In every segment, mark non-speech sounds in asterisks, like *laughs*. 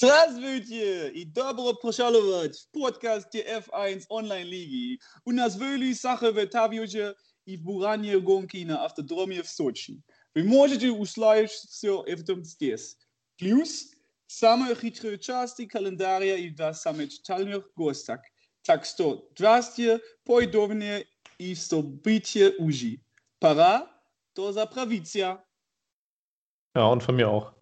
Здравствуйте! И добро пожаловать в подкаст F1 онлайн лиги. У нас вели Сахове Тавиоджа и Буране гонки на автодроме в Сочи. Вы можете услышать все это здесь. Плюс самые хитрые части календаря и два самых детальных гостях. Так что, здравствуйте, поведование и события Uji. Пора до заправиться. Ja, und von mir auch.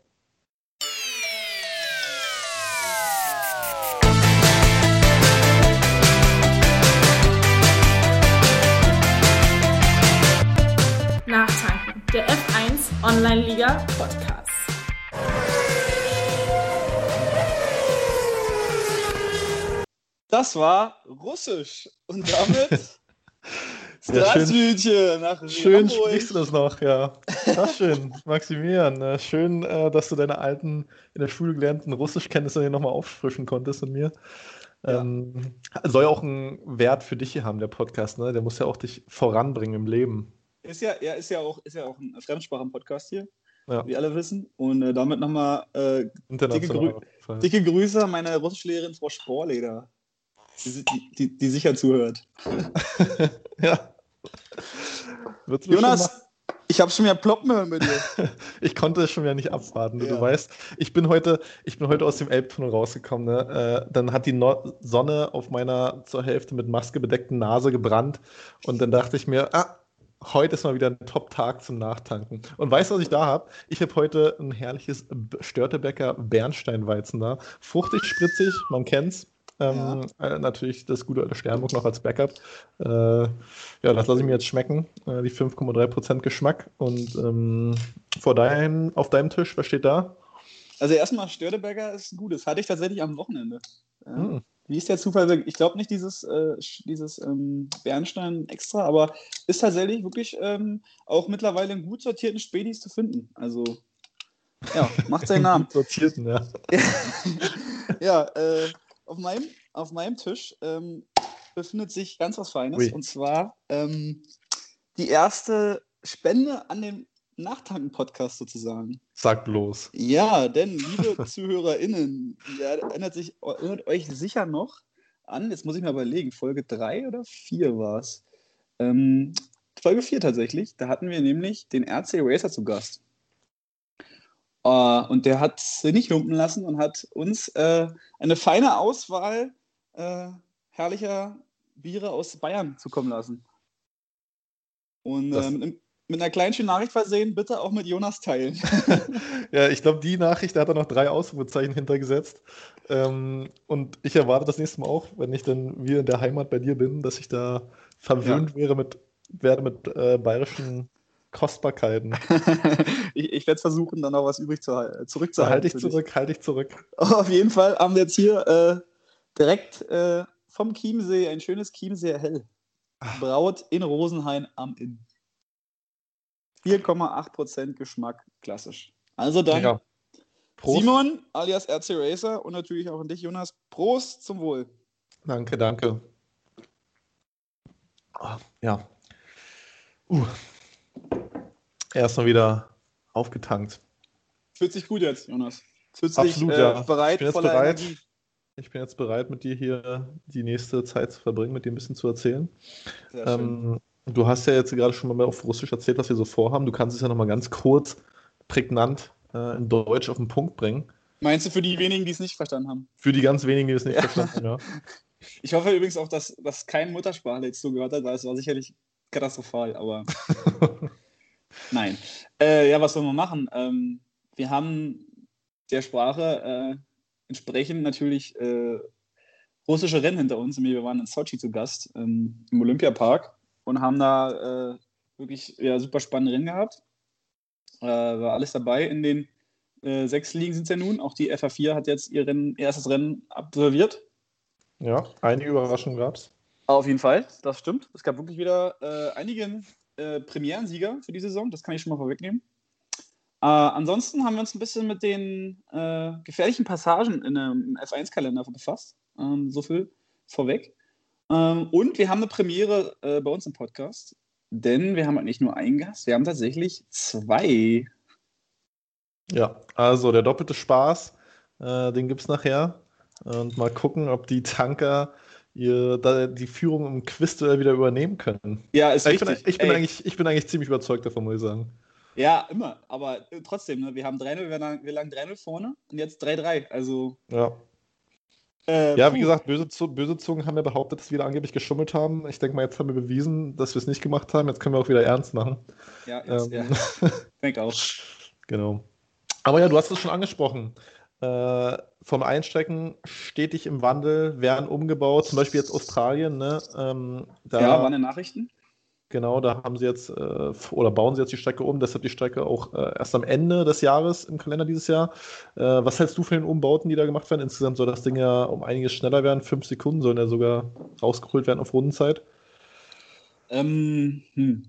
der F1 Online Liga Podcast. Das war Russisch und damit *laughs* Straßhütchen nach Schön Hamburg. sprichst du das noch, ja. Das ist schön, *laughs* Maximilian. Äh, schön, äh, dass du deine alten, in der Schule gelernten Russischkenntnisse hier nochmal auffrischen konntest mit mir. Ja. Ähm, soll ja auch einen Wert für dich hier haben, der Podcast, ne? Der muss ja auch dich voranbringen im Leben. Ist ja, ja, ist ja auch, ist ja auch ein Fremdsprachen-Podcast hier, Ja. wie alle wissen. Und äh, damit nochmal äh, International. Grü- dicke Grüße an meine Russischlehrerin Frau Sporleder, die, die, die, sicher zuhört. *laughs* ja. Wird's Jonas, ich habe schon wieder ploppen hören bei dir. *laughs* Ich konnte es schon wieder nicht abwarten. Du, Ja. du weißt, ich bin heute, ich bin heute aus dem Elbtunnel rausgekommen. Ne? Äh, dann hat die no Sonne auf meiner zur Hälfte mit Maske bedeckten Nase gebrannt. Und dann dachte ich mir, ah, heute ist mal wieder ein Top-Tag zum Nachtanken. Und weißt du, was ich da habe? Ich habe heute ein herrliches Störtebecker Bernsteinweizen da. Fruchtig, spritzig, man kennt's. Ähm, äh, natürlich das gute alte Sternburg noch als Backup. Äh, ja, das lasse ich mir jetzt schmecken. Äh, die 5,3% Geschmack. Und ähm, vor deinem, auf deinem Tisch, was steht da? Also erstmal Störteberger ist gut. Das hatte ich tatsächlich am Wochenende. Ja. Wie ist der Zufall? Ich glaube nicht dieses, äh, dieses ähm, Bernstein extra, aber ist tatsächlich wirklich ähm, auch mittlerweile in gut sortierten Spätis zu finden. Also ja, macht seinen Namen. *laughs* Sortierten, ja. *laughs* ja, äh, auf, meinem, auf meinem Tisch ähm, befindet sich ganz was Feines. Ui. Und zwar ähm, die erste Spende an den Nachtanken-Podcast sozusagen. Sag bloß. Ja, denn, liebe *laughs* ZuhörerInnen, ihr erinnert, sich, erinnert euch sicher noch an, jetzt muss ich mal überlegen, Folge 3 oder 4 war es. Ähm, Folge 4 tatsächlich, da hatten wir nämlich den RC Racer zu Gast. Äh, und der hat sich nicht lumpen lassen und hat uns äh, eine feine Auswahl äh, herrlicher Biere aus Bayern zukommen lassen. Und äh, mit, einem- mit einer kleinen schönen Nachricht versehen, bitte auch mit Jonas teilen. *laughs* Ja, ich glaube, die Nachricht, da hat er noch drei Ausrufezeichen hintergesetzt. Ähm, und ich erwarte das nächste Mal auch, wenn ich dann wieder in der Heimat bei dir bin, dass ich da verwöhnt wäre mit, werde mit äh, bayerischen Kostbarkeiten. *laughs* ich ich werde versuchen, dann noch was übrig zu, Da zurückzuhalten. halte ich zurück, halte ich zurück. Auf jeden Fall haben wir jetzt hier äh, direkt äh, vom Chiemsee ein schönes Chiemseer Hell. Braut in Rosenhain am Inn. 4,8% Geschmack, klassisch. Also dann, Ja. Simon alias RC Racer und natürlich auch an dich, Jonas. Prost zum Wohl. Danke, danke. Ah, Ja. Uh. Erstmal wieder aufgetankt. Fühlt sich gut jetzt, Jonas. Fühlt sich Absolut, äh, ja. bereit, Ich bin jetzt bereit. Energie. Ich bin jetzt bereit, mit dir hier die nächste Zeit zu verbringen, mit dir ein bisschen zu erzählen. Sehr schön. Ähm, du hast ja jetzt gerade schon mal auf Russisch erzählt, was wir so vorhaben. Du kannst es ja nochmal ganz kurz, prägnant äh, in Deutsch auf den Punkt bringen. Meinst du für die wenigen, die es nicht verstanden haben? Für die ganz wenigen, die es nicht Ja. verstanden haben. *laughs* Ich hoffe übrigens auch, dass, dass kein Muttersprachler jetzt zugehört hat, weil es war sicherlich katastrophal, aber Ja. *laughs* nein. Äh, ja, was sollen wir machen? Ähm, wir haben der Sprache äh, entsprechend natürlich äh, russische Rennen hinter uns. Wir waren in Sochi zu Gast ähm, im Olympiapark und haben da äh, wirklich ja, super spannende Rennen gehabt. Äh, war alles dabei in den äh, sechs Ligen sind es ja nun. Auch die FA4 hat jetzt ihr Rennen, erstes Rennen absolviert. ja, einige Überraschungen gab es. Auf jeden Fall, das stimmt. Es gab wirklich wieder äh, einige äh, Premierensieger für die Saison, das kann ich schon mal vorwegnehmen. Äh, ansonsten haben wir uns ein bisschen mit den äh, gefährlichen Passagen in einem F1-Kalender befasst. Ähm, so viel vorweg. Ähm, und wir haben eine Premiere äh, bei uns im Podcast, denn wir haben halt nicht nur einen Gast, wir haben tatsächlich zwei. Ja, also der doppelte Spaß. Äh, den gibt es nachher. Und mal gucken, ob die Tanker ihr, die Führung im Quiz-Duell wieder übernehmen können. Ja, ist ich, bin, richtig. ich, bin Ey, eigentlich, ich bin eigentlich ziemlich überzeugt davon, muss ich sagen. Ja, immer. Aber äh, trotzdem, ne? wir haben 3-0, wir lagen, wir lagen 3-0 vorne und jetzt 3-3. Also. Ja. Äh, Ja, wie gesagt, böse, böse Zungen haben ja behauptet, dass wir da angeblich geschummelt haben. Ich denke mal, jetzt haben wir bewiesen, dass wir es nicht gemacht haben. Jetzt können wir auch wieder ernst machen. Ja, jetzt, Ähm, ja. *laughs* Denke auch. Genau. Aber ja, du hast es schon angesprochen. Äh, vom Einstrecken stetig im Wandel, werden umgebaut, zum Beispiel jetzt Australien, ne? Ähm, da, Ja, waren in Nachrichten? Genau, da haben sie jetzt äh, oder bauen sie jetzt die Strecke um, deshalb die Strecke auch äh, erst am Ende des Jahres im Kalender dieses Jahr. Äh, was hältst du von den Umbauten, die da gemacht werden? Insgesamt soll das Ding ja um einiges schneller werden. Fünf Sekunden sollen ja sogar rausgeholt werden auf Rundenzeit. Ähm, hm.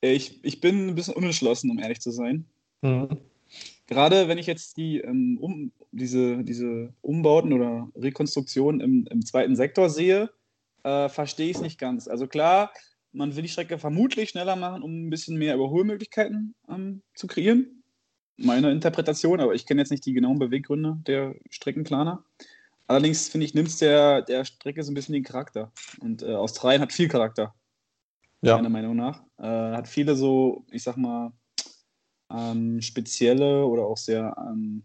ich, ich bin ein bisschen unentschlossen, um ehrlich zu sein. Mhm. Gerade wenn ich jetzt die, ähm, um, diese, diese Umbauten oder Rekonstruktionen im, im zweiten Sektor sehe, äh, verstehe ich es nicht ganz. Also klar, man will die Strecke vermutlich schneller machen, um ein bisschen mehr Überholmöglichkeiten ähm, zu kreieren. Meine Interpretation, aber ich kenne jetzt nicht die genauen Beweggründe der Streckenplaner. Allerdings finde ich, nimmt es der, der Strecke so ein bisschen den Charakter. Und äh, Australien hat viel Charakter, Ja. meiner Meinung nach. Äh, hat viele so, ich sag mal, ähm, spezielle oder auch sehr, ähm,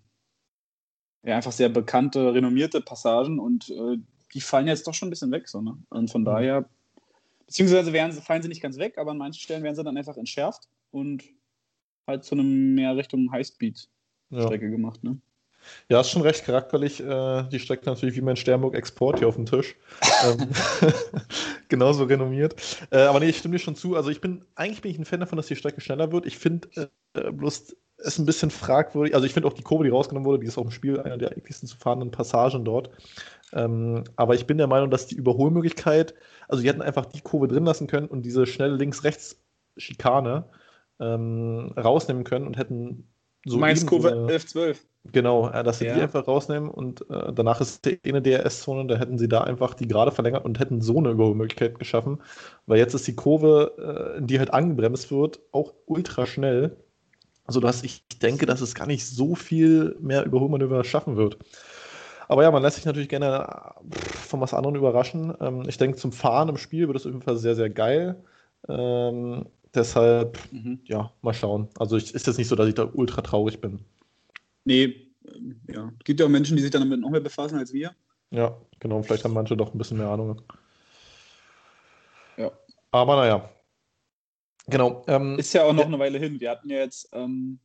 ja, einfach sehr bekannte, renommierte Passagen und äh, die fallen jetzt doch schon ein bisschen weg. So, ne? Und von Mhm. daher, beziehungsweise werden, fallen sie nicht ganz weg, aber an manchen Stellen werden sie dann einfach entschärft und halt zu einem mehr Richtung Highspeed-Strecke Ja. gemacht. Ne? Ja, ist schon recht charakterlich. Äh, die Strecke natürlich wie mein Sternburg Export hier auf dem Tisch. ähm, *laughs* genauso renommiert. Äh, aber nee, ich stimme dir schon zu. Also ich bin, eigentlich bin ich ein Fan davon, dass die Strecke schneller wird. Ich finde äh, bloß es ein bisschen fragwürdig. Also ich finde auch die Kurve, die rausgenommen wurde, die ist auch im Spiel einer der ekligsten zu fahrenden Passagen dort. Ähm, aber ich bin der Meinung, dass die Überholmöglichkeit, also die hätten einfach die Kurve drin lassen können und diese schnelle Links-Rechts-Schikane ähm, rausnehmen können und hätten so eben Kurve so eine- 11, 12. Genau, äh, dass sie Ja. die einfach rausnehmen und äh, danach ist eh eine DRS-Zone, da hätten sie da einfach die gerade verlängert und hätten so eine Überholmöglichkeit geschaffen, weil jetzt ist die Kurve, äh, die halt angebremst wird, auch ultra schnell, sodass ich denke, dass es gar nicht so viel mehr Überholmanöver schaffen wird. Aber ja, man lässt sich natürlich gerne äh, von was anderem überraschen. Ähm, ich denke, zum Fahren im Spiel wird es auf jeden Fall sehr, sehr geil. Ähm, deshalb, Mhm. ja, mal schauen. Also ich, ist jetzt nicht so, dass ich da ultra traurig bin. Nee, ja. Es gibt ja auch Menschen, die sich damit noch mehr befassen als wir. Ja, genau. Vielleicht haben manche doch ein bisschen mehr Ahnung. Ja. Aber naja. Genau. Ähm, Ist ja auch noch eine Weile hin. Wir hatten ja jetzt ähm,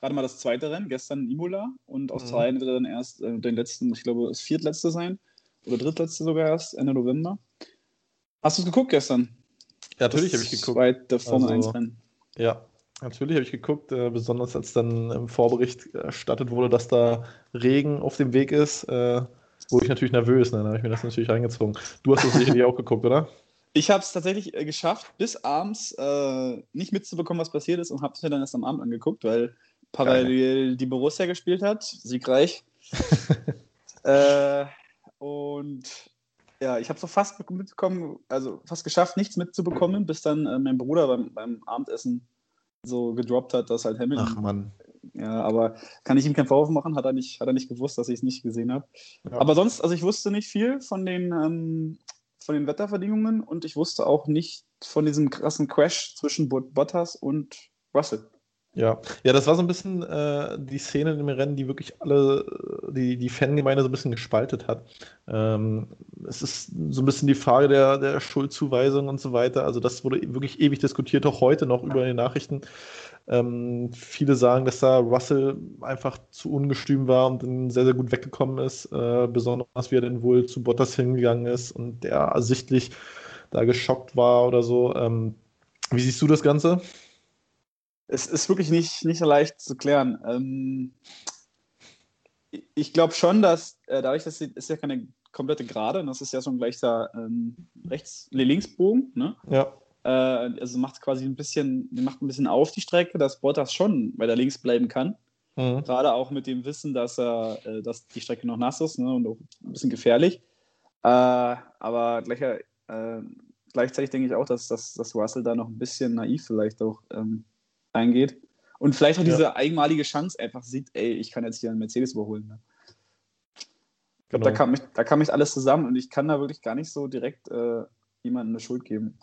gerade mal das zweite Rennen, gestern in Imola und Australien wird dann erst äh, den letzten, ich glaube, das viertletzte sein oder drittletzte sogar erst, Ende November. Hast du es geguckt gestern? ja, natürlich habe ich geguckt. Zweite Formel Also- 1 Rennen. Ja, natürlich habe ich geguckt, äh, besonders als dann im Vorbericht erstattet wurde, dass da Regen auf dem Weg ist, äh, wurde ich natürlich nervös. Ne? Dann habe ich mir das natürlich reingezogen. Du hast das sicherlich auch geguckt, oder? Ich habe es tatsächlich äh, geschafft, bis abends äh, nicht mitzubekommen, was passiert ist und habe es mir dann erst am Abend angeguckt, weil parallel die Borussia gespielt hat, siegreich. *laughs* äh, und ja, ich habe so fast mitbekommen, also fast geschafft, nichts mitzubekommen, bis dann äh, mein Bruder beim, beim Abendessen so gedroppt hat, dass halt Hamilton. Ach Mann. Ja, aber kann ich ihm keinen Vorwurf machen, hat er nicht, hat er nicht gewusst, dass ich es nicht gesehen habe. Ja. Aber sonst, also ich wusste nicht viel von den, ähm, von den Wetterbedingungen und ich wusste auch nicht von diesem krassen Crash zwischen Bot- Bottas und Russell. Ja, ja, das war so ein bisschen äh, die Szene im Rennen, die wirklich alle, äh, die, die Fangemeinde so ein bisschen gespaltet hat. Ähm, es ist so ein bisschen die Frage der, der Schuldzuweisung und so weiter. Also das wurde wirklich ewig diskutiert, auch heute noch über die Nachrichten. Ähm, viele sagen, dass da Russell einfach zu ungestüm war und dann sehr, sehr gut weggekommen ist, äh, besonders wie er denn wohl zu Bottas hingegangen ist und der ersichtlich da geschockt war oder so. Ähm, wie siehst du das Ganze? Es ist wirklich nicht, nicht so leicht zu klären. Ähm, ich- glaube schon, dass äh, dadurch, dass sie, ist ja keine komplette Gerade, und das ist ja so ein gleicher ähm, rechts linksbogen, ne? Ja. Äh, also macht quasi ein bisschen, macht ein bisschen auf die Strecke, dass Bottas schon weiter links bleiben kann. Mhm. Gerade auch mit dem Wissen, dass er, äh, dass die Strecke noch nass ist ne, und auch ein bisschen gefährlich. Äh, aber gleicher, äh, gleichzeitig denke ich auch, dass, dass, dass Russell da noch ein bisschen naiv vielleicht auch ähm, reingeht. Und vielleicht auch Ja. diese einmalige Chance einfach sieht, ey, ich kann jetzt hier einen Mercedes überholen. Ne? glaube, da, kam mich, da kam mich alles zusammen und ich kann da wirklich gar nicht so direkt äh, jemandem eine Schuld geben.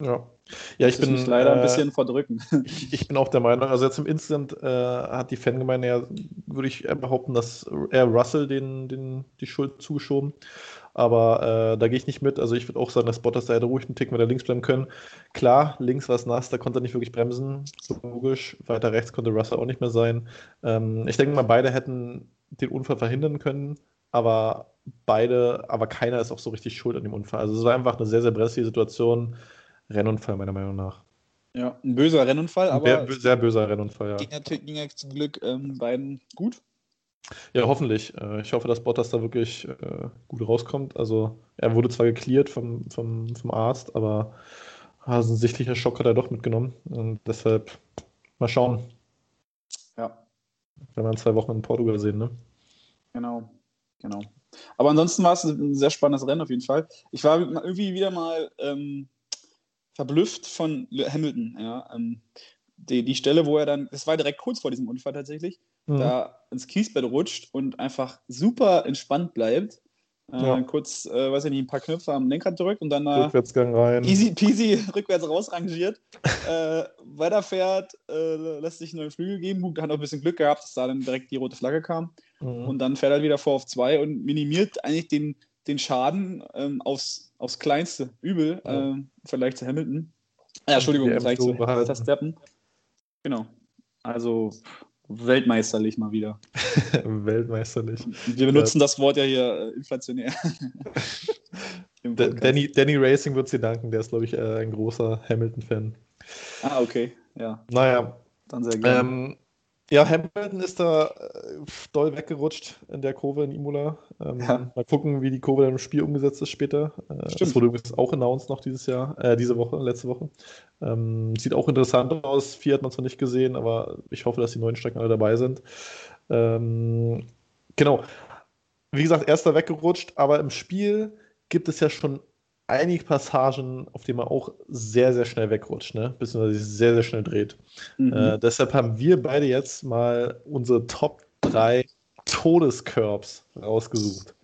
Ja, ja ich bin leider ein äh, bisschen verdrücken. *laughs* Ich, ich bin auch der Meinung, also jetzt im Instant äh, hat die Fangemeinde ja, würde ich behaupten, dass eher Russell den, den, die Schuld zugeschoben. Aber äh, da gehe ich nicht mit. Also ich würde auch sagen, dass Bottas da hätte ruhig einen Tick mit der links bleiben können. Klar, links war es nass, da konnte er nicht wirklich bremsen. So logisch. Weiter rechts konnte Russell auch nicht mehr sein. Ähm, ich denke mal, beide hätten den Unfall verhindern können, aber beide, aber keiner ist auch so richtig schuld an dem Unfall. Also es war einfach eine sehr, sehr brenzlige Situation. Rennunfall, meiner Meinung nach. Ja, ein böser Rennunfall, aber Sehr, sehr böser Rennunfall, ja. ging, ja, ging ja zum Glück ähm, beiden gut. Ja, hoffentlich. Äh, Ich hoffe, dass Bottas da wirklich äh, gut rauskommt. Also, er wurde zwar geklärt vom, vom, vom Arzt, aber also ein sichtlicher Schock hat er doch mitgenommen. Und deshalb mal schauen. Ja. Wenn wir in zwei Wochen in Portugal sehen, ne? Genau, genau. Aber ansonsten war es ein sehr spannendes Rennen auf jeden Fall. Ich war irgendwie wieder mal ähm, verblüfft von Hamilton. Ja, ähm, die, die Stelle, wo er dann, das war direkt kurz vor diesem Unfall tatsächlich, Mhm. da ins Kiesbett rutscht und einfach super entspannt bleibt. Äh, Ja. Kurz, äh, weiß ich nicht, ein paar Knöpfe am Lenkrad drückt und dann äh, Rückwärtsgang rein. easy peasy *laughs* rückwärts rausrangiert, äh, weiterfährt, äh, lässt sich einen neuen Flügel geben, hat auch ein bisschen Glück gehabt, dass da dann direkt die rote Flagge kam Mhm. und dann fährt er wieder vor auf zwei und minimiert eigentlich den, den Schaden ähm, aufs, aufs kleinste Übel Ja. ähm, im Vergleich zu Hamilton. Äh, Entschuldigung, Die im Vergleich zu. Verstappen. Genau. Also weltmeisterlich mal wieder. *laughs* Weltmeisterlich. Wir benutzen das Wort ja hier äh, inflationär. *laughs* Danny, Danny Racing wird sie danken, der ist, glaube ich, äh, ein großer Hamilton-Fan. Ah, okay. Ja, Naja, dann sehr gerne. Ähm, ja, Hamilton ist da äh, doll weggerutscht in der Kurve in Imola. Ähm, Ja. Mal gucken, wie die Kurve dann im Spiel umgesetzt ist später. Äh, das wurde übrigens auch announced noch dieses Jahr, äh, diese Woche, letzte Woche. Ähm, sieht auch interessant aus. Vier hat man zwar nicht gesehen, aber ich hoffe, dass die neuen Strecken alle dabei sind. Ähm, genau. Wie gesagt, erster weggerutscht, aber im Spiel gibt es ja schon einige Passagen, auf denen man auch sehr, sehr schnell wegrutscht, ne? Beziehungsweise sich sehr, sehr schnell dreht. Mhm. Äh, deshalb haben wir beide jetzt mal unsere Top 3 Todescurbs rausgesucht.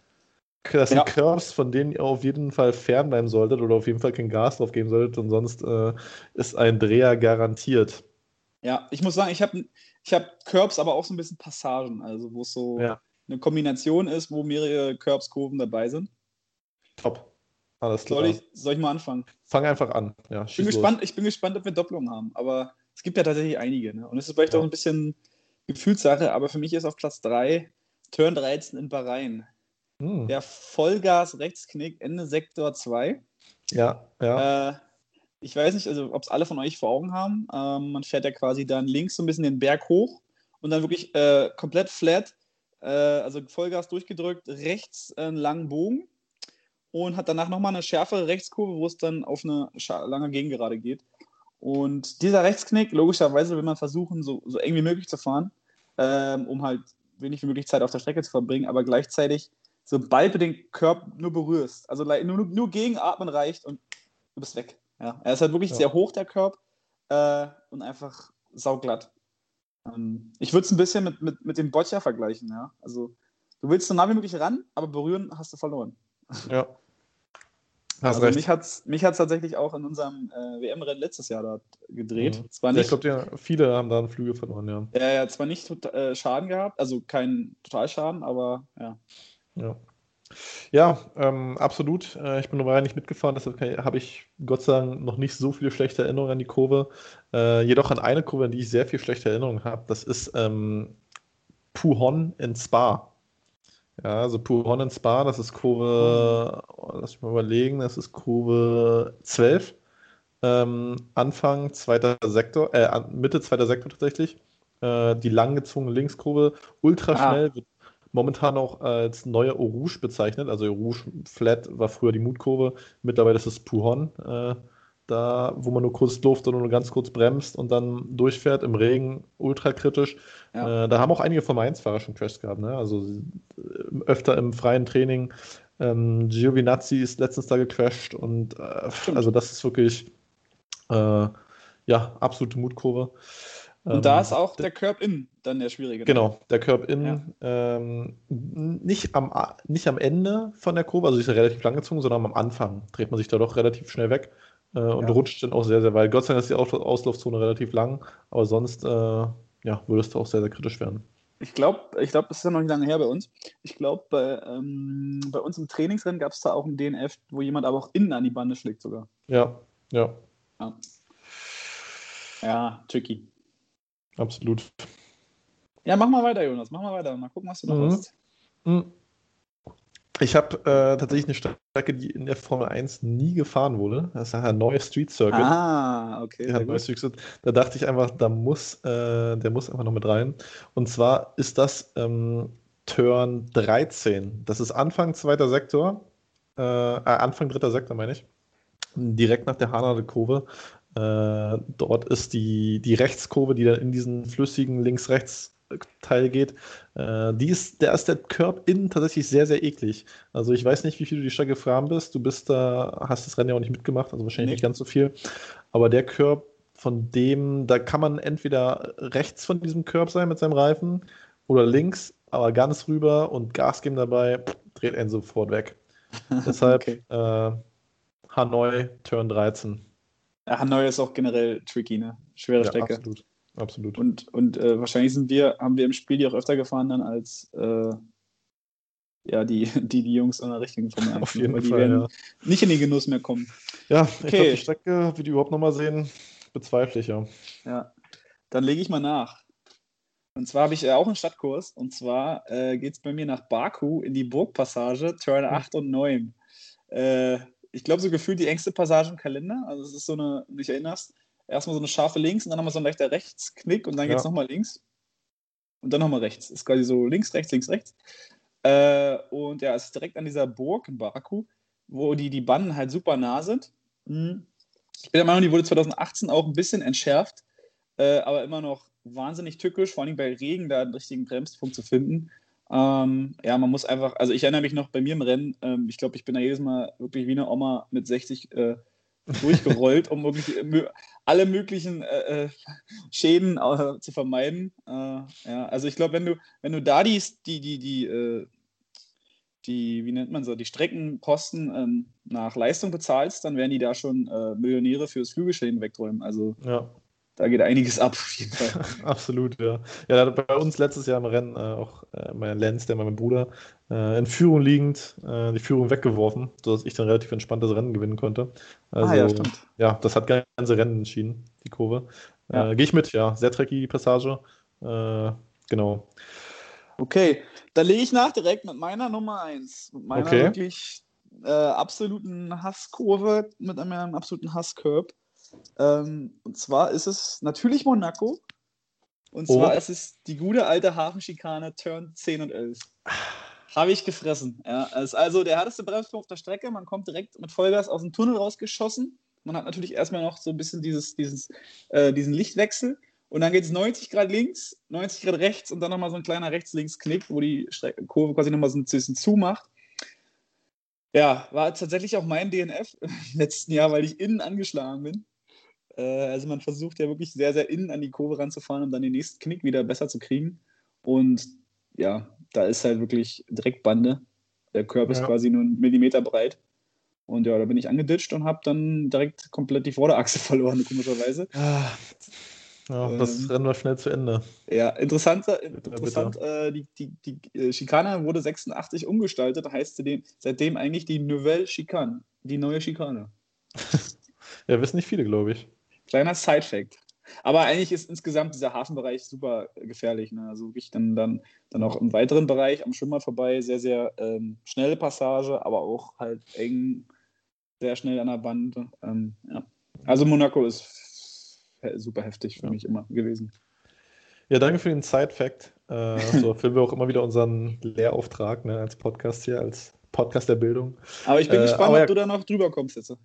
Das sind Ja. Curbs, von denen ihr auf jeden Fall fernbleiben solltet oder auf jeden Fall kein Gas drauf geben solltet und sonst äh, ist ein Dreher garantiert. Ja, ich muss sagen, ich habe ich hab Curbs, aber auch so ein bisschen Passagen, also wo es so Ja. eine Kombination ist, wo mehrere Curbs-Kurven dabei sind. Top. Alles klar. Soll ich, soll ich mal anfangen? Fang einfach an. Ja, Ich bin, los. gespannt, ich bin gespannt, ob wir Doppelungen haben, aber es gibt ja tatsächlich einige. Ne? Und es ist vielleicht Ja. auch ein bisschen Gefühlssache, aber für mich ist auf Platz 3 Turn 13 in Bahrain. Hm. Der Vollgas-Rechtsknick Ende Sektor 2. Ja, ja. Äh, ich weiß nicht, also ob es alle von euch vor Augen haben. Ähm, man fährt ja quasi dann links so ein bisschen den Berg hoch und dann wirklich äh, komplett flat, äh, also Vollgas durchgedrückt, rechts einen langen Bogen und hat danach nochmal eine schärfere Rechtskurve, wo es dann auf eine lange Gegengerade geht. Und dieser Rechtsknick, logischerweise will man versuchen, so, so eng wie möglich zu fahren, ähm, um halt wenig wie möglich Zeit auf der Strecke zu verbringen, aber gleichzeitig, sobald du den Körper nur berührst, also nur, nur gegenatmen reicht und du bist weg. Ja, er ist halt wirklich Ja. sehr hoch, der Körb, äh, und einfach sauglatt. Ähm, ich würde es ein bisschen mit, mit, mit dem Boccia vergleichen, ja. Also, du willst so nah wie möglich ran, aber berühren hast du verloren. ja. *laughs* Hast also, recht. mich hat es mich hat's tatsächlich auch in unserem äh, WM-Rennen letztes Jahr dort gedreht. Mhm. Zwar nicht, ich glaube, ja, viele haben da einen Flügel verloren, ja. ja, ja, zwar nicht tot- äh, Schaden gehabt, also kein Totalschaden, aber ja. Ja, ja ähm, absolut. Äh, ich bin dabei nicht mitgefahren, deshalb habe ich Gott sei Dank noch nicht so viele schlechte Erinnerungen an die Kurve. Äh, jedoch an eine Kurve, an die ich sehr viel schlechte Erinnerungen habe, das ist ähm, Puhon in Spa. Ja, also Puhon in Spa, das ist Kurve, oh, lass mich mal überlegen, das ist Kurve 12. Ähm, Anfang zweiter Sektor, äh, Mitte zweiter Sektor tatsächlich. Äh, die langgezogene Linkskurve, ultra Ah. schnell, wird momentan auch als neue Eau Rouge bezeichnet. Also Eau Rouge Flat war früher die Mutkurve, mittlerweile ist es Puhon. Äh, da, wo man nur kurz Luft oder nur ganz kurz bremst und dann durchfährt im Regen, ultra kritisch. Ja. Äh, da haben auch einige von Mainz-Fahrer schon Crashs gehabt, ne? Also äh, öfter im freien Training. Ähm, Giovinazzi ist letztens da gecrashed und äh, also das ist wirklich äh, ja, absolute Mutkurve. Und ähm, da ist auch der Curb In dann der schwierige. Genau, der Curb In ja. ähm, nicht, am, nicht am Ende von der Kurve, also ist er relativ lang gezogen, sondern am Anfang dreht man sich da doch relativ schnell weg äh, und ja. rutscht dann auch sehr, sehr weit. Gott sei Dank ist die Aus Auslaufzone relativ lang, aber sonst äh, ja, würde es auch sehr, sehr kritisch werden. Ich glaube, ich glaub, das ist ja noch nicht lange her bei uns. Ich glaube, bei, ähm, bei uns im Trainingsrennen gab es da auch ein DNF, wo jemand aber auch innen an die Bande schlägt sogar. Ja, ja. Ja, ja tricky. Absolut. Ja, mach mal weiter, Jonas. Mach mal weiter. Mal gucken, was du noch mhm. hast. Mhm. Ich habe äh, tatsächlich eine Strecke, die in der Formel 1 nie gefahren wurde. Das ist ein neuer Street Circuit. Ah, okay. Ja, Street Da dachte ich einfach, da muss, äh, der muss einfach noch mit rein. Und zwar ist das ähm, Turn 13. Das ist Anfang zweiter Sektor. Äh, äh Anfang dritter Sektor, meine ich. Direkt nach der Hanade-Kurve. Äh, dort ist die, die Rechtskurve, die dann in diesen flüssigen links-rechts Teil geht, äh, die ist, der ist der Curb innen tatsächlich sehr, sehr eklig. Also ich weiß nicht, wie viel du die Strecke gefahren bist. Du bist da, hast das Rennen ja auch nicht mitgemacht, also wahrscheinlich nee. nicht ganz so viel. Aber der Curb, von dem, da kann man entweder rechts von diesem Curb sein mit seinem Reifen oder links, aber ganz rüber und Gas geben dabei, dreht einen sofort weg. *laughs* Deshalb okay. äh, Hanoi, Turn 13. Ja, Hanoi ist auch generell tricky, ne? Schwere ja, Strecke. Absolut. Absolut. Und, und äh, wahrscheinlich sind wir, haben wir im Spiel die auch öfter gefahren dann als äh, ja, die, *laughs* die, die Jungs an der richtigen Formel 1. Auf jeden Fall, die werden ja. nicht in den Genuss mehr kommen. Ja, okay. ich glaube, die Strecke, wie die überhaupt nochmal sehen, bezweifle ich ja. Ja, dann lege ich mal nach. Und zwar habe ich äh, auch einen Stadtkurs. Und zwar äh, geht es bei mir nach Baku in die Burgpassage, Turn 8 und 9. Äh, ich glaube, so gefühlt die engste Passage im Kalender. Also es ist so eine, wenn du dich erinnerst, erstmal so eine scharfe links und dann nochmal so ein leichter Rechtsknick und dann geht es ja. nochmal links. Und dann nochmal rechts. Ist quasi so links, rechts, links, rechts. Äh, und ja, es ist direkt an dieser Burg in Baku, wo die, die Banden halt super nah sind. Mhm. Ich bin der Meinung, die wurde 2018 auch ein bisschen entschärft, äh, aber immer noch wahnsinnig tückisch, vor allem bei Regen da einen richtigen Bremspunkt zu finden. Ähm, ja, man muss einfach, also ich erinnere mich noch bei mir im Rennen, ähm, ich glaube, ich bin da jedes Mal wirklich wie eine Oma mit 60 äh, durchgerollt, um wirklich alle möglichen äh, äh, Schäden äh, zu vermeiden. Äh, ja, also ich glaube, wenn du, wenn du da die, die, die, die, äh, die, wie nennt man so, die Streckenposten ähm, nach Leistung bezahlst, dann werden die da schon äh, Millionäre fürs Flügelschäden wegräumen. Also ja da geht einiges ab, auf jeden Fall. *laughs* Absolut, ja. Ja, bei uns letztes Jahr im Rennen äh, auch äh, mein Lenz, der mein Bruder, äh, in Führung liegend, äh, die Führung weggeworfen, sodass ich dann relativ entspanntes Rennen gewinnen konnte. Also, ah, ja, stimmt. Ja, das hat ganze Rennen entschieden, die Kurve. Äh, ja. Gehe ich mit, ja. Sehr dreckige Passage. Äh, genau. Okay, dann lege ich nach direkt mit meiner Nummer 1. Mit meiner okay. wirklich absoluten Hasskurve, mit einem absoluten Hasscurb. Ähm, und zwar ist es natürlich Monaco. Und oh. zwar ist es die gute alte Hafenschikane Turn 10 und 11. Habe ich gefressen. Ja, ist also der härteste Bremspunkt auf der Strecke. Man kommt direkt mit Vollgas aus dem Tunnel rausgeschossen. Man hat natürlich erstmal noch so ein bisschen dieses, dieses, äh, diesen Lichtwechsel. Und dann geht es 90 Grad links, 90 Grad rechts und dann nochmal so ein kleiner Rechts-Links-Knick, wo die Strecke, Kurve quasi nochmal so ein bisschen zumacht. Ja, war tatsächlich auch mein DNF *laughs* im letzten Jahr, weil ich innen angeschlagen bin. Äh, also man versucht ja wirklich sehr, sehr innen an die Kurve ranzufahren, um dann den nächsten Knick wieder besser zu kriegen. Und ja, da ist halt wirklich direkt Bande. Der Körper ja. ist quasi nur einen Millimeter breit. Und ja, da bin ich angeditscht und habe dann direkt komplett die Vorderachse *laughs* verloren, komischerweise. Ah, ja, das ähm, Rennen war schnell zu Ende. Ja, interessant, interessant äh, die, die, die äh, Schikane wurde 86 umgestaltet, heißt seitdem, seitdem eigentlich die Nouvelle Chicane, die neue Schikane. *laughs* ja, wissen nicht viele, glaube ich. Kleiner Side-Fact. Aber eigentlich ist insgesamt dieser Hafenbereich super gefährlich. Ne? Also wirklich dann, dann, dann auch im weiteren Bereich am Schwimmer vorbei, sehr, sehr ähm, schnelle Passage, aber auch halt eng, sehr schnell an der Wand. Ähm, ja. Also Monaco ist super heftig für ja. mich immer gewesen. Ja, danke für den Side-Fact. Äh, *laughs* so erfüllen wir auch immer wieder unseren Lehrauftrag ne, als Podcast hier, als Podcast der Bildung. Aber ich bin äh, gespannt, ob ja, du da noch drüber kommst jetzt.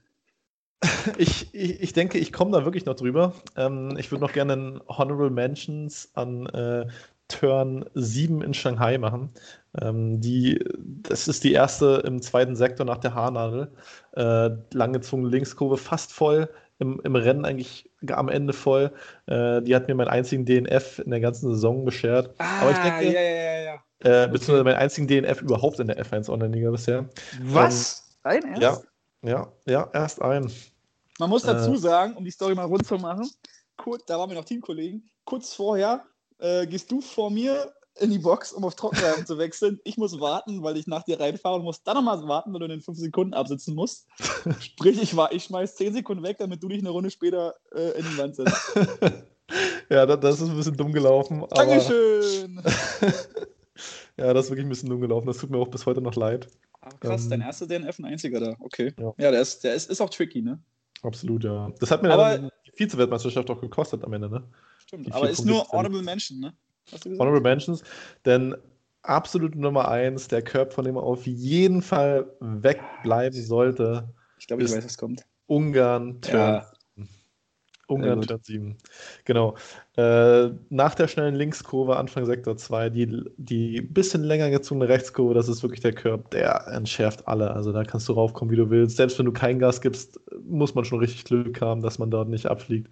Ich, ich, ich denke, ich komme da wirklich noch drüber. Ähm, ich würde noch gerne einen Honorable Mentions an äh, Turn 7 in Shanghai machen. Ähm, die, das ist die erste im zweiten Sektor nach der Haarnadel. Äh, langgezogene Linkskurve, fast voll. Im, Im Rennen eigentlich am Ende voll. Äh, die hat mir meinen einzigen DNF in der ganzen Saison beschert. Ah, Aber ich denke, ja, ja, ja, äh, beziehungsweise meinen einzigen DNF überhaupt in der F1 Online-Liga bisher. Was? Dein Ernst? Ja, ja, ja, erst ein. Man muss dazu Äh. sagen, um die Story mal rund zu machen, kurz, da waren wir noch Teamkollegen, kurz vorher äh, gehst du vor mir in die Box, um auf Trockenreifen *laughs* zu wechseln. Ich muss warten, weil ich nach dir reinfahre und muss dann nochmal warten, weil du in den 5 Sekunden absitzen musst. Sprich, ich, war, ich schmeiß 10 Sekunden weg, damit du dich eine Runde später äh, in die Wand setzt. *laughs* ja, das, das ist ein bisschen dumm gelaufen. Dankeschön! *laughs* ja, das ist wirklich ein bisschen dumm gelaufen. Das tut mir auch bis heute noch leid. Aber krass, Ähm, dein erster DNF, ein einziger da. Okay. Ja. Ja, der, ist, der ist, ist auch tricky, ne? Absolut, ja. Das hat mir Aber- dann die Vize-Weltmeisterschaft auch gekostet am Ende, ne? Stimmt. Aber ist nur Honorable Mention, ne? Honorable Mentions, denn absolute Nummer eins, der Curb, von dem er auf jeden Fall wegbleiben sollte, Ich glaube, ich weiß, was kommt. Ungarn Turn. Ja. Ungarn. Turn 7. Genau. Äh, nach der schnellen Linkskurve, Anfang Sektor 2, die, die bisschen länger gezogene Rechtskurve, das ist wirklich der Curb, der entschärft alle. Also da kannst du raufkommen, wie du willst. Selbst wenn du kein Gas gibst, muss man schon richtig Glück haben, dass man dort nicht abfliegt.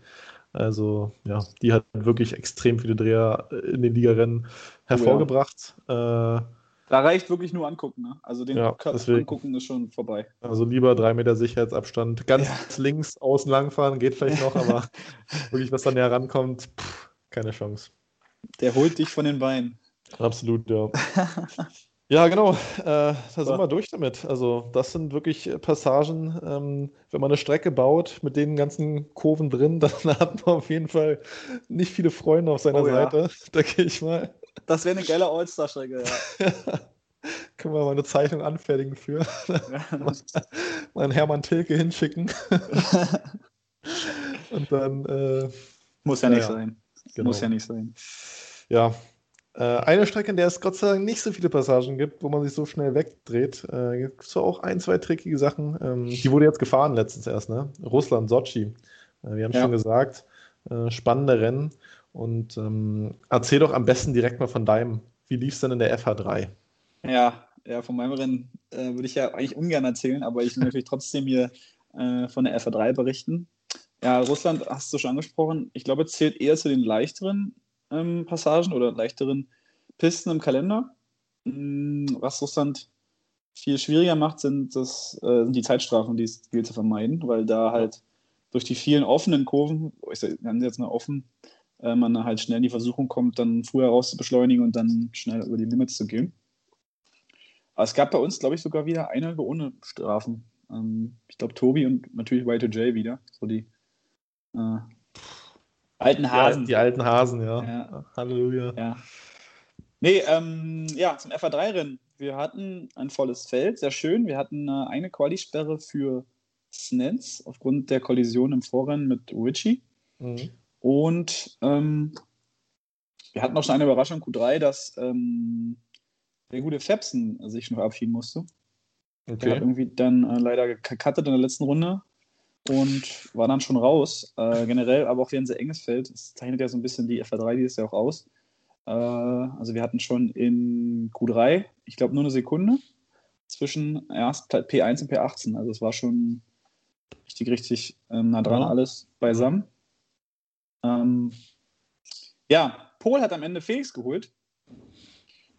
Also, ja, die hat wirklich extrem viele Dreher in den Ligarennen hervorgebracht. Äh, Da reicht wirklich nur angucken, ne? Also den Ja, angucken ist schon vorbei. Also lieber drei Meter Sicherheitsabstand. Ganz links außen langfahren geht vielleicht noch, aber *laughs* wirklich, was dann näher rankommt, pff, keine Chance. Der holt dich von den Beinen. Absolut, ja. *laughs* Ja, genau. Äh, da sind wir durch damit. Also, das sind wirklich Passagen. Ähm, wenn man eine Strecke baut mit den ganzen Kurven drin, *laughs* dann hat man auf jeden Fall nicht viele Freunde auf seiner Oh ja. Seite, denke ich mal. Das wäre eine geile All-Star-Strecke, ja. *laughs* Können wir mal eine Zeichnung anfertigen für *laughs* mal einen Hermann Tilke hinschicken. *laughs* Und dann, äh, Muss ja nicht ja. sein. genau. Muss ja nicht sein. Ja. Äh, eine Strecke, in der es Gott sei Dank nicht so viele Passagen gibt, wo man sich so schnell wegdreht. Äh, gibt es auch ein, zwei trickige Sachen. Ähm, die wurde jetzt gefahren letztens erst, ne? Russland, Sochi. Äh, wir haben Ja. schon gesagt, äh, spannende Rennen. Und ähm, erzähl doch am besten direkt mal von deinem. Wie lief es denn in der FH3? Ja, ja, von meinem Rennen äh, würde ich ja eigentlich ungern erzählen, aber ich will natürlich trotzdem hier äh, von der FA3 berichten. Ja, Russland hast du schon angesprochen. Ich glaube, zählt eher zu den leichteren ähm, Passagen oder leichteren Pisten im Kalender. Mm, Was Russland viel schwieriger macht, sind, das, äh, sind die Zeitstrafen, die es gilt zu vermeiden, weil da halt durch die vielen offenen Kurven, ich nennen sie jetzt mal offen, äh, man halt schnell in die Versuchung kommt, dann früher raus zu beschleunigen und dann schnell über die Limits zu gehen. Aber es gab bei uns, glaube ich, sogar wieder einige ohne Strafen. Ähm, ich glaube, Tobi und natürlich Y2J wieder. So die äh, alten Hasen. Die, alten Hasen, ja. Ja. Halleluja. Ja. Nee, ähm, ja, zum FA3-Rennen. Wir hatten ein volles Feld, sehr schön. Wir hatten äh, eine Quali-Sperre für Snens aufgrund der Kollision im Vorrennen mit Richie. Mhm. Und ähm, wir hatten auch schon eine Überraschung Q3, dass ähm, der gute Fepsen sich noch abschieden musste. Der hat Okay. irgendwie dann äh, leider gecuttet in der letzten Runde und war dann schon raus. Äh, generell aber auch wieder ein sehr enges Feld. Das zeichnet ja so ein bisschen die FA3 dieses Jahr auch aus. Äh, also wir hatten schon in Q3, ich glaube, nur eine Sekunde zwischen erst P1 und P18. Also es war schon richtig, richtig ähm, nah dran Ja. alles beisammen. Ähm, ja, Pol hat am Ende Felix geholt.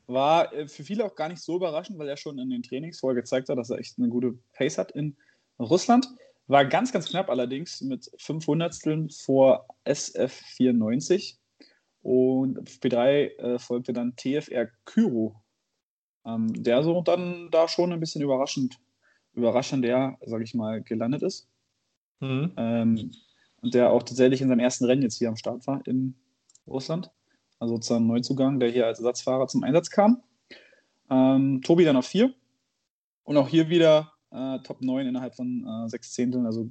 War äh, für viele auch gar nicht so überraschend, weil er schon in den Trainings vorher gezeigt hat, dass er echt eine gute Pace hat in Russland. War ganz, ganz knapp allerdings mit 500 vor SF94. Und auf P3 äh, folgte dann TFR Kyro, ähm, der so dann da schon ein bisschen überraschend, überraschender, sage ich mal, gelandet ist. Mhm. Ähm, und der auch tatsächlich in seinem ersten Rennen jetzt hier am Start war in Russland. Also sozusagen Neuzugang, der hier als Ersatzfahrer zum Einsatz kam. Ähm, Tobi dann auf 4. Und auch hier wieder äh, Top 9 innerhalb von äh, sechs Zehnteln. Also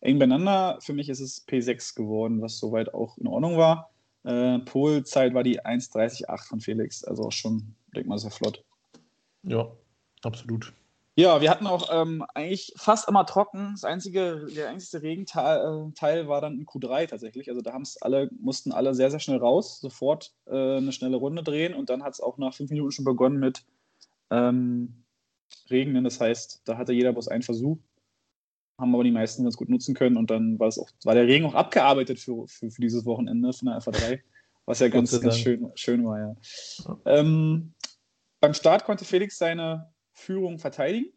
eng beieinander. Für mich ist es P6 geworden, was soweit auch in Ordnung war. Äh, Polzeit war die 1,30,8 von Felix. Also auch schon, denk mal, sehr flott. Ja, absolut. Ja, wir hatten auch ähm, eigentlich fast immer trocken. Das einzige, der einzige Regenteil äh, war dann in Q3 tatsächlich. Also da alle, mussten alle sehr, sehr schnell raus, sofort äh, eine schnelle Runde drehen und dann hat es auch nach fünf Minuten schon begonnen mit ähm, Regnen. Das heißt, da hatte jeder bloß einen Versuch. haben aber die meisten ganz gut nutzen können und dann war es auch, war der Regen auch abgearbeitet für, für, für dieses Wochenende von der FA3, was ja ganz, ganz schön, schön war, ja. ja. Ähm, beim Start konnte Felix seine Führung verteidigen.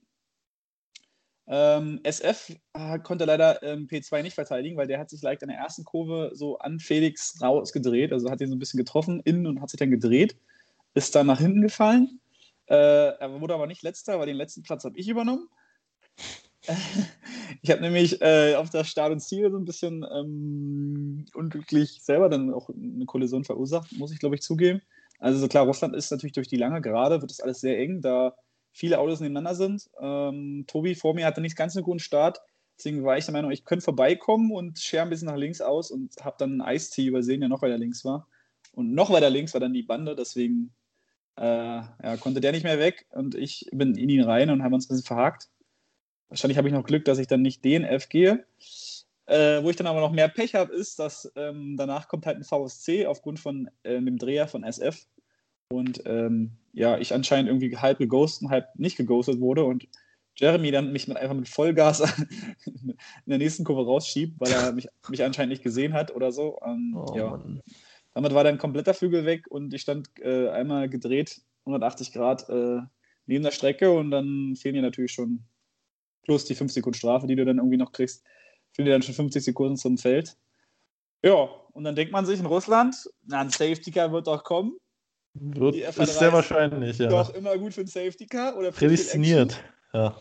Ähm, SF äh, konnte leider ähm, P2 nicht verteidigen, weil der hat sich leicht an der ersten Kurve so an Felix rausgedreht, also hat ihn so ein bisschen getroffen innen und hat sich dann gedreht, ist dann nach hinten gefallen. Äh, er wurde aber nicht letzter, weil den letzten Platz habe ich übernommen. *laughs* ich habe nämlich äh, auf der Start und Ziel so ein bisschen ähm, unglücklich selber dann auch eine Kollision verursacht, muss ich glaube ich zugeben. Also klar, Russland ist natürlich durch die lange Gerade, wird das alles sehr eng, da viele Autos nebeneinander sind. Ähm, Tobi vor mir hatte nicht ganz einen guten Start, deswegen war ich der Meinung, ich könnte vorbeikommen und schere ein bisschen nach links aus und habe dann einen Eistee übersehen, der noch weiter links war. Und noch weiter links war dann die Bande, deswegen äh, ja, konnte der nicht mehr weg und ich bin in ihn rein und haben uns ein bisschen verhakt. Wahrscheinlich habe ich noch Glück, dass ich dann nicht DNF gehe. Äh, wo ich dann aber noch mehr Pech habe, ist, dass ähm, danach kommt halt ein VSC aufgrund von äh, dem Dreher von SF. Und ähm, ja, ich anscheinend irgendwie halb geghostet und halb nicht geghostet wurde und Jeremy dann mich mit, einfach mit Vollgas *laughs* in der nächsten Kurve rausschiebt, weil er mich, mich anscheinend nicht gesehen hat oder so. Ähm, oh, ja. Damit war dann kompletter Flügel weg und ich stand äh, einmal gedreht 180 Grad äh, neben der Strecke und dann fehlen dir natürlich schon plus die 5 Sekunden Strafe, die du dann irgendwie noch kriegst, fehlen dir dann schon 50 Sekunden zum Feld. Ja, und dann denkt man sich in Russland, na, ein Safety Car wird doch kommen. Wird, ist sehr wahrscheinlich, ja. Doch immer gut für ein Safety Car oder Prädestiniert, ja.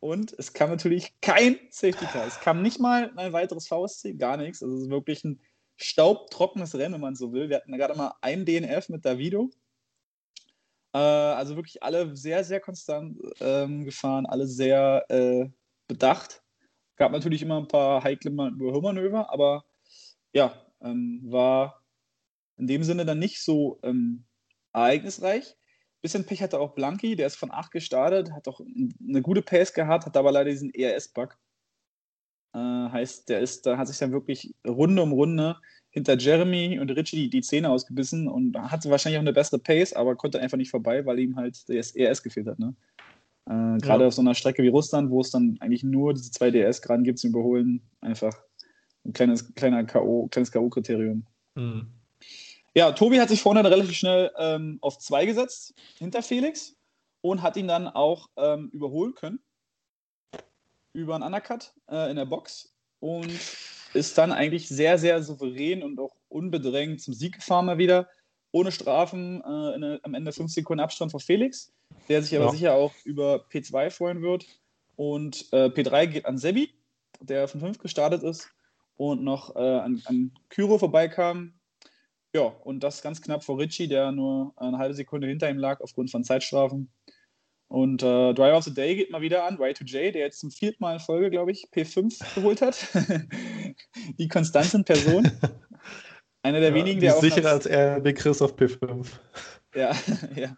Und es kam natürlich kein Safety Car. Es kam nicht mal ein weiteres VSC, gar nichts. Also es ist wirklich ein staubtrockenes Rennen, wenn man so will. Wir hatten gerade mal ein DNF mit Davido. Äh, also wirklich alle sehr, sehr konstant ähm, gefahren, alle sehr äh, bedacht. Gab natürlich immer ein paar heikle Überholmanöver, aber ja, ähm, war in dem Sinne dann nicht so ähm, ereignisreich. Bisschen Pech hatte auch Blanky, der ist von 8 gestartet, hat auch eine gute Pace gehabt, hat aber leider diesen ERS-Bug. Äh, heißt, der ist, da hat sich dann wirklich Runde um Runde hinter Jeremy und Richie die, die Zähne ausgebissen und hatte wahrscheinlich auch eine bessere Pace, aber konnte einfach nicht vorbei, weil ihm halt das ERS gefehlt hat. Ne? Äh, Gerade ja. auf so einer Strecke wie Russland, wo es dann eigentlich nur diese zwei ds gerade gibt zum Überholen, einfach ein kleines, kleiner K.O., kleines K.O.-Kriterium. Mhm. Ja, Tobi hat sich vorne relativ schnell ähm, auf zwei gesetzt, hinter Felix, und hat ihn dann auch ähm, überholen können. Über einen Undercut äh, in der Box. Und ist dann eigentlich sehr, sehr souverän und auch unbedrängt zum Sieg gefahren mal wieder. Ohne Strafen äh, eine, am Ende 5 Sekunden Abstand vor Felix, der sich aber ja. sicher auch über P2 freuen wird. Und äh, P3 geht an Sebi, der von 5 gestartet ist und noch äh, an, an Kyro vorbeikam, ja, und das ganz knapp vor Ritchie, der nur eine halbe Sekunde hinter ihm lag aufgrund von Zeitstrafen. Und äh, Driver of the Day geht mal wieder an, Y2J, der jetzt zum vierten Mal in Folge, glaube ich, P5 *laughs* geholt hat. *laughs* die Konstanz in Person. Einer der ja, wenigen, der auch. Sicher als RB Chris auf P5. *laughs* Ja, ja.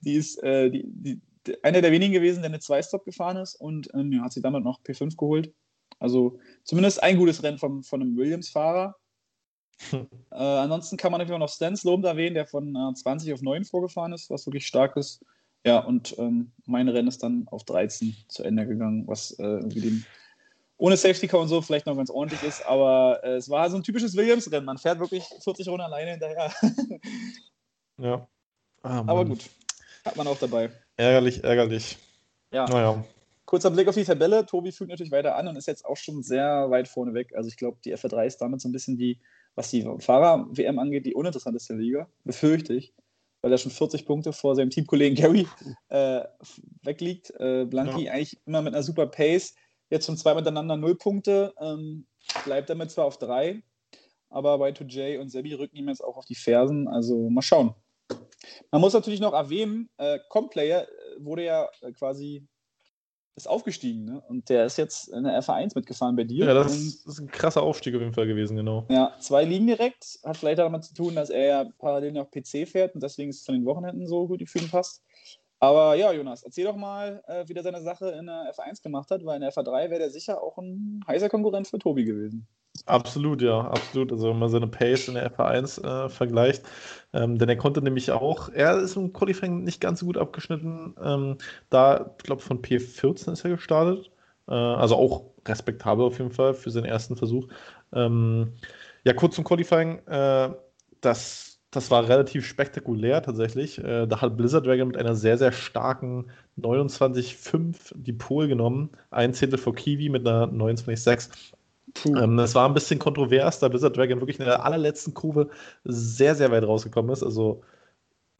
Die ist äh, die, die, einer der wenigen gewesen, der eine Zwei-Stop gefahren ist und ähm, ja, hat sie damit noch P5 geholt. Also zumindest ein gutes Rennen von, von einem Williams-Fahrer. *laughs* Äh, ansonsten kann man natürlich auch noch Stans Lohm erwähnen, der von äh, 20 auf 9 vorgefahren ist, was wirklich stark ist. Ja, und ähm, mein Rennen ist dann auf 13 zu Ende gegangen, was äh, dem, ohne Safety Car und so vielleicht noch ganz ordentlich ist, aber äh, es war so ein typisches Williams-Rennen. Man fährt wirklich 40 Runden alleine hinterher. *laughs* ja. Ah, aber gut, hat man auch dabei. Ärgerlich, ärgerlich. Ja. Naja. Kurzer Blick auf die Tabelle. Tobi führt natürlich weiter an und ist jetzt auch schon sehr weit vorne weg. Also ich glaube, die FR3 ist damit so ein bisschen die was die Fahrer-WM angeht, die uninteressanteste Liga, befürchte ich, weil er schon 40 Punkte vor seinem Teamkollegen Gary äh, wegliegt. Äh, Blanky ja. eigentlich immer mit einer super Pace, jetzt schon zwei miteinander null Punkte, ähm, bleibt damit zwar auf drei, aber Y2J und Sebi rücken ihm jetzt auch auf die Fersen, also mal schauen. Man muss natürlich noch erwähnen, äh, Complayer äh, wurde ja äh, quasi ist aufgestiegen, ne? Und der ist jetzt in der FA1 mitgefahren bei dir. Ja, das, ist ein krasser Aufstieg auf jeden Fall gewesen, genau. Ja, zwei Ligen direkt. Hat vielleicht damit zu tun, dass er ja parallel noch PC fährt und deswegen ist es von den Wochenenden so gut für ihn passt. Aber ja, Jonas, erzähl doch mal, äh, wie der seine Sache in der F1 gemacht hat, weil in der FA3 wäre der sicher auch ein heißer Konkurrent für Tobi gewesen. Absolut, ja, absolut. Also wenn man seine Pace in der FA1 äh, vergleicht, ähm, denn er konnte nämlich auch, er ist im Qualifying nicht ganz so gut abgeschnitten. Ähm, da, ich glaube, von P14 ist er gestartet. Äh, also auch respektabel auf jeden Fall für seinen ersten Versuch. Ähm, ja, kurz zum Qualifying. Äh, das, das war relativ spektakulär tatsächlich. Äh, da hat Blizzard Dragon mit einer sehr, sehr starken 29,5 die Pole genommen. Ein Zehntel vor Kiwi mit einer 29,6. Ähm, das war ein bisschen kontrovers, da Blizzard Dragon wirklich in der allerletzten Kurve sehr, sehr weit rausgekommen ist. Also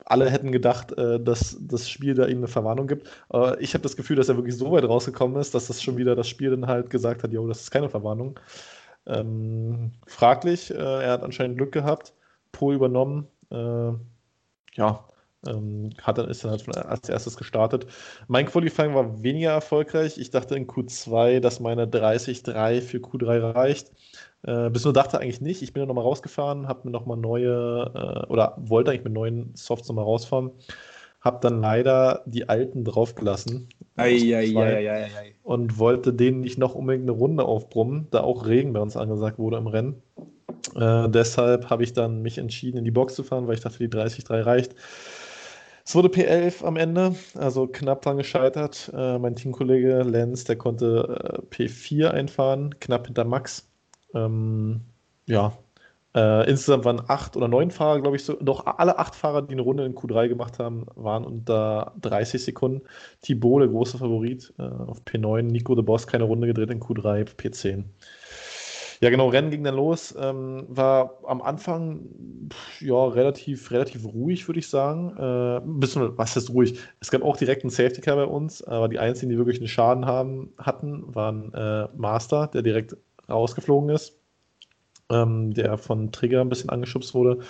alle hätten gedacht, äh, dass das Spiel da ihm eine Verwarnung gibt. Aber ich habe das Gefühl, dass er wirklich so weit rausgekommen ist, dass das schon wieder das Spiel dann halt gesagt hat, jo, das ist keine Verwarnung. Ähm, fraglich, äh, er hat anscheinend Glück gehabt, Pro übernommen. Äh, ja, ähm, hat dann, ist dann halt als erstes gestartet. Mein Qualifying war weniger erfolgreich. Ich dachte in Q2, dass meine 30-3 für Q3 reicht. Äh, bis nur dachte eigentlich nicht. Ich bin dann nochmal rausgefahren, habe mir nochmal neue, äh, oder wollte eigentlich mit neuen Softs nochmal rausfahren. Habe dann leider die alten draufgelassen. Ei, und wollte denen nicht noch unbedingt eine Runde aufbrummen, da auch Regen bei uns angesagt wurde im Rennen. Äh, deshalb habe ich dann mich entschieden, in die Box zu fahren, weil ich dachte, die 30-3 reicht. Es wurde P11 am Ende, also knapp dran gescheitert. Äh, mein Teamkollege Lenz, der konnte äh, P4 einfahren, knapp hinter Max. Ähm, ja, äh, insgesamt waren acht oder neun Fahrer, glaube ich, so, doch alle acht Fahrer, die eine Runde in Q3 gemacht haben, waren unter 30 Sekunden. Thibaut, der große Favorit, äh, auf P9, Nico de Boss keine Runde gedreht in Q3, P10. Ja, genau, Rennen ging dann los. Ähm, war am Anfang ja relativ, relativ ruhig, würde ich sagen. Äh, ein bisschen, was ist ruhig? Es gab auch direkt einen Safety Car bei uns, aber die einzigen, die wirklich einen Schaden haben, hatten, waren äh, Master, der direkt rausgeflogen ist, ähm, der von Trigger ein bisschen angeschubst wurde,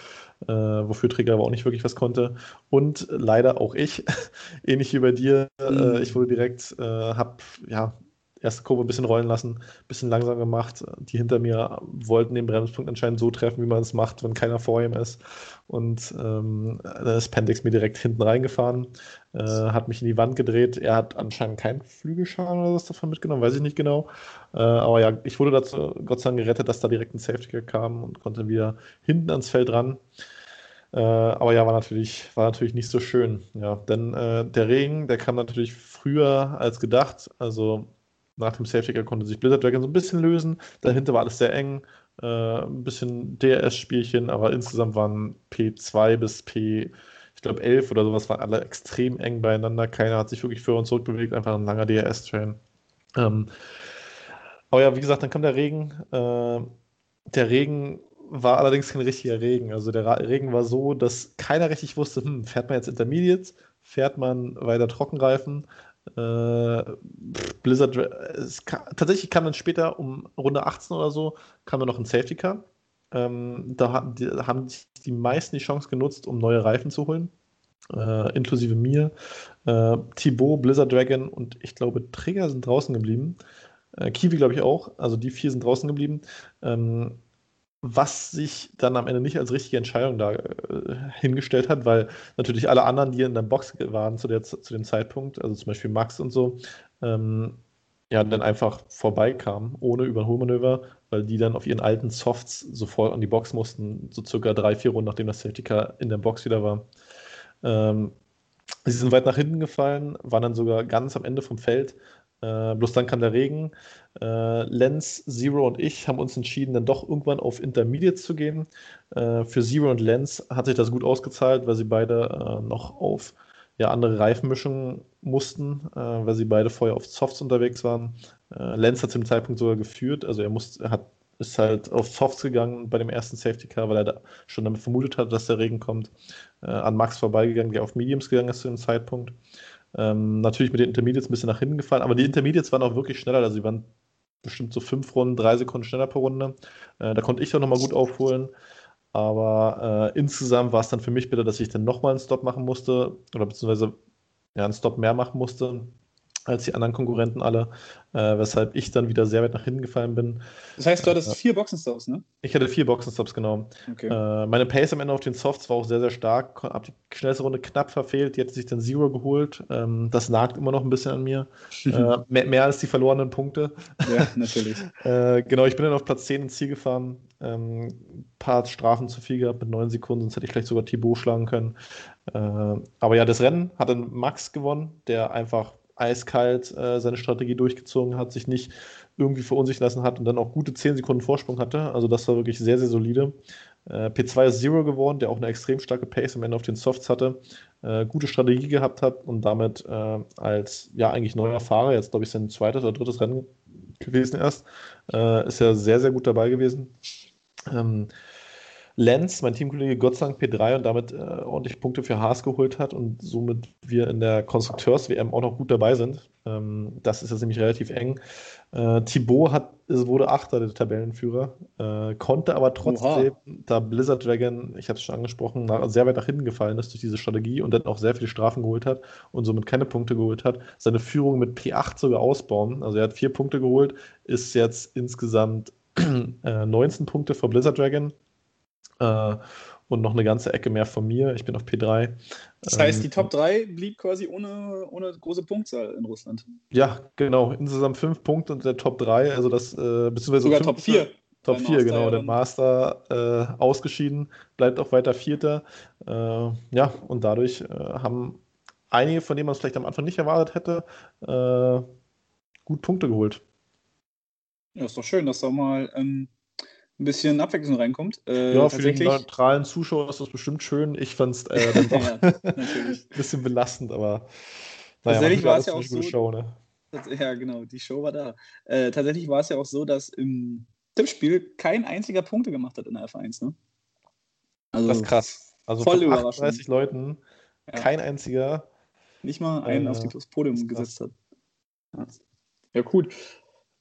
äh, wofür Trigger aber auch nicht wirklich was konnte. Und leider auch ich, *laughs* ähnlich wie bei dir, äh, mhm. ich wurde direkt, äh, hab ja erste Kurve ein bisschen rollen lassen, ein bisschen langsam gemacht. Die hinter mir wollten den Bremspunkt anscheinend so treffen, wie man es macht, wenn keiner vor ihm ist. Und ähm, dann ist Pendix mir direkt hinten reingefahren, äh, hat mich in die Wand gedreht. Er hat anscheinend keinen Flügelschaden oder was davon mitgenommen, weiß ich nicht genau. Äh, aber ja, ich wurde dazu Gott sei Dank gerettet, dass da direkt ein Safety Car kam und konnte wieder hinten ans Feld ran. Äh, aber ja, war natürlich, war natürlich nicht so schön. Ja, denn äh, der Regen, der kam natürlich früher als gedacht. Also nach dem Safety konnte sich Blizzard Dragon so ein bisschen lösen. Dahinter war alles sehr eng. Äh, ein bisschen DRS-Spielchen, aber insgesamt waren P2 bis P, ich glaube 11 oder sowas, waren alle extrem eng beieinander. Keiner hat sich wirklich für uns zurückbewegt, einfach ein langer DRS-Train. Ähm, aber ja, wie gesagt, dann kam der Regen. Äh, der Regen war allerdings kein richtiger Regen. Also der Regen war so, dass keiner richtig wusste, hm, fährt man jetzt Intermediates, fährt man weiter Trockenreifen, Blizzard, kann, tatsächlich kam dann später um Runde 18 oder so, kam dann noch ein Safety Car. Ähm, da haben die, haben die meisten die Chance genutzt, um neue Reifen zu holen. Äh, inklusive mir. Äh, Thibaut, Blizzard Dragon und ich glaube Trigger sind draußen geblieben. Äh, Kiwi glaube ich auch. Also die vier sind draußen geblieben. Ähm, was sich dann am Ende nicht als richtige Entscheidung da äh, hingestellt hat, weil natürlich alle anderen, die in der Box waren zu, der, zu dem Zeitpunkt, also zum Beispiel Max und so, ähm, ja, dann einfach vorbeikamen, ohne Überholmanöver, weil die dann auf ihren alten Softs sofort an die Box mussten, so circa drei, vier Runden, nachdem das Car in der Box wieder war. Ähm, sie sind weit nach hinten gefallen, waren dann sogar ganz am Ende vom Feld äh, bloß dann kam der Regen. Äh, Lenz, Zero und ich haben uns entschieden, dann doch irgendwann auf Intermediates zu gehen. Äh, für Zero und Lenz hat sich das gut ausgezahlt, weil sie beide äh, noch auf ja, andere Reifenmischungen mussten, äh, weil sie beide vorher auf Softs unterwegs waren. Äh, Lenz hat zu dem Zeitpunkt sogar geführt, also er, muss, er hat, ist halt auf Softs gegangen bei dem ersten Safety Car, weil er da schon damit vermutet hat, dass der Regen kommt. an Max vorbeigegangen, der auf Mediums gegangen ist zu dem Zeitpunkt. Ähm, natürlich mit den Intermediates ein bisschen nach hinten gefallen, aber die Intermediates waren auch wirklich schneller. Also, sie waren bestimmt so fünf Runden, drei Sekunden schneller pro Runde. Äh, da konnte ich auch nochmal gut aufholen. Aber äh, insgesamt war es dann für mich bitter, dass ich dann nochmal einen Stop machen musste oder beziehungsweise ja, einen Stop mehr machen musste als die anderen Konkurrenten alle, äh, weshalb ich dann wieder sehr weit nach hinten gefallen bin. Das heißt, du hattest äh, vier Boxenstops, ne? Ich hatte vier Boxenstops, genau. Okay. Äh, meine Pace am Ende auf den Softs war auch sehr, sehr stark. Hab die schnellste Runde knapp verfehlt, die hat sich dann Zero geholt. Ähm, das nagt immer noch ein bisschen an mir. *laughs* Äh, mehr, mehr, als die verlorenen Punkte. Ja, *laughs* natürlich. Äh, genau, ich bin dann auf Platz 10 ins Ziel gefahren. Ähm, ein paar Strafen zu viel gehabt mit neun Sekunden, sonst hätte ich vielleicht sogar Thibaut schlagen können. Äh, aber ja, das Rennen hat dann Max gewonnen, der einfach eiskalt äh, seine Strategie durchgezogen hat, sich nicht irgendwie verunsichern lassen hat und dann auch gute 10 Sekunden Vorsprung hatte. Also das war wirklich sehr, sehr solide. Äh, P2 ist Zero geworden, der auch eine extrem starke Pace am Ende auf den Softs hatte, äh, gute Strategie gehabt hat und damit äh, als ja eigentlich neuer Fahrer, jetzt glaube ich sein zweites oder drittes Rennen gewesen erst, äh, ist ja sehr, sehr gut dabei gewesen. Ähm, Lenz, mein Teamkollege, Gott sei Dank P3 und damit äh, ordentlich Punkte für Haas geholt hat und somit wir in der Konstrukteurs-WM auch noch gut dabei sind. Ähm, das ist jetzt nämlich relativ eng. Äh, Thibaut hat, es wurde Achter der Tabellenführer, äh, konnte aber trotzdem, Oha. da Blizzard Dragon, ich habe es schon angesprochen, nach, sehr weit nach hinten gefallen ist durch diese Strategie und dann auch sehr viele Strafen geholt hat und somit keine Punkte geholt hat, seine Führung mit P8 sogar ausbauen. Also er hat vier Punkte geholt, ist jetzt insgesamt 19 äh, Punkte vor Blizzard Dragon äh, und noch eine ganze Ecke mehr von mir. Ich bin auf P3. Das heißt, die ähm, Top 3 blieb quasi ohne, ohne große Punktzahl in Russland. Ja, genau. Insgesamt fünf Punkte und der Top 3, also das, äh, beziehungsweise sogar Top 4. Top 4, genau. Der Master äh, ausgeschieden, bleibt auch weiter Vierter. Äh, ja, und dadurch äh, haben einige, von denen man es vielleicht am Anfang nicht erwartet hätte, äh, gut Punkte geholt. Ja, ist doch schön, dass da mal ähm, ein bisschen Abwechslung reinkommt. Äh, ja, für den neutralen Zuschauer ist das bestimmt schön. Ich fand es äh, *laughs* *laughs* ein bisschen belastend, aber naja, tatsächlich war es ja auch so. Show, ne? Ja, genau, die Show war da. Äh, tatsächlich war es ja auch so, dass im Tippspiel kein einziger Punkte gemacht hat in der F1. Ne? Also, das ist krass. Also voll von 38 Leuten ja. kein einziger. Nicht mal einen auf das Podium gesetzt hat. Ja. ja, gut.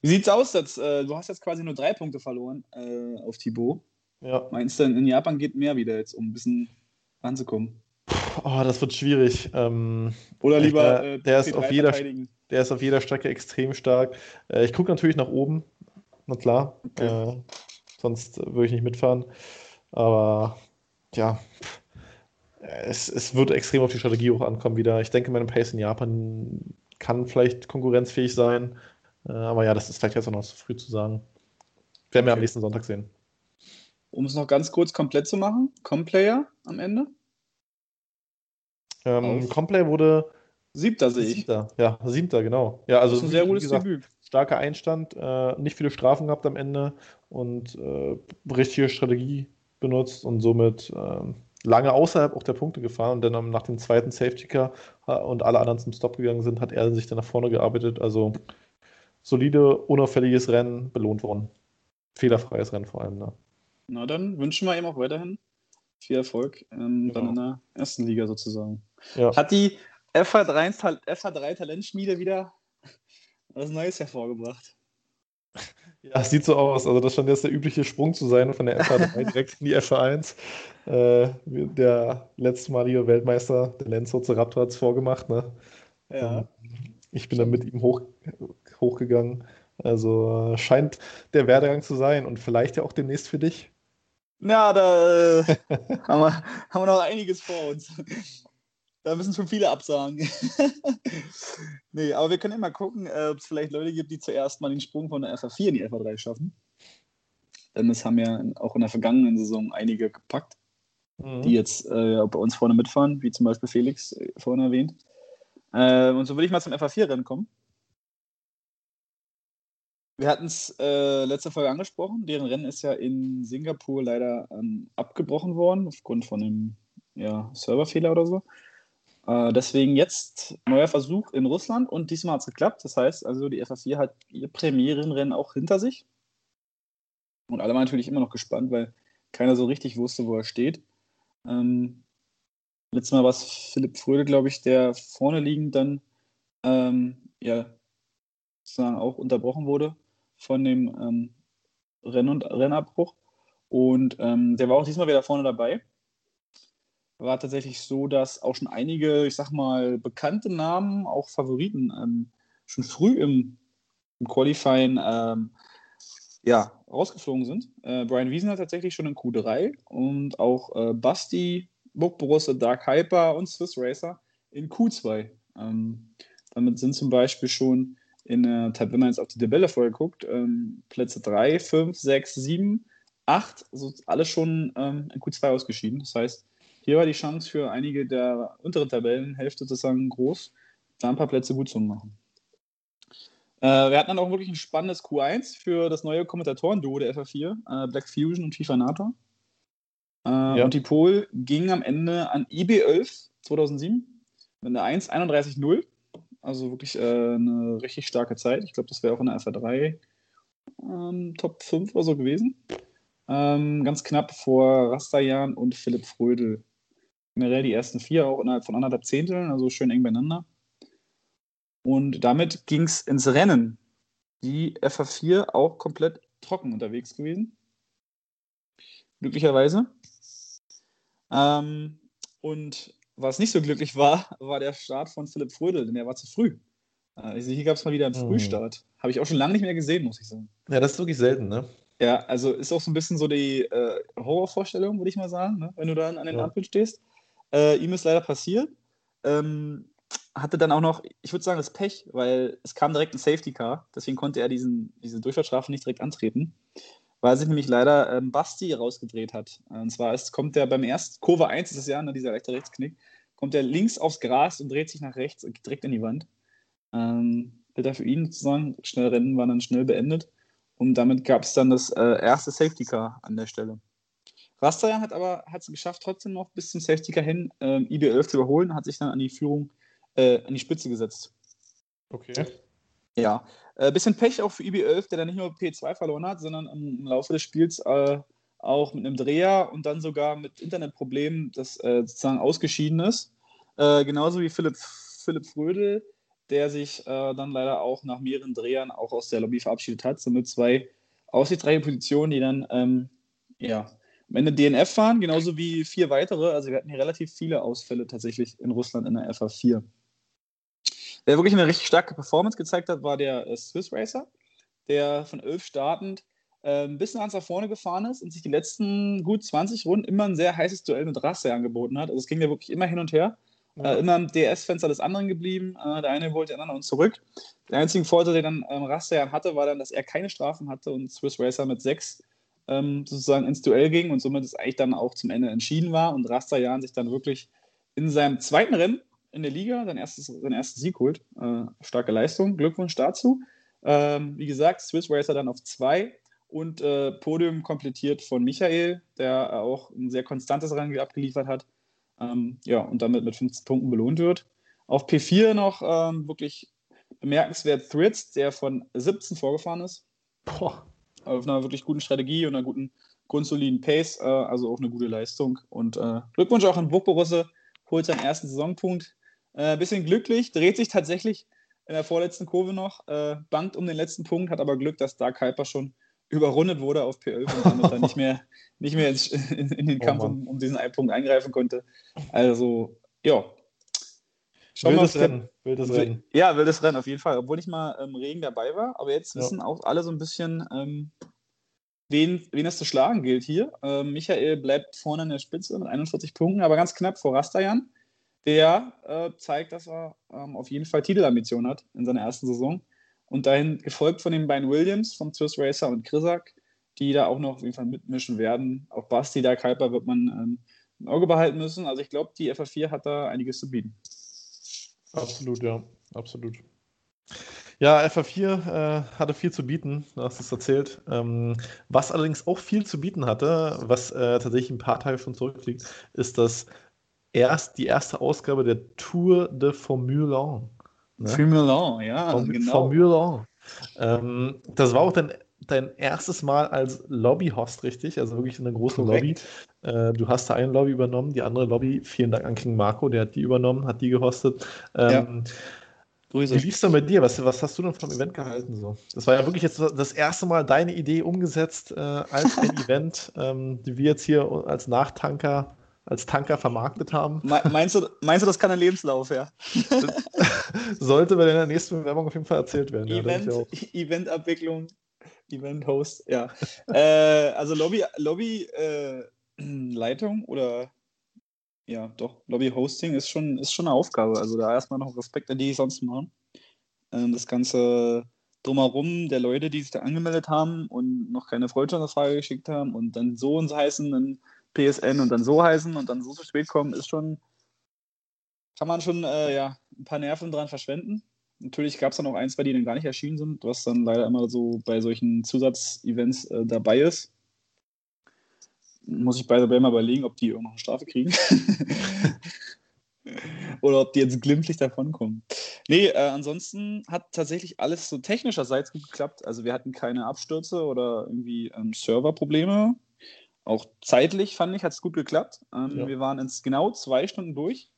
Wie sieht's aus jetzt? Äh, du hast jetzt quasi nur drei Punkte verloren äh, auf Thibaut. Ja. Meinst du, in Japan geht mehr wieder jetzt, um ein bisschen ranzukommen? Oh, das wird schwierig. Ähm, Oder lieber äh, der, ist auf jeder, der ist auf jeder Strecke extrem stark. Äh, ich gucke natürlich nach oben, na klar. Okay. Äh, sonst würde ich nicht mitfahren. Aber ja, es, es wird extrem auf die Strategie auch ankommen wieder. Ich denke, meine Pace in Japan kann vielleicht konkurrenzfähig sein. Äh, aber ja, das ist vielleicht jetzt auch noch zu früh zu sagen. Werden wir am nächsten Sonntag sehen. Um es noch ganz kurz komplett zu machen, Complayer am Ende? Ähm, Complayer wurde siebter, sehe ich. Siebter, ja, siebter, genau. Ja, also, das ist ein sehr gutes gesagt, Debüt. Starker Einstand, äh, nicht viele Strafen gehabt am Ende und äh, richtige Strategie benutzt und somit äh, lange außerhalb auch der Punkte gefahren und dann nach dem zweiten Safety Car äh, und alle anderen zum Stop gegangen sind, hat er sich dann nach vorne gearbeitet. Also solide, unauffälliges Rennen belohnt worden. Fehlerfreies Rennen vor allem. Ne? Na, dann wünschen wir ihm auch weiterhin viel Erfolg ähm, genau. dann in der ersten Liga sozusagen. Ja. Hat die FH3, FH3 Talentschmiede wieder was Neues hervorgebracht? *laughs* Ja, sieht so aus. Also, das scheint jetzt der übliche Sprung zu sein von der FH3 *laughs* direkt in die FH1. Äh, der letztmalige Weltmeister, der Lenzo Raptor, hat es vorgemacht. Ne? Ja. Ähm, ich bin dann mit ihm hoch, hochgegangen. Also äh, scheint der Werdegang zu sein und vielleicht ja auch demnächst für dich. Ja, da *laughs* äh, haben, wir, haben wir noch einiges vor uns. Da müssen schon viele absagen. *laughs* nee, aber wir können immer gucken, äh, ob es vielleicht Leute gibt, die zuerst mal den Sprung von der FA4 in die FA3 schaffen. Denn das haben ja auch in der vergangenen Saison einige gepackt, mhm. die jetzt äh, bei uns vorne mitfahren, wie zum Beispiel Felix vorhin erwähnt. Äh, und so würde ich mal zum FA4-Rennen kommen. Wir hatten es äh, letzte Folge angesprochen. Deren Rennen ist ja in Singapur leider ähm, abgebrochen worden, aufgrund von einem ja, Serverfehler oder so. Äh, deswegen jetzt neuer Versuch in Russland und diesmal hat es geklappt. Das heißt also, die FA4 hat ihr Premierenrennen auch hinter sich. Und alle waren natürlich immer noch gespannt, weil keiner so richtig wusste, wo er steht. Ähm, letztes Mal war es Philipp Fröde, glaube ich, der vorne liegend dann ähm, ja, sozusagen auch unterbrochen wurde von dem ähm, Renn und Rennabbruch. Und ähm, der war auch diesmal wieder vorne dabei. War tatsächlich so, dass auch schon einige, ich sag mal, bekannte Namen, auch Favoriten, ähm, schon früh im, im Qualifying ähm, ja, rausgeflogen sind. Äh, Brian Wiesner tatsächlich schon in Q3 und auch äh, Basti, Burgborusse, Dark Hyper und Swiss Racer in Q2. Ähm, damit sind zum Beispiel schon in der Tab, wenn man jetzt auf die Tabelle vorher guckt, ähm, Plätze 3, 5, 6, 7, 8, also alles schon ähm, in Q2 ausgeschieden. Das heißt, hier war die Chance für einige der unteren Tabellenhälfte sozusagen groß, da ein paar Plätze gut zu machen. Äh, wir hatten dann auch wirklich ein spannendes Q1 für das neue Kommentatoren-Duo der FA4, äh, Black Fusion und FIFA NATO. Äh, ja. Und die Pole ging am Ende an IB11 2007 mit einer 1,31,0. Also wirklich äh, eine richtig starke Zeit. Ich glaube, das wäre auch in der FA3 ähm, Top 5 oder so gewesen. Ähm, ganz knapp vor Rastajan und Philipp Frödel. Generell die ersten vier auch innerhalb von anderthalb Zehnteln, also schön eng beieinander. Und damit ging es ins Rennen. Die FA4 auch komplett trocken unterwegs gewesen. Glücklicherweise. Ähm, und was nicht so glücklich war, war der Start von Philipp Frödel, denn er war zu früh. Also hier gab es mal wieder einen mhm. Frühstart. Habe ich auch schon lange nicht mehr gesehen, muss ich sagen. Ja, das ist wirklich selten, ne? Ja, also ist auch so ein bisschen so die äh, Horrorvorstellung, würde ich mal sagen, ne? wenn du dann an den ja. Ampeln stehst. Äh, ihm ist leider passiert. Ähm, hatte dann auch noch, ich würde sagen, das Pech, weil es kam direkt ein Safety Car, deswegen konnte er diesen, diese Durchfahrtsstrafe nicht direkt antreten, weil sich nämlich leider ähm, Basti rausgedreht hat. Und zwar ist, kommt er beim ersten, Kurve 1 ist es ja, ne, dieser leichte Rechtsknick, kommt er links aufs Gras und dreht sich nach rechts und direkt in die Wand. Ähm, Bilder für ihn sozusagen, schnell Rennen war dann schnell beendet und damit gab es dann das äh, erste Safety Car an der Stelle. Rastajan hat aber hat es geschafft, trotzdem noch bis zum Safety Car hin ähm, IB11 zu überholen, hat sich dann an die Führung äh, an die Spitze gesetzt. Okay. Ja, äh, bisschen Pech auch für IB11, der dann nicht nur P2 verloren hat, sondern im, im Laufe des Spiels äh, auch mit einem Dreher und dann sogar mit Internetproblemen, das äh, sozusagen ausgeschieden ist. Äh, genauso wie Philipp, Philipp Frödel, der sich äh, dann leider auch nach mehreren Drehern auch aus der Lobby verabschiedet hat. Somit zwei aussichtsreiche Positionen, die dann ähm, ja, am Ende DNF waren, genauso wie vier weitere. Also wir hatten hier relativ viele Ausfälle tatsächlich in Russland in der FA4. Wer wirklich eine richtig starke Performance gezeigt hat, war der äh, Swiss Racer, der von elf startend ein bisschen ans nach vorne gefahren ist und sich die letzten gut 20 Runden immer ein sehr heißes Duell mit Rasse angeboten hat. Also es ging ja wirklich immer hin und her. Ja. Äh, immer im DS-Fenster des anderen geblieben. Äh, der eine wollte den anderen und zurück. Der einzige Vorteil, den dann ähm, Rasse hatte, war dann, dass er keine Strafen hatte und Swiss Racer mit sechs ähm, sozusagen ins Duell ging und somit es eigentlich dann auch zum Ende entschieden war und Rastajan sich dann wirklich in seinem zweiten Rennen in der Liga sein erstes, seinen ersten Sieg holt. Äh, starke Leistung, Glückwunsch dazu. Ähm, wie gesagt, Swiss Racer dann auf zwei und äh, Podium komplettiert von Michael, der auch ein sehr konstantes Rennen abgeliefert hat. Ähm, ja, und damit mit 15 Punkten belohnt wird. Auf P4 noch ähm, wirklich bemerkenswert Thrids, der von 17 vorgefahren ist. Boah. Auf einer wirklich guten Strategie und einer guten, grundsoliden Pace, äh, also auch eine gute Leistung. Und äh, Glückwunsch auch an Burgborusse, holt seinen ersten Saisonpunkt. Äh, bisschen glücklich, dreht sich tatsächlich in der vorletzten Kurve noch, äh, bangt um den letzten Punkt, hat aber Glück, dass Dark Hyper schon überrundet wurde auf P11 und damit dann nicht mehr, *laughs* nicht mehr in, in, den oh Kampf um, um, diesen einen Punkt eingreifen konnte. Also, ja. Schau wildes mal, Rennen. Wildes Rennen. Ja, wildes Rennen auf jeden Fall. Obwohl nicht mal ähm, Regen dabei war. Aber jetzt wissen ja. auch alle so ein bisschen, ähm, wen, wen es zu schlagen gilt hier. Ähm, Michael bleibt vorne in der Spitze mit 41 Punkten, aber ganz knapp vor Rastajan der äh, zeigt, dass er ähm, auf jeden Fall Titelambitionen hat in seiner ersten Saison. Und dahin gefolgt von den beiden Williams, vom Swiss Racer und Krisak, die da auch noch auf jeden Fall mitmischen werden. Auch Basti, der Kuiper, wird man ähm, im Auge behalten müssen. Also ich glaube, die FA4 hat da einiges zu bieten. Absolut, ja, absolut. Ja, FA4 äh, hatte viel zu bieten, du hast es erzählt. Ähm, was allerdings auch viel zu bieten hatte, was äh, tatsächlich ein paar Tage schon zurückliegt, ist das erst die erste Ausgabe der Tour de Formule 1. Ne? Formule 1, ja, Form genau. Formule 1. Ähm, das war auch dein, dein erstes Mal als Lobby-Host, richtig? Also wirklich in einer großen Korrekt. Lobby. Äh, du hast da eine Lobby übernommen, die andere Lobby, vielen Dank an King Marco, der hat die übernommen, hat die gehostet. Ähm, ja. Wie lief's denn bei dir? Was, was hast du denn vom Event gehalten? So? Das war ja wirklich jetzt das erste Mal deine Idee umgesetzt äh, als ein *laughs* Event, ähm, die wir jetzt hier als Nachtanker als Tanker vermarktet haben. Meinst du, meinst du, das kann ein Lebenslauf, ja? Sollte bei der nächsten Werbung auf jeden Fall erzählt werden. Event, ja, Eventabwicklung, Event-Host, ja. äh, also Lobby, Lobby äh, Leitung oder ja, doch, Lobby-Hosting ist schon, ist schon eine Aufgabe. Also da erstmal noch Respekt an die, die sonst machen. Ähm, das Ganze drumherum der Leute, die sich da angemeldet haben und noch keine Freundschaftsfrage geschickt haben und dann so und so heißen, dann PSN und dann so heißen und dann so zu spät kommen, ist schon, kann man schon äh, ja, ein paar Nerven dran verschwenden. Natürlich gab es dann auch ein, zwei, die dann gar nicht erschienen sind, was dann leider immer so bei solchen Zusatzevents äh, dabei ist. Muss ich bei der mal überlegen, ob die irgendwo eine Strafe kriegen. *laughs* Oder ob die jetzt glimpflich davonkommen. Nee, äh, ansonsten hat tatsächlich alles so technischerseits gut geklappt. Also wir hatten keine Abstürze oder irgendwie ähm, Serverprobleme. Auch zeitlich fand ich, hat es gut geklappt. Ähm, ja. Wir waren ins genau zwei Stunden durch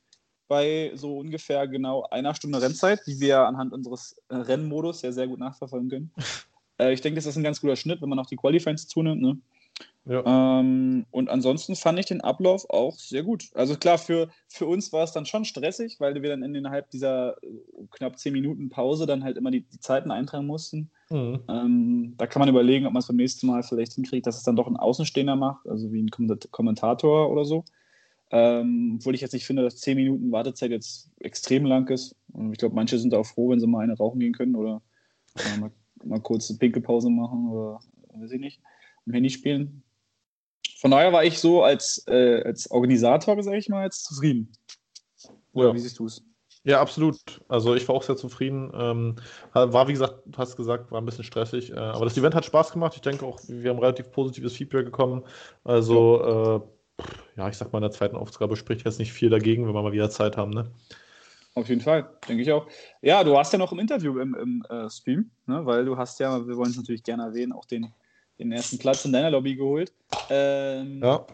bei so ungefähr genau einer Stunde Rennzeit, die wir anhand unseres äh, Rennmodus ja sehr gut nachverfolgen können. *laughs* äh, ich denke, das ist ein ganz guter Schnitt, wenn man auch die Qualifyings zunimmt. Ne? Ja. Ähm, und ansonsten fand ich den Ablauf auch sehr gut. Also klar, für, für uns war es dann schon stressig, weil wir dann innerhalb dieser äh, knapp zehn Minuten Pause dann halt immer die, die Zeiten eintragen mussten. Mhm. Ähm, da kann man überlegen, ob man es beim nächsten Mal vielleicht hinkriegt, dass es dann doch ein Außenstehender macht, also wie ein Kommentator oder so. Ähm, obwohl ich jetzt nicht finde, dass 10 Minuten Wartezeit jetzt extrem lang ist. Und ich glaube, manche sind auch froh, wenn sie mal eine rauchen gehen können oder äh, mal, mal kurz eine Pinkelpause machen oder weiß ich nicht, am Handy spielen. Von daher war ich so als, äh, als Organisator, sage ich mal, jetzt zufrieden. Oder ja. wie siehst du es? Ja, absolut. Also ich war auch sehr zufrieden. Ähm, war, wie gesagt, du hast gesagt, war ein bisschen stressig. Äh, aber das Event hat Spaß gemacht. Ich denke auch, wir haben relativ positives Feedback bekommen. Also ja. äh, ja, ich sag mal, in der zweiten Aufgabe spricht jetzt nicht viel dagegen, wenn wir mal wieder Zeit haben, ne? Auf jeden Fall, denke ich auch. Ja, du warst ja noch im Interview im, im äh, Stream, ne? weil du hast ja, wir wollen es natürlich gerne erwähnen, auch den, den ersten Platz in deiner Lobby geholt. Ähm, ja.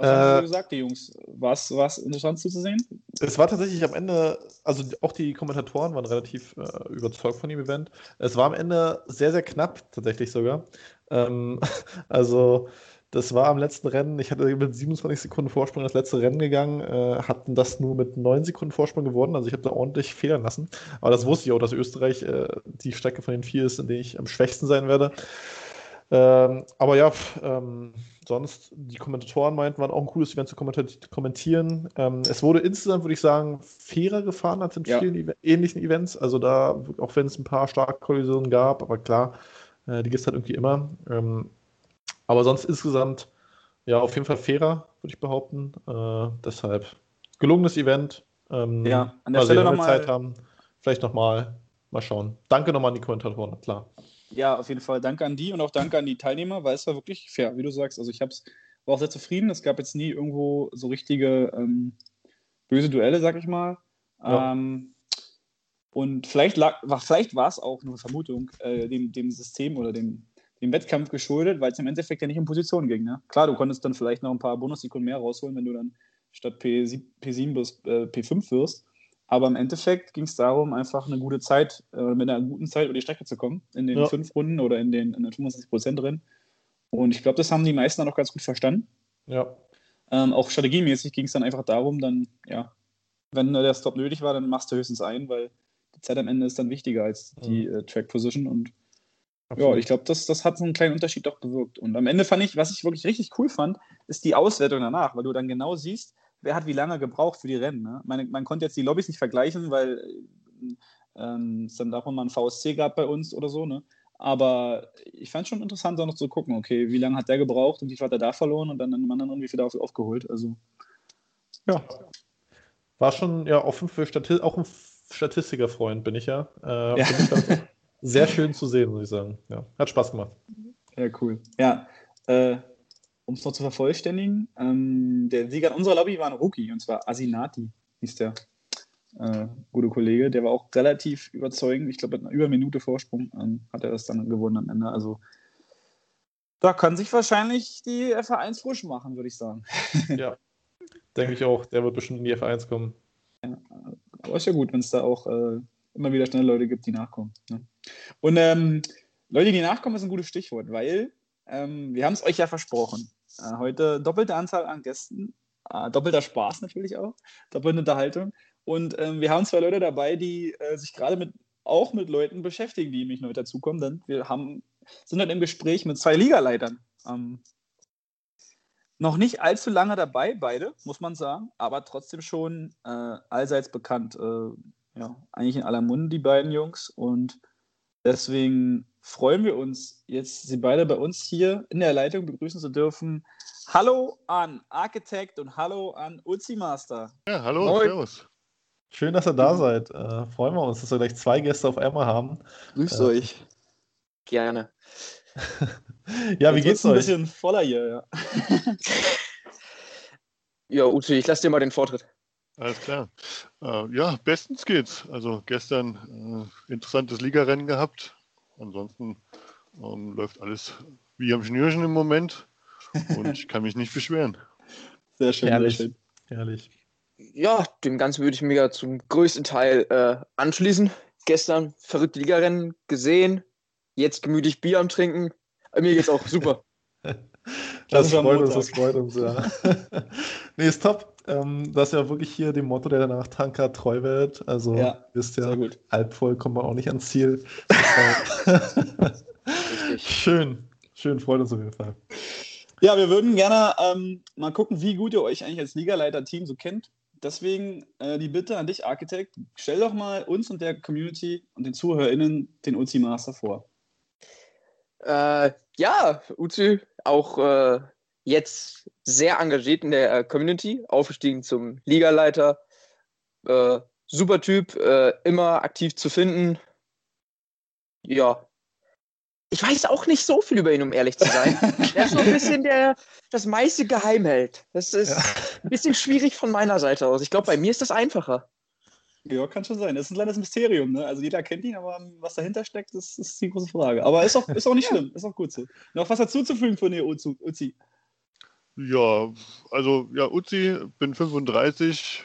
Was äh, haben sie gesagt, die Jungs? War es interessant zuzusehen? Es war tatsächlich am Ende, also auch die Kommentatoren waren relativ äh, überzeugt von dem Event. Es war am Ende sehr, sehr knapp, tatsächlich sogar. Ähm, *laughs* also das war am letzten Rennen, ich hatte mit 27 Sekunden Vorsprung das letzte Rennen gegangen, äh, hatten das nur mit 9 Sekunden Vorsprung gewonnen, also ich habe da ordentlich federn lassen. Aber das wusste ich auch, dass Österreich äh, die Strecke von den vier ist, in der ich am schwächsten sein werde. Ähm, aber ja, ähm, sonst, die Kommentatoren meinten, war auch ein cooles Event zu kommentieren. Ähm, es wurde insgesamt, würde ich sagen, fairer gefahren als in ja. vielen ähnlichen Events. Also da, auch wenn es ein paar Starkkollisionen gab, aber klar, äh, die gibt es halt irgendwie immer. Ähm, aber sonst insgesamt, ja, auf jeden Fall fairer, würde ich behaupten. Äh, deshalb gelungenes Event. Ähm, ja, an der Stelle nochmal. Zeit haben. Vielleicht nochmal, mal schauen. Danke nochmal an die Kommentatoren, klar. Ja, auf jeden Fall. Danke an die und auch danke an die Teilnehmer, weil es war wirklich fair, wie du sagst. Also ich hab's, war auch sehr zufrieden. Es gab jetzt nie irgendwo so richtige ähm, böse Duelle, sag ich mal. Ja. Ähm, und vielleicht, lag, vielleicht war es auch nur Vermutung, äh, dem, dem System oder dem, dem Wettkampf geschuldet, weil es im Endeffekt ja nicht um Position ging. Ne? Klar, du konntest dann vielleicht noch ein paar Bonussekunden mehr rausholen, wenn du dann statt P7, P7 bis äh, P5 wirst. Aber im Endeffekt ging es darum, einfach eine gute Zeit, äh, mit einer guten Zeit über die Strecke zu kommen, in den ja. fünf Runden oder in den, in den 25 Prozent drin. Und ich glaube, das haben die meisten dann auch ganz gut verstanden. Ja. Ähm, auch strategiemäßig ging es dann einfach darum, dann, ja, wenn der Stop nötig war, dann machst du höchstens ein, weil die Zeit am Ende ist dann wichtiger als die mhm. äh, Track Position und Absolut. Ja, ich glaube, das, das hat so einen kleinen Unterschied doch bewirkt. Und am Ende fand ich, was ich wirklich richtig cool fand, ist die Auswertung danach, weil du dann genau siehst, wer hat wie lange gebraucht für die Rennen. Ne? Man, man konnte jetzt die Lobbys nicht vergleichen, weil ähm, es dann davon mal ein VSC gab bei uns oder so. Ne? Aber ich fand es schon interessant, da noch zu gucken, okay, wie lange hat der gebraucht und wie viel hat er da verloren und dann an dem anderen wie viel dafür aufgeholt. Also, ja. War schon, ja, offen für Stati auch ein Statistikerfreund bin ich ja. Äh, ja. Sehr schön zu sehen, muss ich sagen. Ja, hat Spaß gemacht. Ja, cool. Ja, äh, um es noch zu vervollständigen, ähm, der Sieger in unserer Lobby war ein Rookie, und zwar Asinati, hieß der äh, gute Kollege. Der war auch relativ überzeugend. Ich glaube, mit einer über Minute Vorsprung ähm, hat er das dann gewonnen am Ende. Also da kann sich wahrscheinlich die F1 frisch machen, würde ich sagen. *laughs* ja, denke ich auch. Der wird bestimmt in die F1 kommen. Ja, aber ist ja gut, wenn es da auch äh, immer wieder schnell Leute gibt, die nachkommen. Ne? Und ähm, Leute, die nachkommen, ist ein gutes Stichwort, weil ähm, wir haben es euch ja versprochen. Äh, heute doppelte Anzahl an Gästen, äh, doppelter Spaß natürlich auch, doppelte Unterhaltung. Und ähm, wir haben zwei Leute dabei, die äh, sich gerade mit auch mit Leuten beschäftigen, die nämlich neu dazukommen. Denn wir haben, sind halt im Gespräch mit zwei Ligaleitern. Ähm, noch nicht allzu lange dabei, beide, muss man sagen, aber trotzdem schon äh, allseits bekannt. Äh, ja, eigentlich in aller Munde, die beiden Jungs. Und Deswegen freuen wir uns, jetzt Sie beide bei uns hier in der Leitung begrüßen zu dürfen. Hallo an Architect und hallo an Uzi Master. Ja, hallo, Moin. servus. Schön, dass ihr da seid. Äh, freuen wir uns, dass wir gleich zwei Gäste auf einmal haben. Grüßt Äh, euch. Gerne. *laughs* Ja, wie Jetzt geht's wird's ein euch? bisschen voller hier, ja. *laughs* Ja, Uzi, ich lasse dir mal den Vortritt. Alles klar. Äh, ja, bestens geht's. Also gestern äh, interessantes Ligarennen gehabt. Ansonsten ähm, läuft alles wie am Schnürchen im Moment. Und ich kann mich nicht beschweren. *laughs* Sehr schön, Herrlich. sehr schön. Herrlich. Ja, dem Ganzen würde ich mir ja zum größten Teil äh, anschließen. Gestern verrückte Ligarennen gesehen, jetzt gemütlich Bier am Trinken. Äh, Mir geht's auch super. *laughs* Das Klassischer freut uns, das freut uns, ja. *laughs* nee, ist top. Ähm, dass ihr wirklich hier dem Motto der Nachtanker treu werdet. Also, Ja, wisst ja, halb voll kommt man auch nicht ans Ziel. *laughs* Schön, schön, freut uns auf jeden Fall. Ja, wir würden gerne ähm, mal gucken, wie gut ihr euch eigentlich als Ligaleiter-Team so kennt. Deswegen äh, die Bitte an dich, Architekt, stell doch mal uns und der Community und den ZuhörerInnen den Uzi Master vor. Äh, ja, Uzi, auch äh, jetzt sehr engagiert in der äh, Community, aufgestiegen zum Ligaleiter. Äh, super Typ, äh, immer aktiv zu finden. Ja. Ich weiß auch nicht so viel über ihn, um ehrlich zu sein. *laughs* Er ist so ein bisschen der das meiste geheim hält. Das ist ein bisschen schwierig von meiner Seite aus. Ich glaube, bei mir ist das einfacher. Ja, kann schon sein. Das ist ein kleines Mysterium. Ne? Also jeder kennt ihn, aber was dahinter steckt, das ist die große Frage. Aber ist auch, ist auch nicht schlimm, ist auch gut so. Noch was dazuzufügen von dir, Uzi? Ja, also ja, Uzi, bin 35,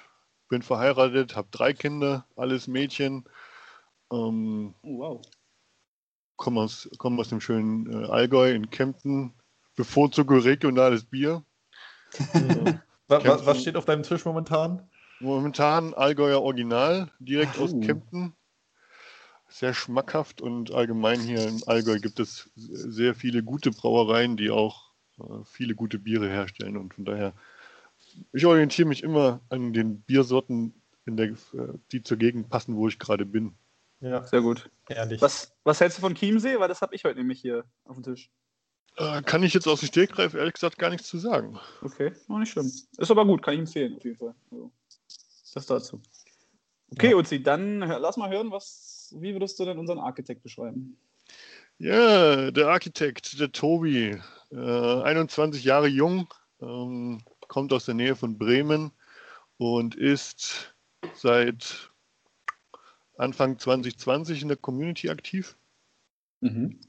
bin verheiratet, habe drei Kinder, alles Mädchen. Ähm, Oh, wow. komme aus, komm aus dem schönen äh, Allgäu in Kempten, bevorzuge regionales Bier. *laughs* Wa- was steht auf deinem Tisch momentan? Momentan Allgäuer Original, direkt aus Oh. Kempten. Sehr schmackhaft und allgemein hier im Allgäu gibt es sehr viele gute Brauereien, die auch äh, viele gute Biere herstellen und von daher, ich orientiere mich immer an den Biersorten, in der, äh, die zur Gegend passen, wo ich gerade bin. Ja, Sehr gut. ehrlich. Was, was hältst du von Chiemsee? Weil das habe ich heute nämlich hier auf dem Tisch. Äh, kann ich jetzt aus dem Stegreif ehrlich gesagt gar nichts zu sagen. Okay, noch nicht schlimm. Ist aber gut, kann ich empfehlen, auf jeden Fall. Also, das dazu. Okay, Ja. Uzi, dann lass mal hören, was, wie würdest du denn unseren Architekt beschreiben? Ja, der Architekt, der Tobi, äh, 21 Jahre jung, ähm, kommt aus der Nähe von Bremen und ist seit Anfang 2020 in der Community aktiv. Mhm.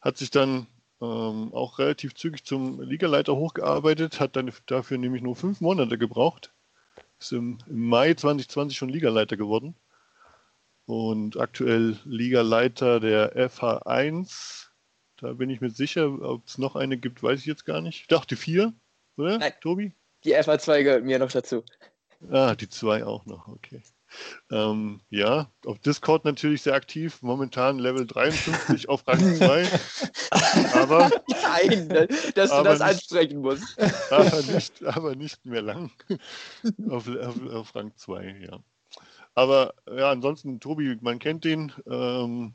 Hat sich dann ähm, auch relativ zügig zum Ligaleiter hochgearbeitet, hat dann dafür nämlich nur fünf Monate gebraucht. Ist im, im Mai 2020 schon Ligaleiter geworden und aktuell Ligaleiter der FH1. Da bin ich mir sicher, ob es noch eine gibt, weiß ich jetzt gar nicht. Ich dachte vier, oder? Nein. Tobi? Die FA2 gehört mir noch dazu. Ah, die zwei auch noch, okay. Ähm, ja, auf Discord natürlich sehr aktiv, momentan Level 53 auf Rang *laughs* 2, aber, Nein, dass du das nicht- ansprechen musst. *laughs* aber, nicht, aber nicht mehr lang auf, auf, auf Rang 2, ja. Aber ja, ansonsten, Tobi, man kennt ihn, ähm,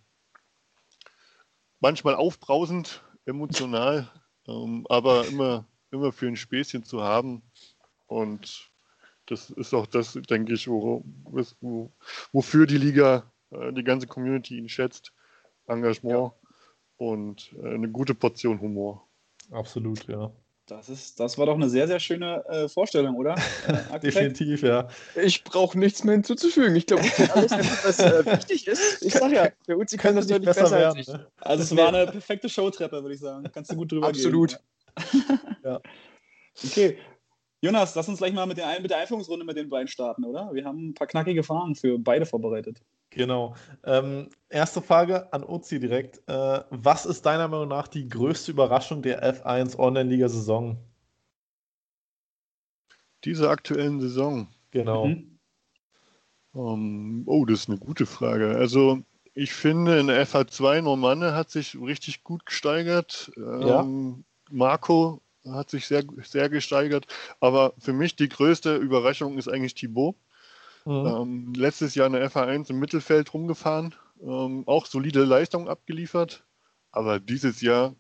manchmal aufbrausend, emotional, ähm, aber immer, immer für ein Späßchen zu haben und das ist auch das, denke ich, wo, wo, wofür die Liga, äh, die ganze Community ihn schätzt. Engagement und äh, eine gute Portion Humor. Absolut, ja. Das, ist, das war doch eine sehr, sehr schöne äh, Vorstellung, oder? Äh? *laughs* Definitiv, ja. Ich brauche nichts mehr hinzuzufügen. Ich glaube, Uzi hat alles, was äh, wichtig ist. Ich sag ja, der Uzi kann das nicht deutlich besser, als ich. ne? Also es war eine perfekte Showtreppe, würde ich sagen. Kannst du gut drüber Absolut. gehen. Ja. *laughs* Okay. Jonas, lass uns gleich mal mit der, mit der Einführungsrunde mit den beiden starten, oder? Wir haben ein paar knackige Fragen für beide vorbereitet. Genau. Ähm, erste Frage an Uzi direkt. Äh, was ist deiner Meinung nach die größte Überraschung der F1 Online-Liga-Saison? Diese aktuellen Saison. Genau. Mhm. Ähm, oh, das ist eine gute Frage. Also, ich finde, in der FH2 Normanne hat sich richtig gut gesteigert. Ähm, Marco hat sich sehr, sehr gesteigert. Aber für mich die größte Überraschung ist eigentlich Thibaut. Mhm. Ähm, letztes Jahr in der FH1 im Mittelfeld rumgefahren. ähm, auch solide Leistung abgeliefert, aber dieses Jahr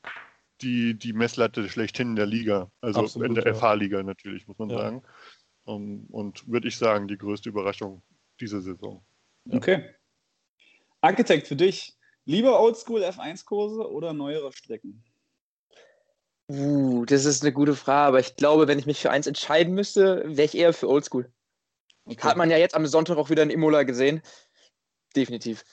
die, die Messlatte schlechthin der Liga, also Absolut, in der ja. FH-Liga natürlich, muss man Ja. sagen. Ähm, und würde ich sagen, die größte Überraschung dieser Saison. Okay. Architekt für dich. Lieber Oldschool F1-Kurse oder neuere Strecken? Uh, das ist eine gute Frage, aber ich glaube, wenn ich mich für eins entscheiden müsste, wäre ich eher für Oldschool. Okay. Hat man ja jetzt am Sonntag auch wieder in Imola gesehen. Definitiv.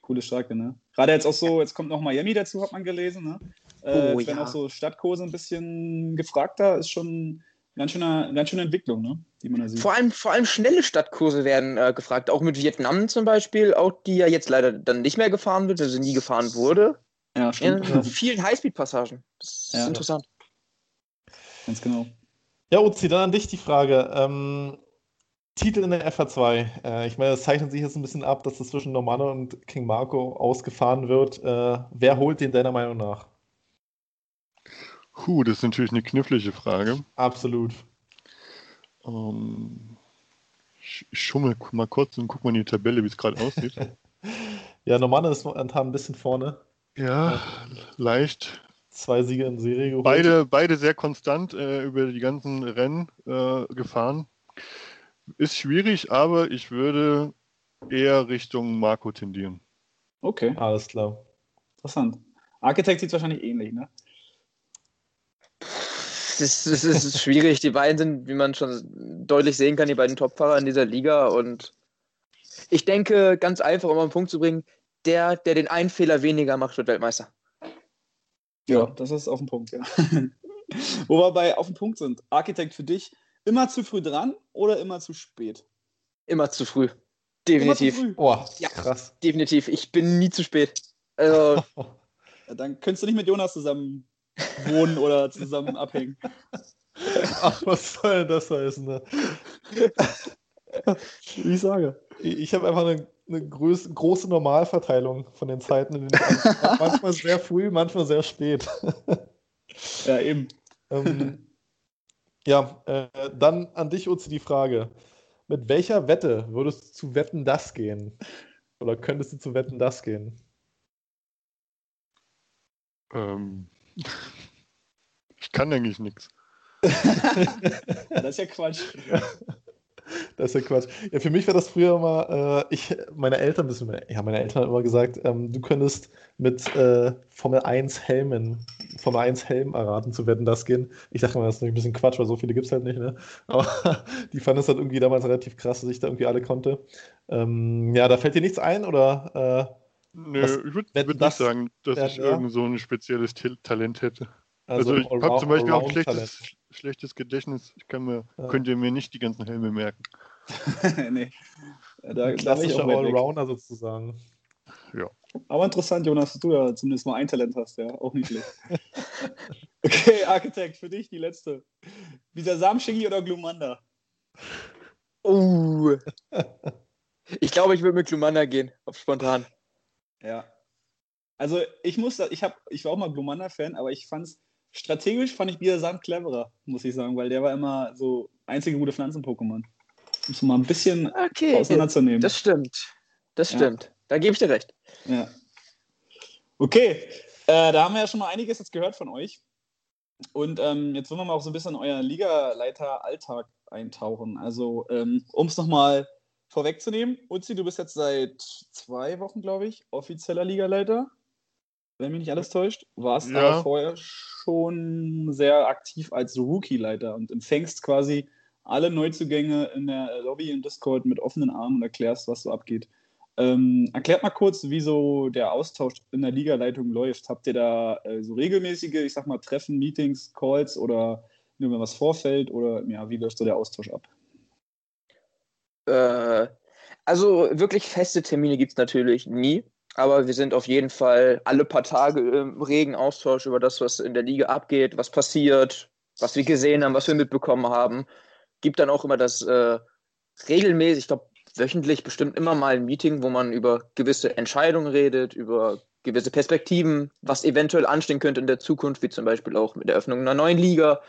Coole Strecke, ne? Gerade jetzt auch so, jetzt kommt noch Miami dazu, hat man gelesen, ne? Äh, Oh, jetzt werden ja. auch so Stadtkurse ein bisschen gefragter, ist schon ganz schöne, ganz schöne Entwicklung, ne? Die man da sieht. Vor allem, vor allem schnelle Stadtkurse werden äh, gefragt, auch mit Vietnam zum Beispiel, auch die ja jetzt leider dann nicht mehr gefahren wird, also nie gefahren wurde. ja, In stimmt. vielen Highspeed-Passagen. Das ist Ja. interessant. Ganz genau. Ja, Uzi, dann an dich die Frage. Ähm, Titel in der FH2. Äh, ich meine, es zeichnet sich jetzt ein bisschen ab, dass das zwischen Normanno und King Marco ausgefahren wird. Äh, wer holt den deiner Meinung nach? Puh, das ist natürlich eine knifflige Frage. Absolut. Ähm, ich schummel mal kurz und guck mal in die Tabelle, wie es gerade aussieht. *laughs* Ja, Normanno ist momentan ein bisschen vorne. ja, leicht. Zwei Siege in Serie geholt. Beide, beide sehr konstant äh, über die ganzen Rennen äh, gefahren. Ist schwierig, aber ich würde eher Richtung Marco tendieren. Okay, Alles klar. interessant. Architekt sieht wahrscheinlich ähnlich, ne? Das, das ist *laughs* schwierig. Die beiden sind, wie man schon deutlich sehen kann, die beiden Topfahrer in dieser Liga. Und ich denke, ganz einfach, um auf den Punkt zu bringen, der, der den einen Fehler weniger macht, wird Weltmeister. Ja, das ist auf den Punkt, ja. *laughs* Wo wir bei auf den Punkt sind. Architekt für dich, immer zu früh dran oder immer zu spät? Immer zu früh. Immer zu Definitiv. früh. Oh, Ja. krass. Definitiv. Ich bin nie zu spät. Also, *laughs* Ja, dann könntest du nicht mit Jonas zusammen wohnen oder zusammen abhängen. *laughs* Ach, was soll denn das heißen? Ne? Wie ich sage. Ich ich habe einfach eine, eine groß, große Normalverteilung von den Zeiten. In den manchmal sehr früh, manchmal sehr spät. Ja, eben. *laughs* ähm, ja, äh, dann an dich, Uzi, die Frage. Mit welcher Wette würdest du zu Wetten das gehen? Oder könntest du zu Wetten das gehen? Ähm, ich kann eigentlich nichts. Das ist ja Quatsch. *laughs* Das ist ja Quatsch. Ja, für mich war das früher immer, äh, ich, meine Eltern, ja, meine Eltern haben immer gesagt, ähm, du könntest mit äh, Formel 1 Helmen, Formel 1 Helm erraten zu Wetten das gehen. Ich dachte mal, das ist ein bisschen Quatsch, weil so viele gibt es halt nicht, ne? Aber *laughs* die fanden es halt irgendwie damals relativ krass, dass ich da irgendwie alle konnte. Ähm, ja, da fällt dir nichts ein oder? Nö, Was- ich würde würd nicht sagen, dass ich irgend so ein spezielles Talent hätte. Äh, Also, ich habe zum Beispiel auch ein schlechtes, schlechtes Gedächtnis. Ich kann mir, Ja. könnt ihr mir nicht die ganzen Helme merken. *laughs* nee. Ja, Da, da bin ich Klassischer. Allrounder sozusagen. Aber interessant, Jonas, dass du ja zumindest mal ein Talent hast, ja. Auch nicht schlecht. *laughs* okay, Architekt, für dich die letzte. Wieder Samschingi oder Glumanda? uh. *laughs* Ich glaube, ich würde mit Klumanda gehen, auf spontan. Ja. Also ich muss ich habe, ich war auch mal Glumanda-Fan, aber ich fand's strategisch fand ich Biasam cleverer, muss ich sagen, weil der war immer so einzige gute Pflanzen-Pokémon. Um es mal ein bisschen Okay, auseinanderzunehmen. das stimmt. Das Ja. stimmt. Da gebe ich dir recht. Ja. Okay, äh, da haben wir ja schon mal einiges jetzt gehört von euch. Und ähm, jetzt wollen wir mal auch so ein bisschen in euer Ligaleiter-Alltag eintauchen. Also, ähm, um es nochmal vorwegzunehmen, Uzi, du bist jetzt seit zwei Wochen, glaube ich, offizieller Ligaleiter. Wenn mich nicht alles täuscht. Warst Ja. aber vorher schon sehr aktiv als Rookie-Leiter und empfängst quasi alle Neuzugänge in der Lobby im Discord mit offenen Armen und erklärst, was so abgeht. Ähm, erklärt mal kurz, wie so der Austausch in der Ligaleitung läuft. Habt ihr da äh, so regelmäßige, ich sag mal, Treffen, Meetings, Calls oder nur wenn was vorfällt oder ja, wie läuft so der Austausch ab? Äh, also wirklich feste Termine gibt es natürlich nie, aber wir sind auf jeden Fall alle paar Tage im regen Austausch über das, was in der Liga abgeht, was passiert, was wir gesehen haben, was wir mitbekommen haben. Gibt dann auch immer das äh, regelmäßig, ich glaube wöchentlich bestimmt immer mal ein Meeting, wo man über gewisse Entscheidungen redet, über gewisse Perspektiven, was eventuell anstehen könnte in der Zukunft, wie zum Beispiel auch mit der Eröffnung einer neuen Liga.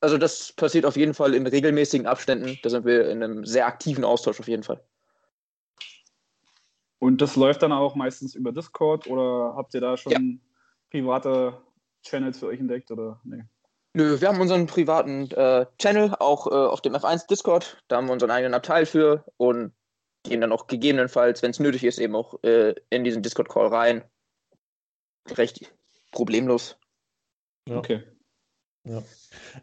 Also das passiert auf jeden Fall in regelmäßigen Abständen. Da sind wir in einem sehr aktiven Austausch auf jeden Fall. Und das läuft dann auch meistens über Discord oder habt ihr da schon Ja. private Channels für euch entdeckt oder nee? Nö, wir haben unseren privaten äh, Channel, auch äh, auf dem F1 Discord. Da haben wir unseren eigenen Abteil für und gehen dann auch gegebenenfalls, wenn es nötig ist, eben auch äh, in diesen Discord-Call rein. Recht problemlos. Ja. Okay.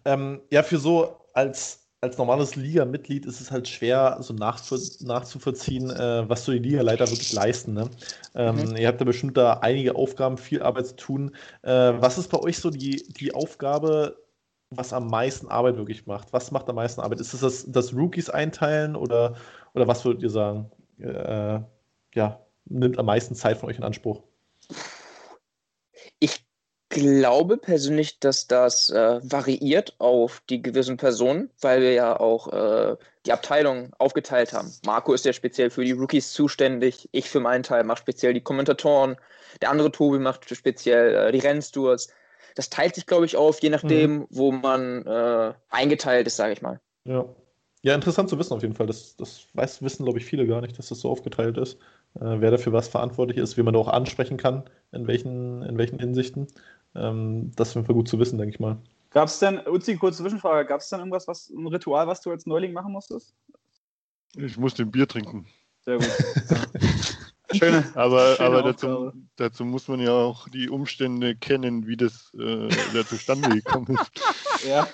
Ähm, ja, für so als, als normales Liga-Mitglied ist es halt schwer, so nachzu nachzuvollziehen, äh, was so die Ligaleiter wirklich leisten. Ne? Ähm, Mhm. Ihr habt ja bestimmt da einige Aufgaben, viel Arbeit zu tun. Äh, was ist bei euch so die, die Aufgabe, was am meisten Arbeit wirklich macht? Was macht am meisten Arbeit? Ist es das, das Rookies einteilen oder, oder was würdet ihr sagen? Äh, ja, nimmt am meisten Zeit von euch in Anspruch? Ich glaube persönlich, dass das äh, variiert auf die gewissen Personen, weil wir ja auch äh, die Abteilung aufgeteilt haben. Marco ist ja speziell für die Rookies zuständig. Ich für meinen Teil mache speziell die Kommentatoren. Der andere Tobi macht speziell äh, die Rennstewards. Das teilt sich, glaube ich, auf, je nachdem, wo man äh, eingeteilt ist, sage ich mal. Ja. Ja, interessant zu wissen auf jeden Fall. Das, das weiß, wissen, glaube ich, viele gar nicht, dass das so aufgeteilt ist. Äh, wer dafür was verantwortlich ist, wie man da auch ansprechen kann, in welchen, in welchen Hinsichten. Ähm, das ist auf jeden Fall gut zu wissen, denke ich mal. Gab es denn, Uzi, kurze Zwischenfrage, gab es denn irgendwas, was, ein Ritual, was du als Neuling machen musstest? Ich musste ein Bier trinken. Sehr gut. *laughs* Schöne, Aber, Schöne aber dazu, dazu muss man ja auch die Umstände kennen, wie das äh, da zustande gekommen ist. ja.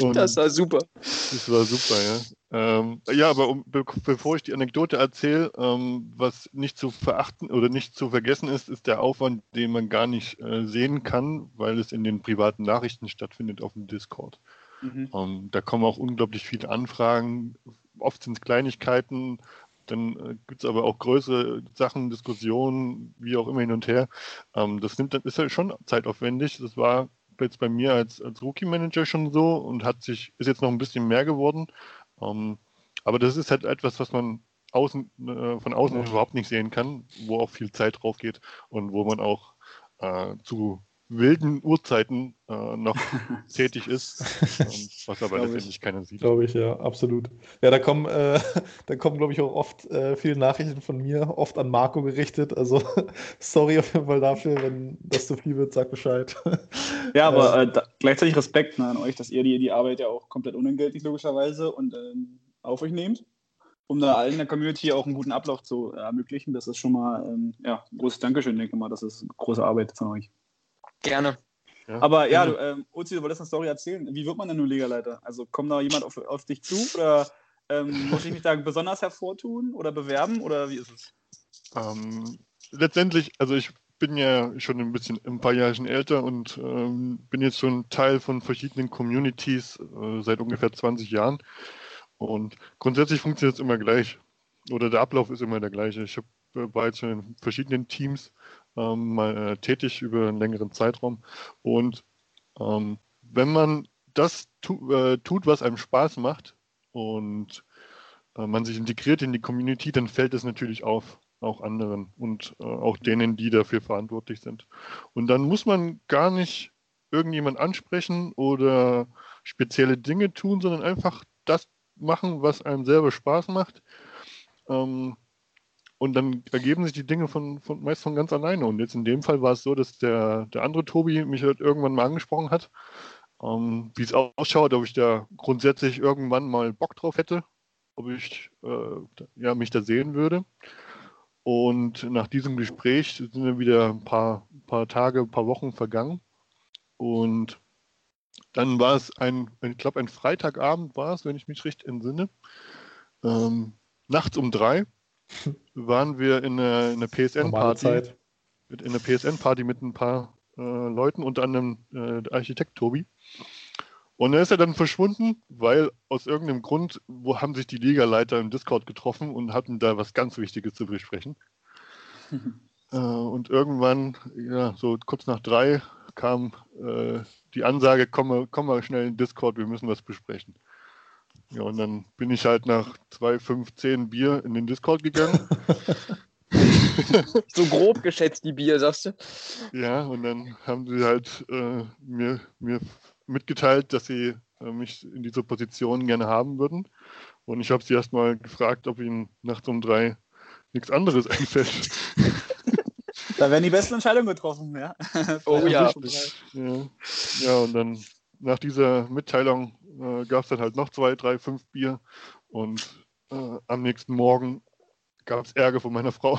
Und Das war super. das war super, ja. Ähm, ja, aber um, be bevor ich die Anekdote erzähle, ähm, was nicht zu verachten oder nicht zu vergessen ist, ist der Aufwand, den man gar nicht äh, sehen kann, weil es in den privaten Nachrichten stattfindet auf dem Discord. Mhm. Ähm, da kommen auch unglaublich viele Anfragen. Oft sind es Kleinigkeiten, dann äh, gibt es aber auch größere Sachen, Diskussionen, wie auch immer hin und her. Ähm, das nimmt, ist halt schon zeitaufwendig. Das war jetzt bei mir als, als Rookie-Manager schon so und hat sich, ist jetzt noch ein bisschen mehr geworden. Ähm, aber das ist halt etwas, was man außen, äh, von außen überhaupt nicht sehen kann, wo auch viel Zeit drauf geht und wo man auch äh, zu wilden Uhrzeiten äh, noch *laughs* tätig ist, ähm, was aber letztendlich keiner sieht. Glaube ich, ja, absolut. Ja, da kommen, äh, *laughs* da kommen, glaube ich, auch oft äh, viele Nachrichten von mir, oft an Marco gerichtet. Also *laughs* sorry auf jeden Fall dafür, wenn das zu viel wird, sag Bescheid. Ja, aber äh, da, gleichzeitig Respekt ne, an euch, dass ihr die, die Arbeit ja auch komplett unentgeltlich logischerweise und ähm, auf euch nehmt, um da allen in der Community auch einen guten Ablauf zu äh, ermöglichen. Das ist schon mal ähm, ja, ein großes Dankeschön, denke ich mal. Das ist große Arbeit von euch. Gerne. Ja. Aber ja, Mhm. du, ähm, Uzi, du wolltest eine Story erzählen. Wie wird man denn nun Liga-Leiter? Also kommt da jemand auf, auf dich zu oder ähm, muss ich mich da besonders hervortun oder bewerben oder wie ist es? Ähm, letztendlich, also ich bin ja schon ein bisschen ein paar Jahre älter und ähm, bin jetzt schon Teil von verschiedenen Communities äh, seit ungefähr 20 Jahren. Und grundsätzlich funktioniert es immer gleich. Oder der Ablauf ist immer der gleiche. Ich hab, äh, war jetzt schon in verschiedenen Teams ähm, mal äh, tätig über einen längeren Zeitraum. Und ähm, wenn man das tu, äh, tut, was einem Spaß macht und äh, man sich integriert in die Community, dann fällt es natürlich auf, auch anderen und äh, auch denen, die dafür verantwortlich sind. Und dann muss man gar nicht irgendjemand ansprechen oder spezielle Dinge tun, sondern einfach das machen, was einem selber Spaß macht. Ähm, und dann ergeben sich die Dinge von, von meist von ganz alleine. Und jetzt in dem Fall war es so, dass der, der andere Tobi mich halt irgendwann mal angesprochen hat, ähm, wie es ausschaut, ob ich da grundsätzlich irgendwann mal Bock drauf hätte, ob ich äh, ja, mich da sehen würde. Und nach diesem Gespräch sind dann wieder ein paar, paar Tage, ein paar Wochen vergangen. Und dann war es ein, ich glaube, ein Freitagabend war es, wenn ich mich recht entsinne. Ähm, nachts um drei waren wir in einer, in einer Normale PSN-Party in der PSN-Party mit ein paar äh, Leuten, unter anderem äh, der Architekt Tobi. Und er ist ja dann verschwunden, weil aus irgendeinem Grund, wo haben sich die Ligaleiter im Discord getroffen und hatten da was ganz Wichtiges zu besprechen. *laughs* äh, und irgendwann, ja, so kurz nach drei, kam äh, die Ansage, komm mal, komm mal schnell in Discord, wir müssen was besprechen. Ja, und dann bin ich halt nach zwei, fünf, zehn Bier in den Discord gegangen. *laughs* So grob geschätzt die Bier, sagst du? Ja, und dann haben sie halt äh, mir, mir mitgeteilt, dass sie äh, mich in dieser Position gerne haben würden. Und ich habe sie erstmal gefragt, ob ihnen nachts um drei nichts anderes *laughs* einfällt. Da werden die besten Entscheidungen getroffen, ja. Oh ja. Ja, ja und dann nach dieser Mitteilung äh, gab es dann halt noch zwei, drei, fünf Bier und äh, am nächsten Morgen gab es Ärger von meiner Frau.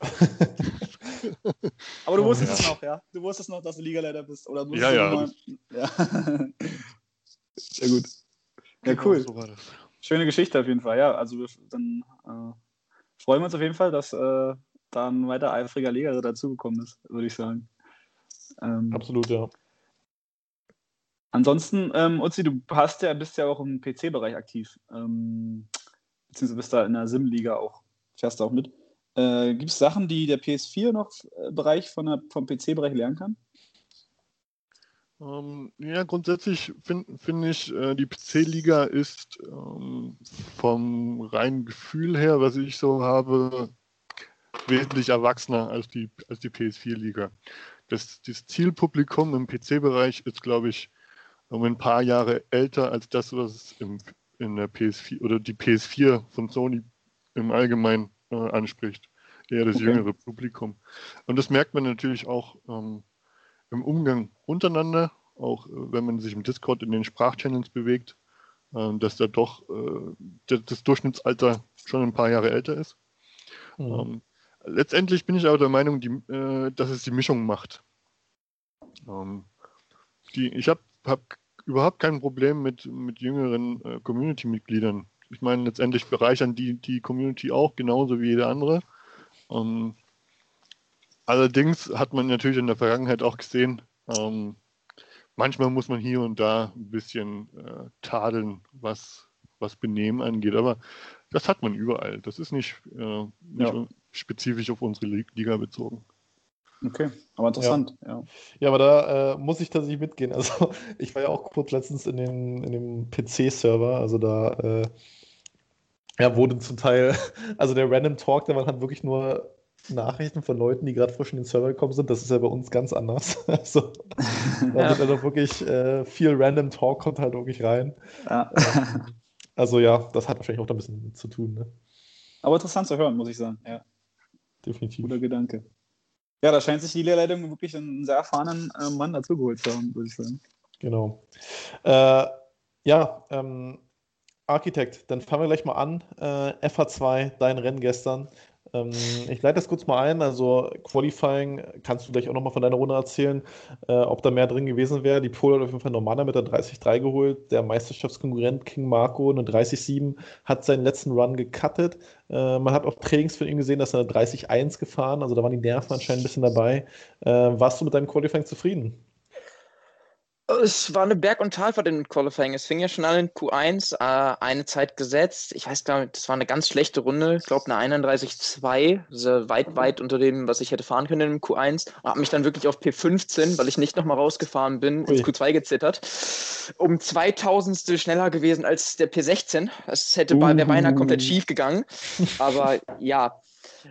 *laughs* Aber du wusstest Ja. es noch, ja? Du wusstest noch, dass du Ligaleiter bist. Oder musstest Ja, du ja, Mal... ja. *laughs* Sehr gut. Ja, Genau, cool. So war das. Schöne Geschichte auf jeden Fall, ja. Also dann äh, freuen wir uns auf jeden Fall, dass äh, da ein weiter eifriger Liga dazugekommen ist, würde ich sagen. Ähm, Absolut, ja. Ansonsten, ähm, Uzi, du hast ja, bist ja auch im PC-Bereich aktiv. Ähm, beziehungsweise bist da in der Sim-Liga auch, fährst du auch mit. Äh, Gibt es Sachen, die der PS4 noch äh, Bereich von vom PC-Bereich lernen kann? Ähm, ja, grundsätzlich finde find ich, äh, die PC-Liga ist ähm, vom reinen Gefühl her, was ich so habe, wesentlich erwachsener als die, als die PS4-Liga. Das, das Zielpublikum im PC-Bereich ist, glaube ich, um ein paar Jahre älter als das, was es im, in der PS4 oder die PS4 von Sony im Allgemeinen äh, anspricht. Eher das Okay. jüngere Publikum. Und das merkt man natürlich auch ähm, im Umgang untereinander, auch äh, wenn man sich im Discord in den Sprachchannels bewegt, äh, dass da doch äh, das, das Durchschnittsalter schon ein paar Jahre älter ist. Mhm. Ähm, letztendlich bin ich aber der Meinung, die, äh, dass es die Mischung macht. Ähm, die, ich habe hab überhaupt kein Problem mit, mit jüngeren äh, Community-Mitgliedern. Ich meine, letztendlich bereichern die die Community auch genauso wie jede andere. Ähm, allerdings hat man natürlich in der Vergangenheit auch gesehen, ähm, manchmal muss man hier und da ein bisschen äh, tadeln, was, was Benehmen angeht. Aber das hat man überall. Das ist nicht, äh, nicht Ja. spezifisch auf unsere Li- Liga bezogen. Okay, aber interessant, ja. Ja, aber da äh, muss ich tatsächlich mitgehen. *laughs* Also ich war ja auch kurz letztens in dem, in dem PC-Server, also da äh, ja, wurde zum Teil, *laughs* also der Random Talk, da waren halt wirklich nur Nachrichten von Leuten, die gerade frisch in den Server gekommen sind. Das ist ja bei uns ganz anders. *laughs* Also da Ja. wird doch wirklich äh, viel Random Talk kommt halt wirklich rein. ja. Also ja, das hat wahrscheinlich auch da ein bisschen zu tun, ne? aber interessant zu hören, muss ich sagen. Ja, Definitiv. guter Gedanke. Ja, da scheint sich die Lehrleitung wirklich einen sehr erfahrenen äh, Mann dazugeholt zu haben, würde ich sagen. Genau. Äh, ja, ähm, Architekt, dann fangen wir gleich mal an. Äh, FH2, dein Rennen gestern. Ähm, ich leite das kurz mal ein. Also Qualifying, kannst du gleich auch nochmal von deiner Runde erzählen, äh, ob da mehr drin gewesen wäre. Die Pole hat auf jeden Fall normaler mit der 30-3 geholt. Der Meisterschaftskonkurrent King Marco, eine 30-7, hat seinen letzten Run gecuttet. Äh, man hat auch Trainings von ihm gesehen, dass er eine 30-1 gefahren. Also da waren die Nerven anscheinend ein bisschen dabei. Äh, warst du mit deinem Qualifying zufrieden? Es war eine Berg- und Talfahrt in Qualifying. Es fing ja schon an in Q1, äh, eine Zeit gesetzt. Ich weiß gar nicht, das war eine ganz schlechte Runde. Ich glaube, eine 31,2, also weit, weit unter dem, was ich hätte fahren können im Q1. Und habe mich dann wirklich auf P15, weil ich nicht nochmal rausgefahren bin, ins Ui. Q2 gezittert. Um 2000 schneller gewesen als der P16. Das hätte bei, wäre beinahe komplett Uh. schief gegangen. Aber ja,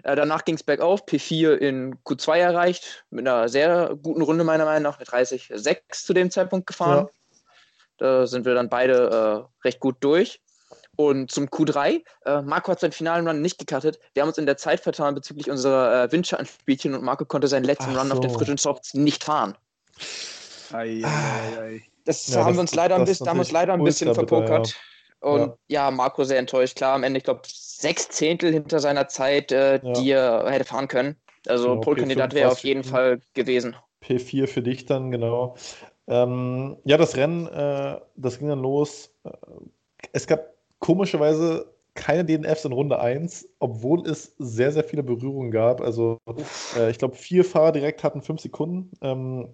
äh, danach ging es bergauf, P4 in Q2 erreicht, mit einer sehr guten Runde meiner Meinung nach, mit 30,6 zu dem Zeitpunkt gefahren. Da sind wir dann beide äh, recht gut durch. Und zum Q3, äh, Marco hat seinen finalen Run nicht gecuttet. Wir haben uns in der Zeit vertan bezüglich unserer äh, Windschattenspielchen und Marco konnte seinen letzten Ach Run auf den frischen Softs nicht fahren. Ei, ei, ei. Das Ja, haben das- wir uns leider ein bisschen, haben uns leider ein bisschen verpokert. Und ja. Marco sehr enttäuscht. Klar, am Ende, ich glaube, sechs Zehntel hinter seiner Zeit, äh, Ja. die er hätte fahren können. Also Genau, Pole-Kandidat P5 wäre auf jeden Fall gewesen. P4 für dich dann, genau. Ähm, ja, das Rennen, äh, das ging dann los. Äh, Es gab komischerweise keine DNFs in Runde 1, obwohl es sehr, sehr viele Berührungen gab. Also äh, ich glaube, vier Fahrer direkt hatten fünf Sekunden. Ähm,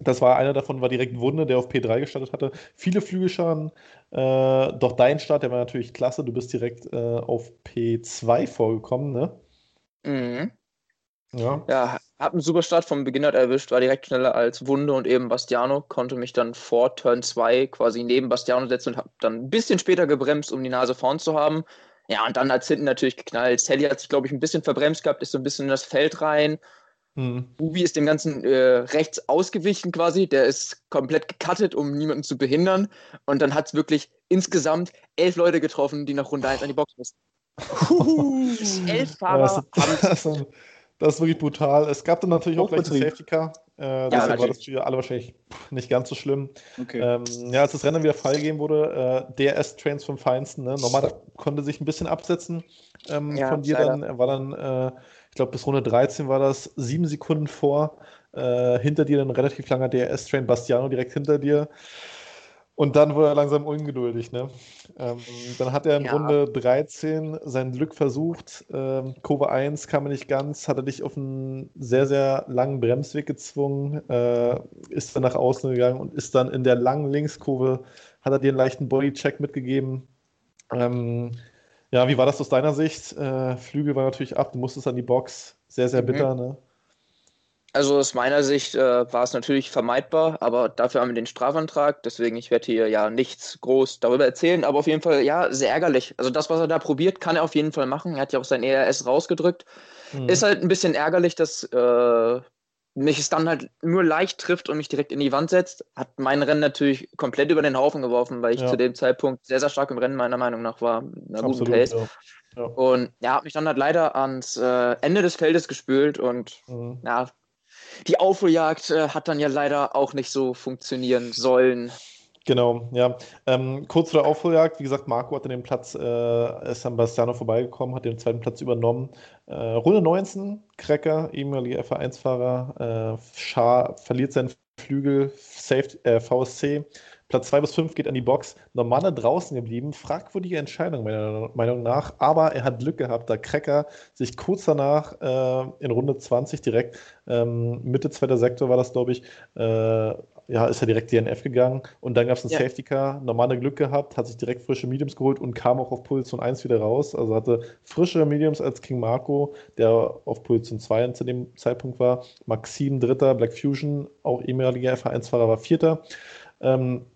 das war einer davon, war direkt Wunde, der auf P3 gestartet hatte. Viele Flügelschaden. Äh, doch dein Start, der war natürlich klasse. Du bist direkt äh, auf P2 vorgekommen, ne? Mhm. Ja. Ja, hab einen super Start vom Beginn erwischt, war direkt schneller als Wunde und eben Bastiano, konnte mich dann vor Turn 2 quasi neben Bastiano setzen und hab dann ein bisschen später gebremst, um die Nase vorn zu haben. Ja, und dann hat hinten natürlich geknallt. Sally hat sich, glaube ich, ein bisschen verbremst gehabt, ist so ein bisschen in das Feld rein. Hm. Ubi ist dem Ganzen äh, rechts ausgewichen quasi. Der ist komplett gecuttet, um niemanden zu behindern. Und dann hat es wirklich insgesamt elf Leute getroffen, die nach Runde 1 an die Box mussten. Elf Ja, Fahrer *laughs* das, das, das ist wirklich brutal. Es gab dann natürlich auch gleich den. Safety Car. Äh, deshalb war natürlich. das für alle wahrscheinlich nicht ganz so schlimm. Okay. Ähm, ja, als das Rennen wieder freigegeben wurde, äh, DRS-Trains vom Feinsten. Ne? Normal konnte sich ein bisschen absetzen ähm, Ja, von dir leider. dann. Er war dann, äh, ich glaube, bis Runde 13 war das, sieben Sekunden vor. Äh, hinter dir ein relativ langer DRS-Train, Bastiano direkt hinter dir. Und dann wurde er langsam ungeduldig. Ne? Ähm, dann hat er in Ja. Runde 13 sein Glück versucht. Ähm, Kurve 1 kam er nicht ganz, hat er dich auf einen sehr, sehr langen Bremsweg gezwungen, äh, ist dann nach außen gegangen und ist dann in der langen Linkskurve, hat er dir einen leichten Bodycheck mitgegeben. Ähm, ja, wie war das aus deiner Sicht? Äh, Flügel war natürlich ab, du musstest an die Box. Sehr, sehr Mhm. bitter, ne? Also aus meiner Sicht äh, war es natürlich vermeidbar, aber dafür haben wir den Strafantrag. Deswegen, ich werde hier ja nichts groß darüber erzählen, aber auf jeden Fall, ja, sehr ärgerlich. Also das, was er da probiert, kann er auf jeden Fall machen. Er hat ja auch sein ERS rausgedrückt. Mhm. Ist halt ein bisschen ärgerlich, dass äh, mich es dann halt nur leicht trifft und mich direkt in die Wand setzt. Hat mein Rennen natürlich komplett über den Haufen geworfen, weil ich Ja. zu dem Zeitpunkt sehr, sehr stark im Rennen meiner Meinung nach war. Einer guten Absolut, Pace. ja. Ja. Und ja, hat mich dann halt leider ans äh, Ende des Feldes gespült und Mhm. ja, die Aufholjagd äh, hat dann ja leider auch nicht so funktionieren sollen. Genau, ja. Ähm, kurz vor der Aufholjagd, wie gesagt, Marco hatte den Platz, äh, ist an Bastiano vorbeigekommen, hat den zweiten Platz übernommen. Äh, Runde 19, Cracker, ehemaliger F1-Fahrer, äh, verliert seinen Flügel, Safe, äh, VSC. Platz 2 bis 5 geht an die Box. Normale draußen geblieben. Fragwürdige Entscheidung, meiner Meinung nach. Aber er hat Glück gehabt, da Cracker sich kurz danach äh, in Runde 20 direkt, ähm, Mitte zweiter Sektor war das, glaube ich, äh, ja, ist er direkt DNF gegangen. Und dann gab es ein Ja. Safety Car. Normale Glück gehabt, hat sich direkt frische Mediums geholt und kam auch auf Position 1 wieder raus. Also hatte frische Mediums als King Marco, der auf Position 2 zu dem Zeitpunkt war. Maxim Dritter, Black Fusion, auch ehemaliger F1-Fahrer, war Vierter. Ähm,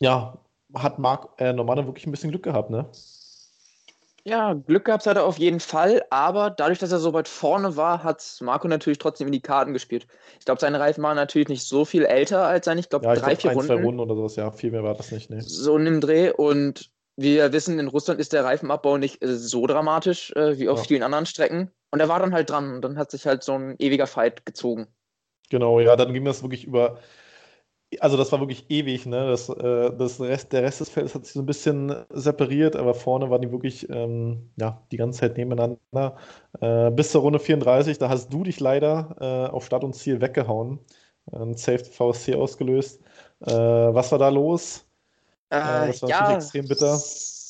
ja, hat Mark äh, Normale wirklich ein bisschen Glück gehabt, ne? Ja, Glück gehabt hat er auf jeden Fall, aber dadurch, dass er so weit vorne war, hat Marco natürlich trotzdem in die Karten gespielt. Ich glaube, seine Reifen waren natürlich nicht so viel älter als sein, ich glaube, Ja, drei, glaube, vier ein, Runden. zwei Runden oder sowas, ja. Viel mehr war das nicht, ne? So in dem Dreh. Und wir wissen, in Russland ist der Reifenabbau nicht äh, so dramatisch äh, wie auf Ja. vielen anderen Strecken. Und er war dann halt dran und dann hat sich halt so ein ewiger Fight gezogen. Genau, ja, dann ging das wirklich über. Also das war wirklich ewig, ne? Das, äh, das Rest, der Rest des Feldes hat sich so ein bisschen separiert, aber vorne waren die wirklich ähm, ja, die ganze Zeit nebeneinander. Äh, bis zur Runde 34, da hast du dich leider äh, auf Start und Ziel weggehauen. Ein Safe VSC ausgelöst. Äh, was war da los? Äh, das war ja, extrem bitter.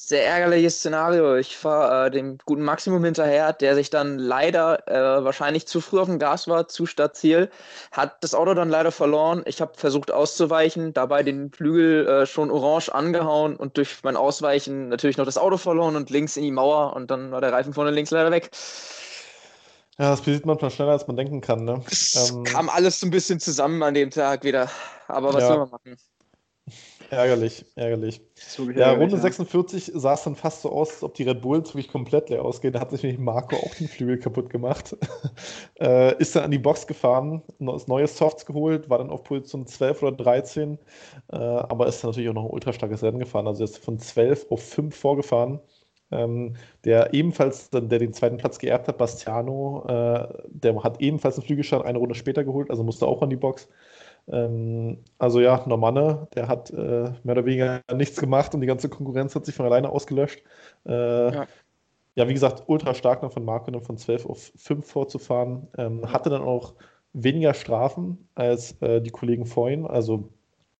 Sehr ärgerliches Szenario. Ich fahre äh, dem guten Maximum hinterher, der sich dann leider äh, wahrscheinlich zu früh auf dem Gas war, zu Stadtziel. Hat das Auto dann leider verloren. Ich habe versucht auszuweichen, dabei den Flügel äh, schon orange angehauen und durch mein Ausweichen natürlich noch das Auto verloren und links in die Mauer und dann war der Reifen vorne links leider weg. Ja, das passiert manchmal schneller, als man denken kann, ne? Es Ähm, kam alles so ein bisschen zusammen an dem Tag wieder. Aber was Ja. soll man machen? Ärgerlich, ärgerlich. Ja, Runde 46 sah es dann fast so aus, als ob die Red Bulls wirklich komplett leer ausgehen. Da hat sich nämlich Marco auch den Flügel kaputt gemacht. *laughs* äh, ist dann an die Box gefahren, neue Softs geholt, war dann auf Position 12 oder 13, äh, aber ist dann natürlich auch noch ein ultra starkes Rennen gefahren. Also er ist von 12 auf 5 vorgefahren. Ähm, der ebenfalls, der den zweiten Platz geerbt hat, Bastiano, äh, der hat ebenfalls einen Flügelstand eine Runde später geholt, also musste auch an die Box. Ähm, also ja, Normanne, der hat äh, mehr oder weniger nichts gemacht und die ganze Konkurrenz hat sich von alleine ausgelöscht. Äh, Ja. ja. wie gesagt, ultra stark noch von Marco, dann von 12 auf 5 vorzufahren. Ähm, hatte dann auch weniger Strafen als äh, die Kollegen vorhin. Also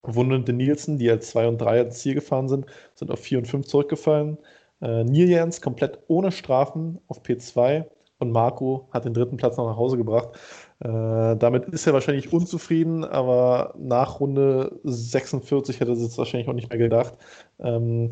Wundende Nielsen, die als 2 und 3 ins Ziel gefahren sind, sind auf 4 und 5 zurückgefallen. Äh, Niljans komplett ohne Strafen auf P2 und Marco hat den dritten Platz noch nach Hause gebracht. Äh, damit ist er wahrscheinlich unzufrieden, aber nach Runde 46 hätte er es wahrscheinlich auch nicht mehr gedacht. Ähm,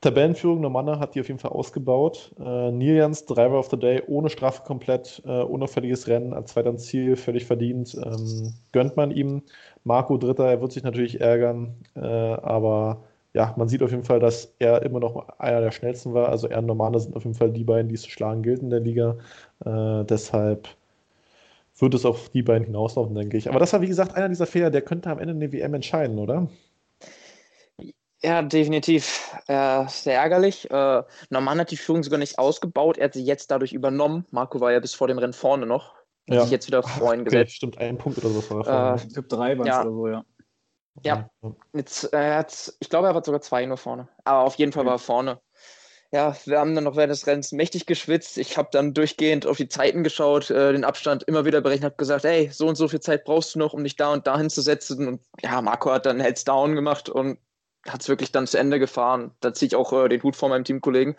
Tabellenführung, Normanne hat die auf jeden Fall ausgebaut. Äh, Niljans, Driver of the Day, ohne Strafe komplett, äh, unauffälliges Rennen, als zweiter Ziel, völlig verdient. Ähm, gönnt man ihm. Marco Dritter, er wird sich natürlich ärgern, äh, aber ja, man sieht auf jeden Fall, dass er immer noch einer der schnellsten war. Also er und Normane sind auf jeden Fall die beiden, die es zu schlagen gilt in der Liga. Äh, deshalb wird es auf die beiden hinauslaufen, denke ich. Aber das war, wie gesagt, einer dieser Fehler, der könnte am Ende eine WM entscheiden, oder? Ja, definitiv. Äh, sehr ärgerlich. Äh, Norman hat die Führung sogar nicht ausgebaut. Er hat sie jetzt dadurch übernommen. Marco war ja bis vor dem Rennen vorne noch. Hat Ja. sich jetzt wieder vorhin Okay, gesetzt. stimmt, ein Punkt oder so war Äh, vorne. Ich glaube, drei waren es Ja. oder so, ja. Ja. Jetzt, äh, er hat, ich glaube, er war sogar zwei nur vorne. Aber auf jeden Fall war er vorne. Ja, wir haben dann noch während des Rennens mächtig geschwitzt. Ich habe dann durchgehend auf die Zeiten geschaut, äh, den Abstand immer wieder berechnet, habe gesagt, hey, so und so viel Zeit brauchst du noch, um dich da und dahin zu setzen. Und ja, Marco hat dann Heads Down gemacht und hat es wirklich dann zu Ende gefahren. Da ziehe ich auch äh, den Hut vor meinem Teamkollegen.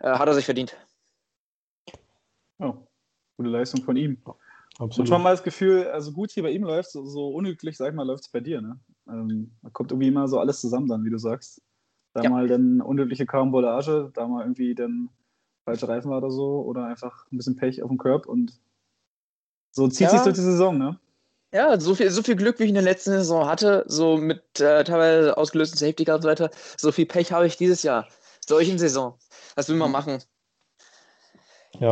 Äh, hat er sich verdient. Ja, gute Leistung von ihm. Absolut. Manchmal mal das Gefühl, also gut wie bei ihm läuft, so, so unglücklich, sag ich mal, läuft es bei dir. Ne? Ähm, da kommt irgendwie immer so alles zusammen dann, wie du sagst. Da Ja. mal dann unglückliche Karambolage, da mal irgendwie dann falsche Reifen war oder so, oder einfach ein bisschen Pech auf dem Curb und so zieht Ja. sich durch die Saison, ne? Ja, so viel, so viel Glück, wie ich in der letzten Saison hatte, so mit äh, teilweise ausgelösten Safety Car und so weiter, so viel Pech habe ich dieses Jahr. Solchen Saison. Was will man machen? Ja,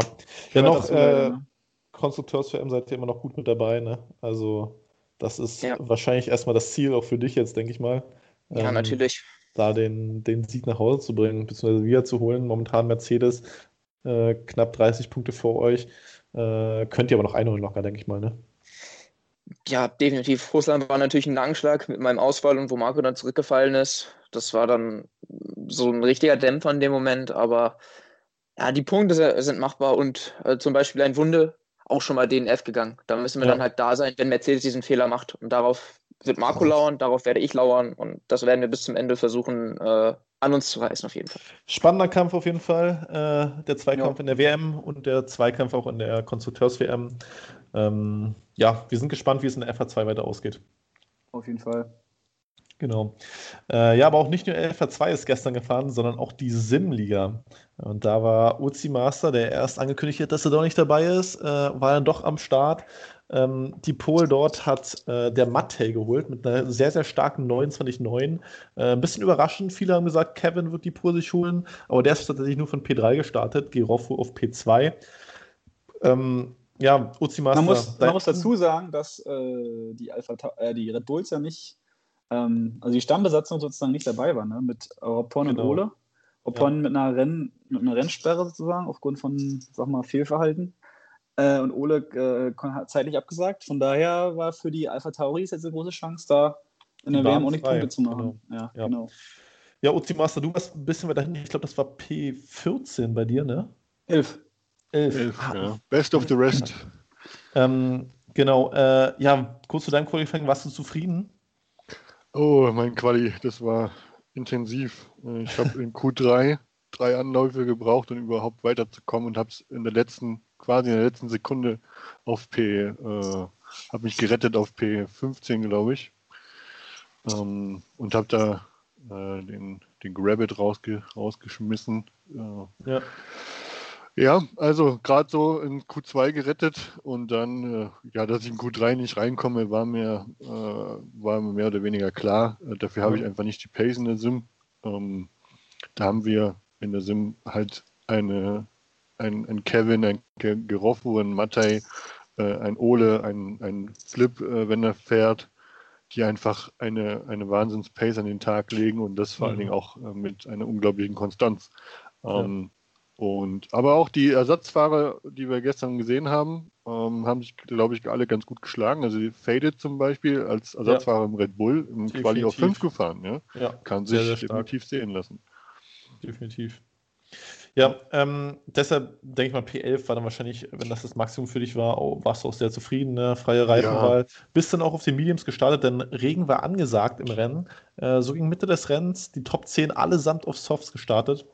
ja noch äh, ne? Konstrukteurs-WM seid ihr immer noch gut mit dabei, ne? Also, das ist Ja. wahrscheinlich erstmal das Ziel auch für dich jetzt, denke ich mal. Ja, Ähm, natürlich. Da den, den Sieg nach Hause zu bringen, beziehungsweise wieder zu holen. Momentan Mercedes äh, knapp 30 Punkte vor euch. Äh, könnt ihr aber noch einholen locker, denke ich mal, ne? Ja, definitiv. Russland war natürlich ein Langschlag mit meinem Ausfall und wo Marco dann zurückgefallen ist. Das war dann so ein richtiger Dämpfer in dem Moment, aber ja, die Punkte sind machbar und äh, zum Beispiel ein Wunde auch schon mal DNF gegangen. Da müssen wir Ja. dann halt da sein, wenn Mercedes diesen Fehler macht. Und darauf wird Marco lauern, darauf werde ich lauern und das werden wir bis zum Ende versuchen, äh, an uns zu reißen, auf jeden Fall. Spannender Kampf auf jeden Fall. Äh, der Zweikampf Ja. in der WM und der Zweikampf auch in der Konstrukteurs-WM. Ähm, ja, wir sind gespannt, wie es in der FA2 weiter ausgeht. Auf jeden Fall. Genau. Äh, ja, aber auch nicht nur LFA2 ist gestern gefahren, sondern auch die Sim-Liga. Und da war Uzi Master, der erst angekündigt hat, dass er doch nicht dabei ist, äh, war dann doch am Start. Ähm, die Pole dort hat äh, der Mattei geholt mit einer sehr, sehr starken 29,9. Äh, ein bisschen überraschend. Viele haben gesagt, Kevin wird die Pole sich holen, aber der ist tatsächlich nur von P3 gestartet, Giroffu auf P2. Ähm, ja, Uzi Master. Man muss, man muss dazu sagen, dass äh, die, Alpha, äh, die Red Bulls ja nicht, ähm, also die Stammbesatzung sozusagen nicht dabei war, ne? mit Rapon Genau. und Ole. Rapon mit, einer Renn, mit einer Rennsperre sozusagen, aufgrund von, sag mal, Fehlverhalten. Äh, und Ole äh, hat zeitlich abgesagt. Von daher war für die Alpha Tauris jetzt eine große Chance, da in der WM ohne Punkte zu machen. Ja, Ja. genau. Ja, Uzi Master, du warst ein bisschen weiter hinten. Ich glaube, das war P14 bei dir, ne? Elf. 11. Elf, Ah, ja. Best of the rest. Ähm, genau, äh, ja, kurz zu deinem Qualifying, warst du zufrieden? Oh, mein Quali, das war intensiv. Ich habe *laughs* in Q3 drei Anläufe gebraucht, um überhaupt weiterzukommen und habe es in der letzten, quasi in der letzten Sekunde auf P, äh, habe mich gerettet auf P15, glaube ich. Ähm, und habe da äh, den, den Grabbit rausge, rausgeschmissen. Äh, Ja. ja, also gerade so in Q2 gerettet und dann, äh, ja, dass ich in Q3 nicht reinkomme, war mir, äh, war mir mehr oder weniger klar. Äh, dafür habe ich einfach nicht die Pace in der Sim. Ähm, da haben wir in der Sim halt eine, ein, ein Kevin, ein Ge- Geroffu, ein Mattei, äh, ein Ole, ein, ein Flip, äh, wenn er fährt, die einfach eine, eine Wahnsinns-Pace an den Tag legen und das vor allen Mhm. Dingen auch äh, mit einer unglaublichen Konstanz. Ähm, und, aber auch die Ersatzfahrer, die wir gestern gesehen haben, ähm, haben sich, glaube ich, alle ganz gut geschlagen. Also die Faded zum Beispiel als Ersatzfahrer im Red Bull im Quali auf Definitiv. 5 gefahren. Ja? Ja, Kann Sehr, sich sehr stark. definitiv sehen lassen. definitiv. Ja, ähm, deshalb denke ich mal, P11 war dann wahrscheinlich, wenn das das Maximum für dich war, auch, warst du auch sehr zufrieden, ne? freie Reifenwahl. Bist dann auch auf den Mediums gestartet, denn Regen war angesagt im Rennen. Äh, so gegen Mitte des Rennens die Top 10 allesamt auf Softs gestartet.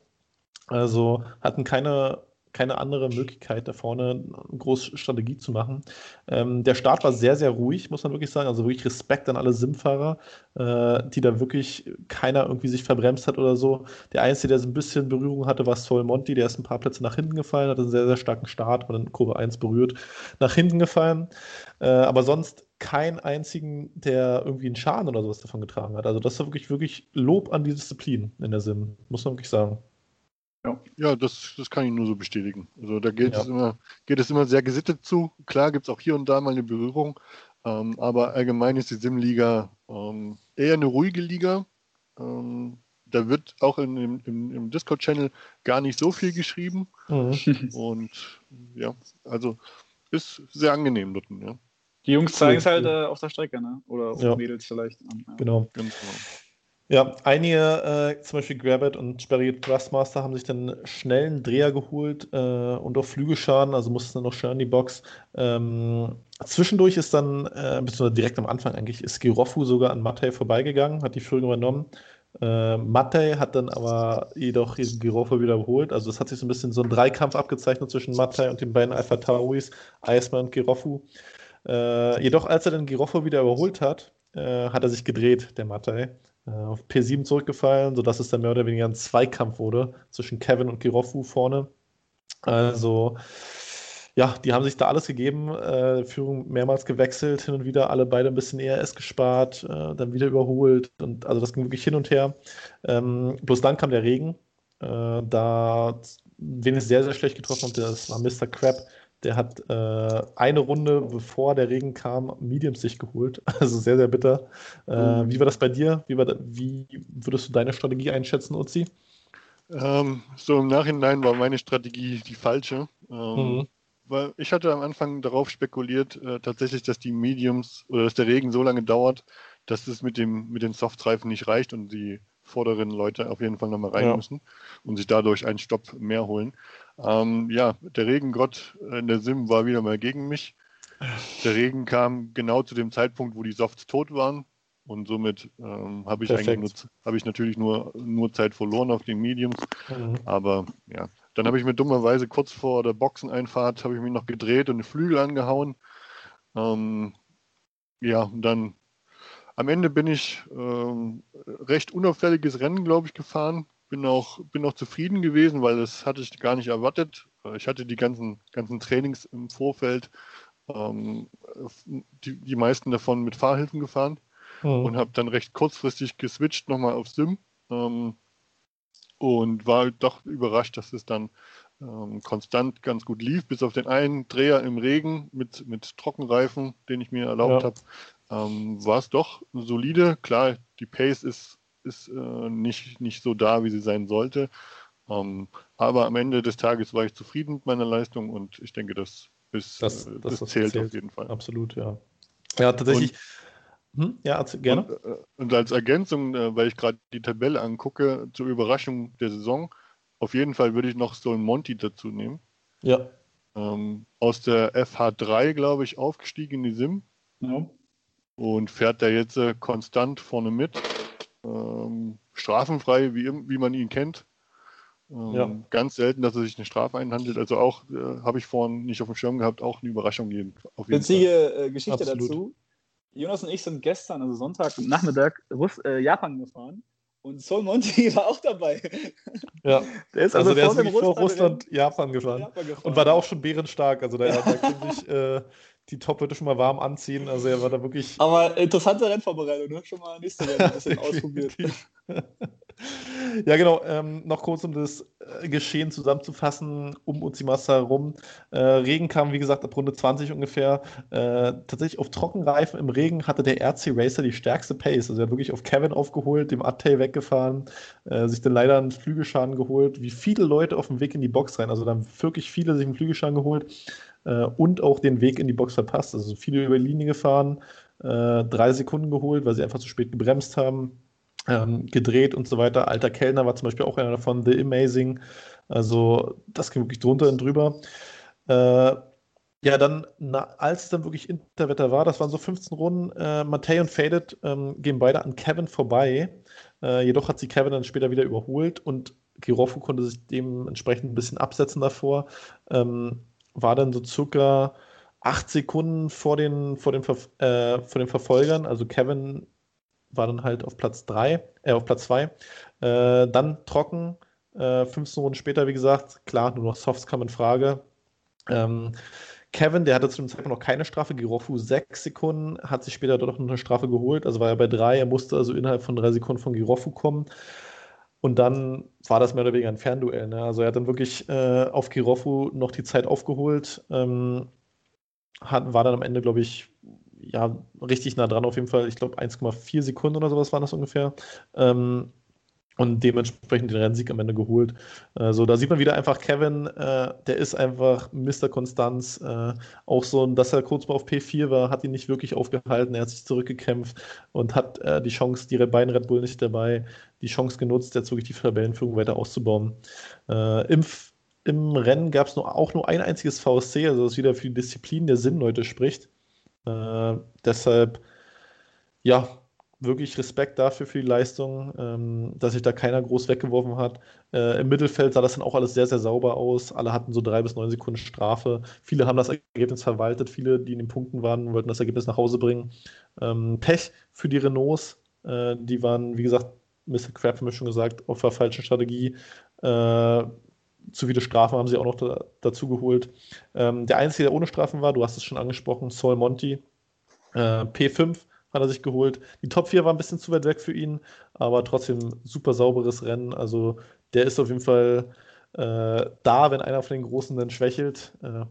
Also hatten keine, keine andere Möglichkeit, da vorne eine große Strategie zu machen. Ähm, der Start war sehr, sehr ruhig, muss man wirklich sagen. Also wirklich Respekt an alle Sim-Fahrer, äh, die da wirklich keiner irgendwie sich verbremst hat oder so. Der Einzige, der so ein bisschen Berührung hatte, war Sol Monti. Der ist ein paar Plätze nach hinten gefallen, hatte einen sehr, sehr starken Start, war dann in Kurve 1 berührt, nach hinten gefallen. Äh, aber sonst keinen einzigen, der irgendwie einen Schaden oder sowas davon getragen hat. Also das war wirklich, wirklich Lob an die Disziplin in der Sim, muss man wirklich sagen. Ja, das, das kann ich nur so bestätigen. Also da geht, Ja. es, immer, geht es immer sehr gesittet zu. Klar gibt es auch hier und da mal eine Berührung, ähm, aber allgemein ist die Sim-Liga ähm, eher eine ruhige Liga. Ähm, da wird auch in, im, im, im Discord-Channel gar nicht so viel geschrieben. Mhm. *laughs* Und ja, also ist sehr angenehm dort. Ja, Die Jungs zeigen es halt äh, auf der Strecke, ne? Oder Ja. Mädels vielleicht. Ja. Genau. ganz genau. Ja, einige, äh, zum Beispiel Grabbit und Sperry Thrustmaster, haben sich dann schnell einen Dreher geholt äh, und auch Flügelschaden, also mussten dann noch schnell in die Box. Ähm, zwischendurch ist dann, äh, beziehungsweise direkt am Anfang eigentlich, ist Girofu sogar an Mattei vorbeigegangen, hat die Führung übernommen. Äh, Mattei hat dann aber jedoch Girofu wieder überholt. Also es hat sich so ein bisschen so ein Dreikampf abgezeichnet zwischen Mattei und den beiden Alpha Tauris, Iceman und Girofu. Äh, jedoch, als er dann Girofu wieder überholt hat, äh, hat er sich gedreht, der Mattei auf P7 zurückgefallen, sodass es dann mehr oder weniger ein Zweikampf wurde zwischen Kevin und Girofu vorne. Also, ja, die haben sich da alles gegeben, äh, Führung mehrmals gewechselt, hin und wieder alle beide ein bisschen ERS gespart, äh, dann wieder überholt und also das ging wirklich hin und her. Ähm, bloß dann kam der Regen, äh, da wen es sehr, sehr schlecht getroffen hat, das war Mr. Crab. Der hat äh, eine Runde, bevor der Regen kam, Mediums sich geholt. *laughs* Also sehr, sehr bitter. Äh, Mhm. Wie war das bei dir? Wie, war da, wie würdest du deine Strategie einschätzen, Uzi? Ähm, so im Nachhinein war meine Strategie die falsche. Ähm, Mhm. Weil ich hatte am Anfang darauf spekuliert, äh, tatsächlich, dass die Mediums oder dass der Regen so lange dauert, dass es mit, dem, mit den Softreifen nicht reicht und die vorderen Leute auf jeden Fall nochmal rein Ja. müssen und sich dadurch einen Stopp mehr holen. Ähm, ja, der Regengott in der Sim war wieder mal gegen mich. Der Regen kam genau zu dem Zeitpunkt, wo die Softs tot waren. Und somit ähm, habe ich habe ich natürlich nur, nur Zeit verloren auf den Mediums. Mhm. Aber ja, dann habe ich mir dummerweise kurz vor der Boxeneinfahrt habe ich mich noch gedreht und den Flügel angehauen. Ähm, ja, und dann am Ende bin ich ähm, recht unauffälliges Rennen, glaube ich, gefahren. Bin auch, bin auch zufrieden gewesen, weil das hatte ich gar nicht erwartet. Äh, Ich hatte die ganzen, ganzen Trainings im Vorfeld, ähm, die, die meisten davon mit Fahrhilfen gefahren Mhm. und habe dann recht kurzfristig geswitcht nochmal auf Sim ähm, und war doch überrascht, dass es dann ähm, konstant ganz gut lief, bis auf den einen Dreher im Regen mit, mit Trockenreifen, den ich mir erlaubt Ja. habe, ähm, war es doch solide. Klar, die Pace ist, ist äh, nicht, nicht so da, wie sie sein sollte. Ähm, aber am Ende des Tages war ich zufrieden mit meiner Leistung und ich denke, das, ist, Das- äh, das- das, das zählt, zählt. auf jeden Fall. Absolut, ja. Ja, tatsächlich. hm? Ja, gerne. Und, äh, und als Ergänzung, äh, weil ich gerade die Tabelle angucke, zur Überraschung der Saison, auf jeden Fall würde ich noch Sol Monty dazu nehmen. ja. Ähm, aus der FH3, glaube ich, aufgestiegen in die Sim Ja. Und fährt da jetzt äh, konstant vorne mit. Ähm, strafenfrei, wie, wie man ihn kennt. Ähm, Ja. Ganz selten, dass er sich eine Strafe einhandelt. Also auch, äh, habe ich vorhin nicht auf dem Schirm gehabt, auch eine Überraschung jeden, auf jeden Fall. Witzige äh, Geschichte Absolut. dazu. Jonas und ich sind gestern, also Sonntag Nachmittag, Russ äh, Japan gefahren und Sol Monty *laughs* war auch dabei. ja. Der ist Also, der ist vor wirklich vor Russland- Russland, Japan gefahren. Japan gefahren. Und war da auch schon bärenstark. Also da, da können sich äh, die Top-Leute schon mal warm anziehen. Also er war da wirklich. Aber interessante Rennvorbereitung, ne? Schon mal nächste Rennen ein bisschen *laughs* ausprobiert. *laughs* ja, genau. Ähm, noch kurz, um das äh, Geschehen zusammenzufassen, um Uzimasa herum. Äh, Regen kam, wie gesagt, ab Runde 20 ungefähr. Äh, tatsächlich auf Trockenreifen im Regen hatte der RC Racer die stärkste Pace. Also er hat wirklich auf Kevin aufgeholt, dem Attay weggefahren, äh, sich dann leider einen Flügelschaden geholt. Wie viele Leute auf dem Weg in die Box rein. Also dann wirklich viele sich einen Flügelschaden geholt äh, und auch den Weg in die Box verpasst. Also viele über die Linie gefahren, äh, drei Sekunden geholt, weil sie einfach zu spät gebremst haben ähm, gedreht und so weiter. Alter Kellner war zum Beispiel auch einer davon, The Amazing. Also das ging wirklich drunter und drüber. Äh, ja, dann, na, als es dann wirklich Interwetter war, das waren so 15 Runden, äh, Matei und Faded ähm, gehen beide an Kevin vorbei. Äh, jedoch hat sie Kevin dann später wieder überholt und Giroffu konnte sich dementsprechend ein bisschen absetzen davor. Ähm, war dann so circa acht Sekunden vor den, vor den, äh, vor den Verfolgern. Also Kevin war dann halt auf Platz 3, äh, auf Platz 2. Äh, dann trocken, äh, 15 Runden später, wie gesagt, klar, nur noch Softs kam in Frage. Ähm, Kevin, der hatte zu dem Zeitpunkt noch keine Strafe, Girofu sechs Sekunden, hat sich später doch noch eine Strafe geholt, also war er bei drei, er musste also innerhalb von drei Sekunden von Girofu kommen. Und dann war das mehr oder weniger ein Fernduell. Ne? Also er hat dann wirklich äh, auf Girofu noch die Zeit aufgeholt, ähm, hat, war dann am Ende, glaube ich, ja, richtig nah dran auf jeden Fall. Ich glaube 1,4 Sekunden oder sowas waren das ungefähr. Ähm, und dementsprechend den Rennsieg am Ende geholt. Also da sieht man wieder einfach Kevin, äh, der ist einfach Mr. Konstanz. Äh, auch so, dass er kurz mal auf P4 war, hat ihn nicht wirklich aufgehalten. Er hat sich zurückgekämpft und hat äh, die Chance, die beiden Red Bull nicht dabei, die Chance genutzt, jetzt wirklich die Tabellenführung weiter auszubauen. Äh, Im, Im Rennen gab es auch nur ein einziges VSC, also das wieder für die Disziplin der Sinnleute spricht. Äh, deshalb, ja, wirklich Respekt dafür für die Leistung, ähm, dass sich da keiner groß weggeworfen hat. Äh, Im Mittelfeld sah das dann auch alles sehr, sehr sauber aus. Alle hatten so drei bis neun Sekunden Strafe. Viele haben das Ergebnis verwaltet. Viele, die in den Punkten waren, wollten das Ergebnis nach Hause bringen. Ähm, Pech für die Renaults. Äh, die waren, wie gesagt, Mr. Crab haben wir schon gesagt, auf der falschen Strategie. Äh, zu viele Strafen haben sie auch noch da, dazu geholt. Ähm, der Einzige, der ohne Strafen war, du hast es schon angesprochen, Saul Monty, äh, P5 hat er sich geholt. Die Top 4 war ein bisschen zu weit weg für ihn, aber trotzdem super sauberes Rennen. Also der ist auf jeden Fall äh, da, wenn einer von den Großen dann schwächelt, äh,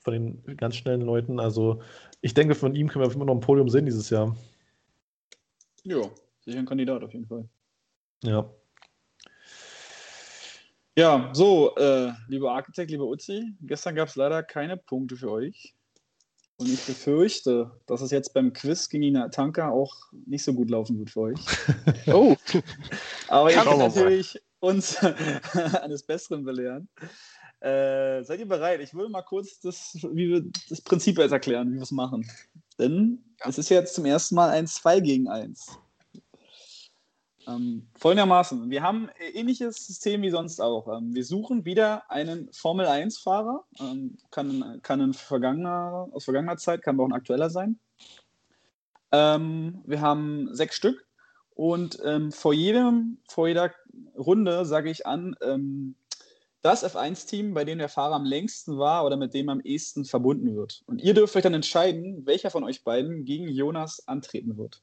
von den ganz schnellen Leuten. Also ich denke, von ihm können wir immer noch ein Podium sehen dieses Jahr. Ja, sicher ein Kandidat auf jeden Fall. Ja. Ja, so, äh, lieber Architekt, lieber Uzi, gestern gab es leider keine Punkte für euch. Und ich befürchte, dass es jetzt beim Quiz gegen Ina Tanka auch nicht so gut laufen wird für euch. *laughs* Oh, Aber ihr könnt natürlich uns *laughs* eines Besseren belehren. Äh, seid ihr bereit? Ich würde mal kurz das, wie wir, das Prinzip jetzt erklären, wie wir es machen. Denn es ist jetzt zum ersten Mal ein 2 gegen 1. Ähm, folgendermaßen, wir haben ein ähnliches System wie sonst auch. Ähm, wir suchen wieder einen Formel-1-Fahrer, ähm, kann, kann ein vergangener, aus vergangener Zeit, kann aber auch ein aktueller sein. Ähm, wir haben sechs Stück und ähm, vor, jedem, vor jeder Runde sage ich an, ähm, das F1-Team, bei dem der Fahrer am längsten war oder mit dem am ehesten verbunden wird. Und ihr dürft euch dann entscheiden, welcher von euch beiden gegen Jonas antreten wird.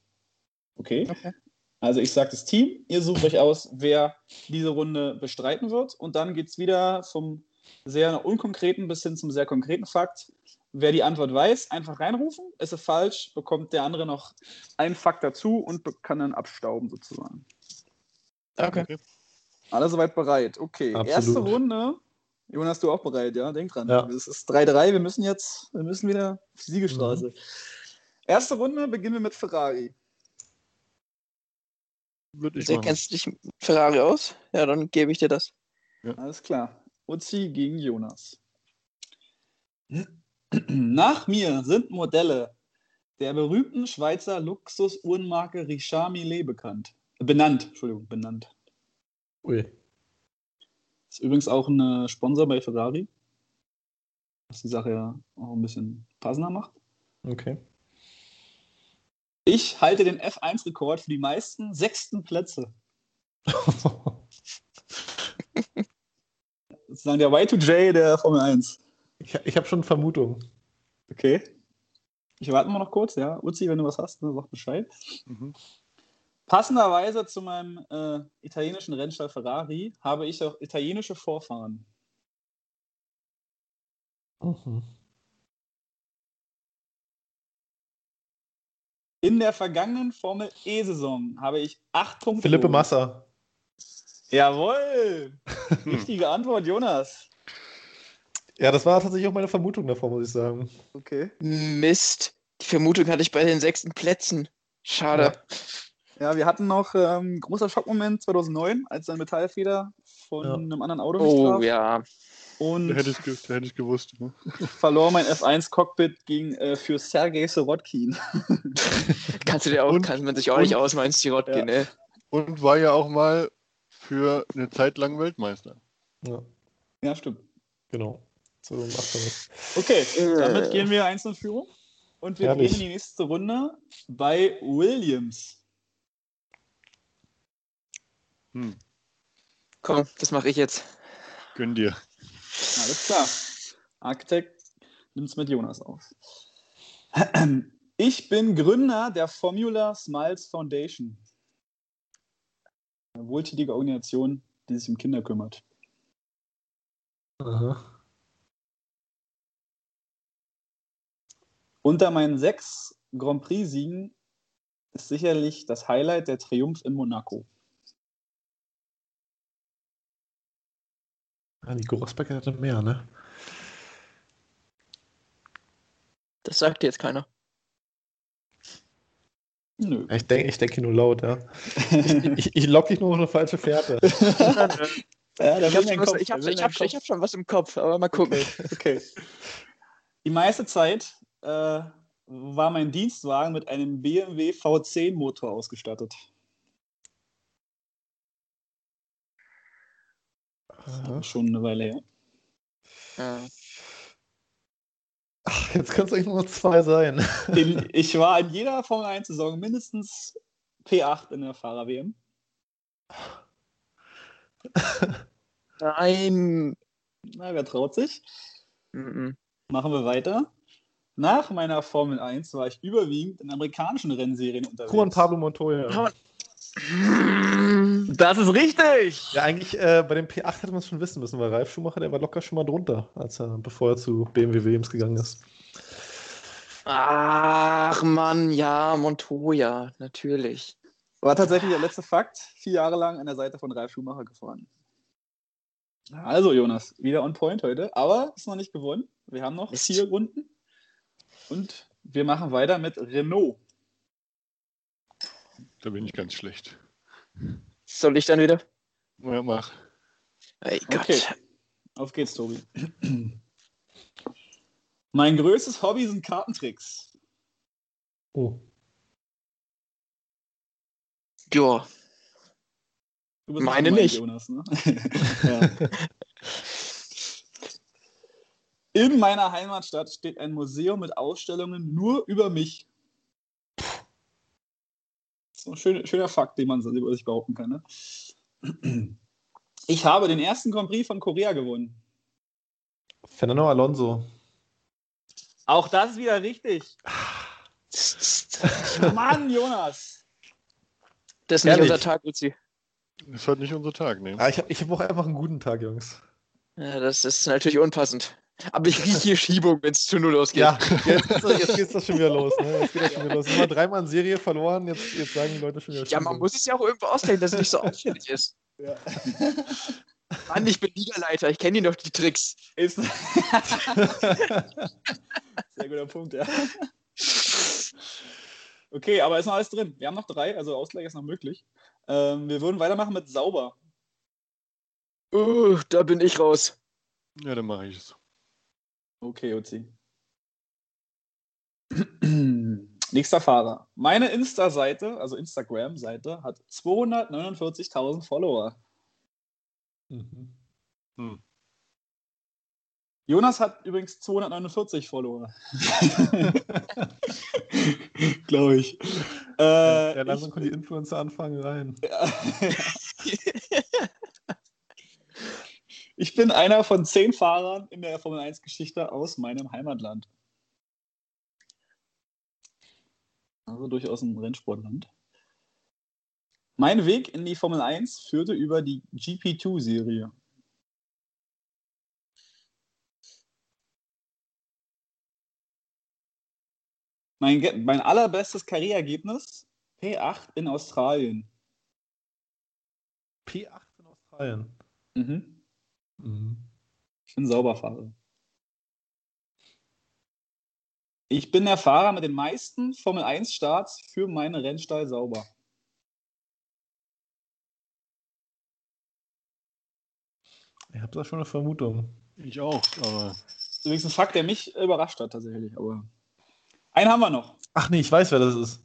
Okay? Okay. Also ich sage das Team, ihr sucht euch aus, wer diese Runde bestreiten wird. Und dann geht es wieder vom sehr unkonkreten bis hin zum sehr konkreten Fakt. Wer die Antwort weiß, einfach reinrufen. Ist es falsch, bekommt der andere noch einen Fakt dazu und kann dann abstauben sozusagen. okay. Alle soweit bereit. Okay, Absolut. erste Runde. Jonas, du auch bereit, ja? Denk dran. Ja. Es ist 3-3, wir müssen jetzt, wir müssen wieder auf die Siegestraße. Mhm. Erste Runde beginnen wir mit Ferrari. Würde ich Sehr machen. kennst du dich mit Ferrari aus? Ja, dann gebe ich dir das. Alles klar. Uzi gegen Jonas. Nach mir sind Modelle der berühmten Schweizer Luxusuhrenmarke Richard Millet bekannt. Benannt, Entschuldigung, benannt. Ui. Ist übrigens auch ein äh, Sponsor bei Ferrari. Was die Sache ja auch ein bisschen passender macht. Okay. Ich halte den F1-Rekord für die meisten sechsten Plätze. *laughs* Sozusagen der Y2J der Formel 1. ich ich habe schon Vermutungen. Okay. Ich warte mal noch kurz, ja. Uzi, wenn du was hast, ne, sag Bescheid. Mhm. Passenderweise zu meinem äh, italienischen Rennstall Ferrari habe ich auch italienische Vorfahren. Mhm. In der vergangenen Formel E-Saison habe ich acht Punkte. Philippe. Massa. Jawohl! *laughs* Richtige Antwort, Jonas. Ja, das war tatsächlich auch meine Vermutung davor, muss ich sagen. Okay. Mist. Die Vermutung hatte ich bei den sechsten Plätzen. Schade. Ja, wir hatten noch ähm, großer Schockmoment 2009, als ein Metallfeder von Ja. einem anderen Auto Oh traf. ja. Und Da hätte ich, hätte ich gewusst. Ne? *laughs* verlor mein F1-Cockpit gegen äh, für Sergei Sirotkin. *laughs* Kannst du dir auch, Und- kann man sich auch und- nicht ausmalen, Sirotkin, Ja. ne? Und war ja auch mal für eine Zeit lang Weltmeister. Ja, Ja, stimmt. genau. So macht man das. Okay, Äh. damit gehen wir eins in Führung. Und wir Herrlich. gehen in die nächste Runde bei Williams. Hm. Komm, das mache ich jetzt. Gönn dir. Alles klar. Architekt nimmt es mit Jonas auf. Ich bin Gründer der Formula Smiles Foundation. Eine wohltätige Organisation, die sich um Kinder kümmert. Aha. Unter meinen sechs Grand Prix-Siegen ist sicherlich das Highlight der Triumph in Monaco. Ja, Nico Rosberg hatte mehr, ne? Das sagt dir jetzt keiner. Nö. Ich denke ich denk nur laut, ja. Ich, *laughs* ich, ich lock dich nur auf eine falsche Fährte. *laughs* Ja, Ich habe schon, was- ich hab, ich hab, ich hab schon was im Kopf, aber mal gucken. Okay. Die meiste Zeit äh, war mein Dienstwagen mit einem BMW V10 Motor ausgestattet. Aha. Schon eine Weile her. Ja. Ach, jetzt können es eigentlich nur noch zwei sein. *laughs* In, ich war in jeder Formel 1 Saison mindestens P8 in der Fahrer-WM. *laughs* Nein. Na, wer traut sich? Mhm. Machen wir weiter. Nach meiner Formel 1 war ich überwiegend in amerikanischen Rennserien unterwegs. Juan Pablo Montoya. Das ist richtig. Ja, eigentlich äh, bei dem P8 hätte man es schon wissen müssen, weil Ralf Schumacher, der war locker schon mal drunter, als er, bevor er zu BMW Williams gegangen ist. Ach Mann, ja, Montoya, natürlich. War tatsächlich der letzte Fakt. Vier Jahre lang an der Seite von Ralf Schumacher gefahren. Also, Jonas, wieder on point heute, aber ist noch nicht gewonnen. Wir haben noch Mist. vier Runden. Und wir machen weiter mit Renault. Da bin ich ganz schlecht. Soll ich dann wieder? Ja, mach. Ey Gott. Okay. Auf geht's, Tobi. *clears throat* mein größtes Hobby sind Kartentricks. Oh. Ja. Du bist Meine nicht. Jonas, ne? *laughs* In meiner Heimatstadt steht ein Museum mit Ausstellungen nur über mich. Ist ein schöner, schöner Fakt, den man über sich behaupten kann. Ne? Ich habe den ersten Grand Prix von Korea gewonnen. Fernando Alonso. Auch das ist wieder richtig. *laughs* Mann, Jonas. Das ist nicht Ehrlich? unser Tag, Luzi. Das ist halt nicht unser Tag, ne? Ah, ich habe ich hab auch einfach einen guten Tag, Jungs. Ja, das ist natürlich unpassend. Aber ich rieche hier Schiebung, wenn es zu Null ausgeht. Ja, *laughs* jetzt, geht's doch- jetzt geht's doch schon wieder los. Ne? Jetzt geht das schon wieder los. Immer dreimal in Serie verloren, jetzt, jetzt sagen die Leute schon wieder. Ja, man Schiebung. muss es ja auch irgendwo ausgleichen, dass es nicht so auffällig ist. Ja. *laughs* Mann, ich bin Liederleiter, ich kenne doch die Tricks. Ist *laughs* Sehr guter Punkt, ja. Okay, aber ist noch alles drin. Wir haben noch drei, also Ausgleich ist noch möglich. Ähm, wir würden weitermachen mit sauber. Uh, da bin ich raus. Ja, dann mache ich es. Okay, Uzi. *clears throat* Nächster Fahrer. Meine Insta-Seite, also Instagram-Seite, hat 249.000 Follower. Mhm. Jonas hat übrigens 249 Follower. *laughs* Glaube ich. Äh, ja, langsam ich, können die Influencer anfangen rein. *laughs* ich bin einer von zehn Fahrern in der Formel 1-Geschichte aus meinem Heimatland. Also durchaus ein Rennsportland. Mein Weg in die Formel 1 führte über die GP2-Serie. Mein, mein allerbestes Karriereergebnis P8 in Australien. P8 in Australien. Mhm. Mhm. Ich bin Sauberfahrer. Ich bin der Fahrer mit den meisten Formel 1 Starts für meinen Rennstall sauber. Ich habe da schon eine Vermutung. Ich auch, aber Das ist übrigens ein Fakt, der mich überrascht hat tatsächlich. Aber einen haben wir noch. Ach nee, ich weiß, wer das ist.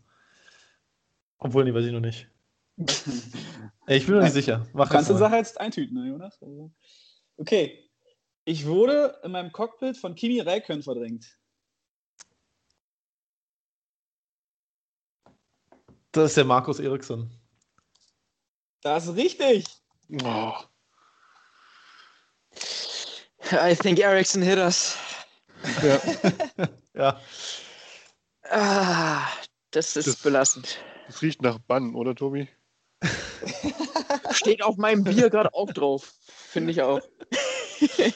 Obwohl, nee, weiß ich noch nicht. *laughs* Ey, ich bin noch nicht sicher. Mach Kannst du. Sache jetzt eintüten, ne, Jonas? Also, Okay. Ich wurde in meinem Cockpit von Kimi Räikkönen verdrängt. Das ist der Markus Eriksson. Das ist richtig. oh, I think Ericsson hit us. *laughs* Ja, Ah, das ist Das- belastend. das riecht nach Bann, oder Tobi? *laughs* *laughs* Steht auf meinem Bier gerade auch drauf. Finde ich auch. *laughs*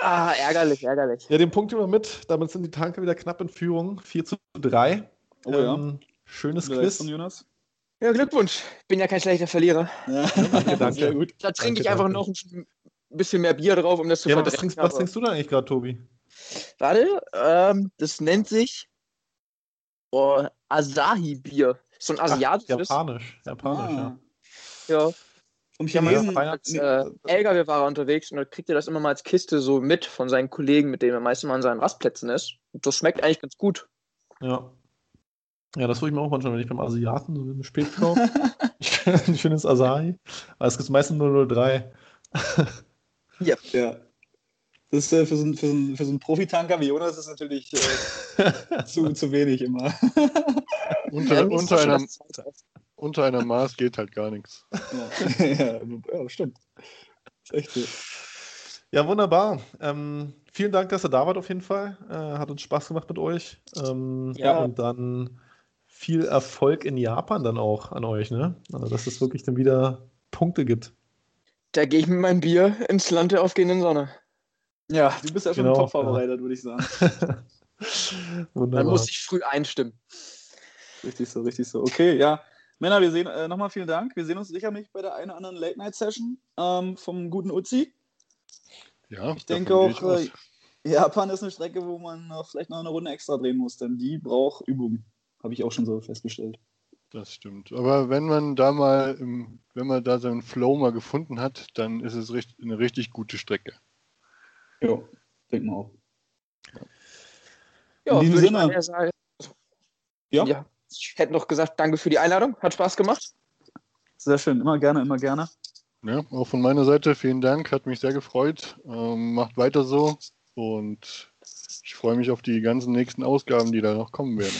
ah, ärgerlich, ärgerlich. ja den Punkt immer mit. Damit sind die Tanker wieder knapp in Führung. 4 zu 3. Oh ja. ähm, Schönes Gute Quiz. Leistung, Jonas. Ja, Glückwunsch. Bin ja kein schlechter Verlierer. Ja, *laughs* danke. Sehr gut. Da trinke ich Danke, einfach danke. noch ein bisschen mehr Bier drauf, um das zu Ja, was trinkst, was trinkst du da eigentlich gerade, Tobi? Warte, ähm, das nennt sich oh, Asahi-Bier. So ein asiatisches. Japanisch. Japanisch, Ah. ja. Ja, man Chinesen. Feiner- als äh, LKW-Fahrer unterwegs und da kriegt er das immer mal als Kiste so mit von seinen Kollegen, mit denen er meistens mal an seinen Rastplätzen ist. Und das schmeckt eigentlich ganz gut. ja. Ja. Ja, das tue ich mir auch manchmal, wenn ich beim Asiaten so im Spätkauf. ein schönes *laughs* Asahi. Aber es gibt meistens nur 003. Ja. Das ist äh, für, so einen, für, so für so Profitanker wie Jonas ist natürlich äh, *laughs* zu, zu wenig immer. Unter, Ja, unter, einer. Unter einer Maß geht halt gar nichts. ja. ja, *laughs* ja, stimmt. Ist echt so. Ja, wunderbar. Ähm, vielen Dank, dass ihr da wart auf jeden Fall. Äh, hat uns Spaß gemacht mit euch. Ähm, Ja. Und dann viel Erfolg in Japan dann auch an euch, ne? Also, dass es wirklich dann wieder Punkte gibt. Da gehe ich mit meinem Bier ins Land der aufgehenden Sonne. Ja, du bist ja schon Genau, top vorbereitet, würde ich sagen. *laughs* Wunderbar. Dann muss ich früh einstimmen. Richtig so, richtig so. Okay, ja. Männer, wir sehen, äh, nochmal vielen Dank. Wir sehen uns sicherlich bei der einen oder anderen Late-Night-Session ähm, vom guten Uzi. Ja, Ich denke auch, ich äh. Japan ist eine Strecke, wo man noch, vielleicht noch eine Runde extra drehen muss, denn die braucht Übung. Habe ich auch schon so festgestellt. Das stimmt. Aber wenn man da mal, im, wenn man da seinen Flow mal gefunden hat, dann ist es richt, eine richtig gute Strecke. Ja, denken wir auch. Ja, In diesem Sinne. mal sagen. Ja, Ja. Ich hätte noch gesagt, danke für die Einladung. Hat Spaß gemacht. sehr schön. Immer gerne, immer gerne. Ja, auch von meiner Seite vielen Dank, hat mich sehr gefreut. Ähm, macht weiter so und ich freue mich auf die ganzen nächsten Ausgaben, die da noch kommen werden.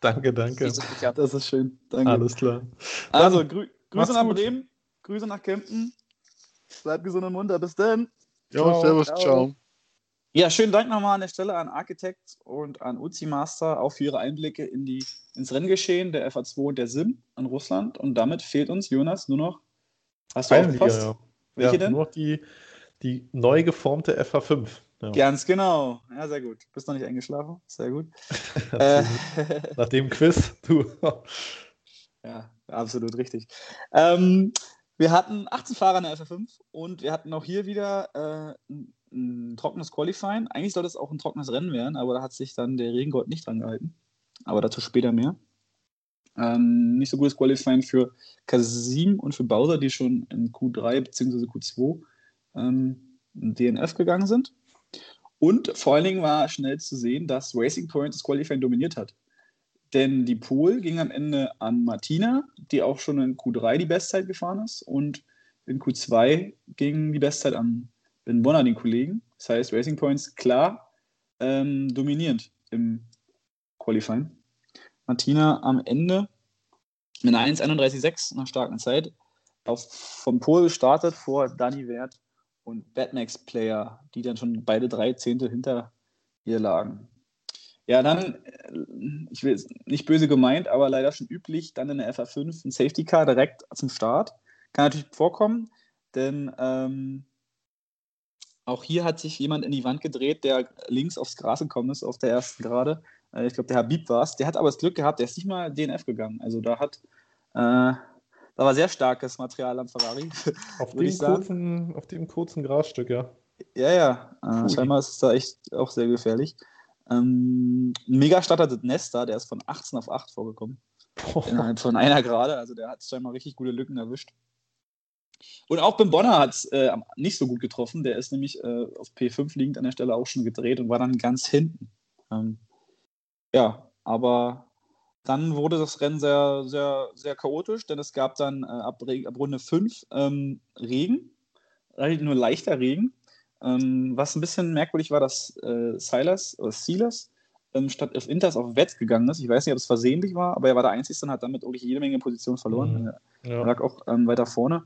Danke, danke. Ja. Das ist schön. Danke. Alles klar. Also, grü Grüße nach. Bremen, Grüße nach Kempten. Bleibt gesund und munter. Bis dann. Ja, Ciao. servus, Ciao. ciao. Ja, schönen Dank nochmal an der Stelle an Architect und an Uzi Master auch für ihre Einblicke in die, ins Renngeschehen der FA2 und der SIM an Russland. Und damit fehlt uns, Jonas, nur noch. Hast du Eine Liga, ja. Welche ja, denn? Nur noch die, die neu geformte FH5. Ja. Ganz genau. Ja, sehr gut. Bist noch nicht eingeschlafen? Sehr gut. *laughs* äh, *laughs* Nach dem Quiz, du. *laughs* ja, absolut richtig. Ähm, wir hatten 18 Fahrer in der FF5 und wir hatten auch hier wieder äh, ein, trockenes Qualifying. Eigentlich sollte es auch ein trockenes Rennen werden, aber da hat sich dann der Regengott nicht dran gehalten. Aber dazu später mehr. Ähm, nicht so gutes Qualifying für Kasim und für Bowser, die schon in Q3 bzw. Q2 ähm, DNF gegangen sind. Und vor allen Dingen war schnell zu sehen, dass Racing Point das Qualifying dominiert hat. Denn die Pole ging am Ende an Martina, die auch schon in Q3 die Bestzeit gefahren ist. Und in Q2 ging die Bestzeit an Ben Bonner, den Kollegen. Das heißt, Racing Points klar ähm, dominierend im Qualifying. Martina am Ende mit einer 1,31,6 nach starken Zeit auf, vom Pole gestartet vor Danny Wert und Batmax Player, die dann schon beide drei Zehntel hinter ihr lagen. Ja, dann, äh, ich will nicht böse gemeint, aber leider schon üblich, dann in der FA5 ein Safety Car direkt zum Start. Kann natürlich vorkommen, denn ähm, auch hier hat sich jemand in die Wand gedreht, der links aufs Gras gekommen ist, auf der ersten Gerade. Äh, ich glaube, der Habib war es. Der hat aber das Glück gehabt, der ist nicht mal DNF gegangen. Also da hat, äh, da war sehr starkes Material am Ferrari. *laughs* Auf dem, kurzen, auf dem kurzen Grasstück, ja. Ja, ja. Äh, scheinbar ist es da echt auch sehr gefährlich. Ähm, ein Megastarter das Nesta, der ist von 18 auf 8 vorgekommen. Innerhalb von einer Gerade. Also der hat scheinbar richtig gute Lücken erwischt. Und auch Ben Bonner hat es äh, nicht so gut getroffen. Der ist nämlich äh, auf P5 liegend an der Stelle auch schon gedreht und war dann ganz hinten. Ähm, ja, aber dann wurde das Rennen sehr, sehr, sehr chaotisch, denn es gab dann äh, ab, ab Runde 5 ähm, Regen, nur leichter Regen. Ähm, was ein bisschen merkwürdig war, dass äh, Silas oder Silas ähm, statt auf Inters auf Wett gegangen ist. Ich weiß nicht, ob es versehentlich war, aber er war der Einzige und hat damit wirklich jede Menge Position verloren. Mhm. Er ja. lag auch ähm, weiter vorne.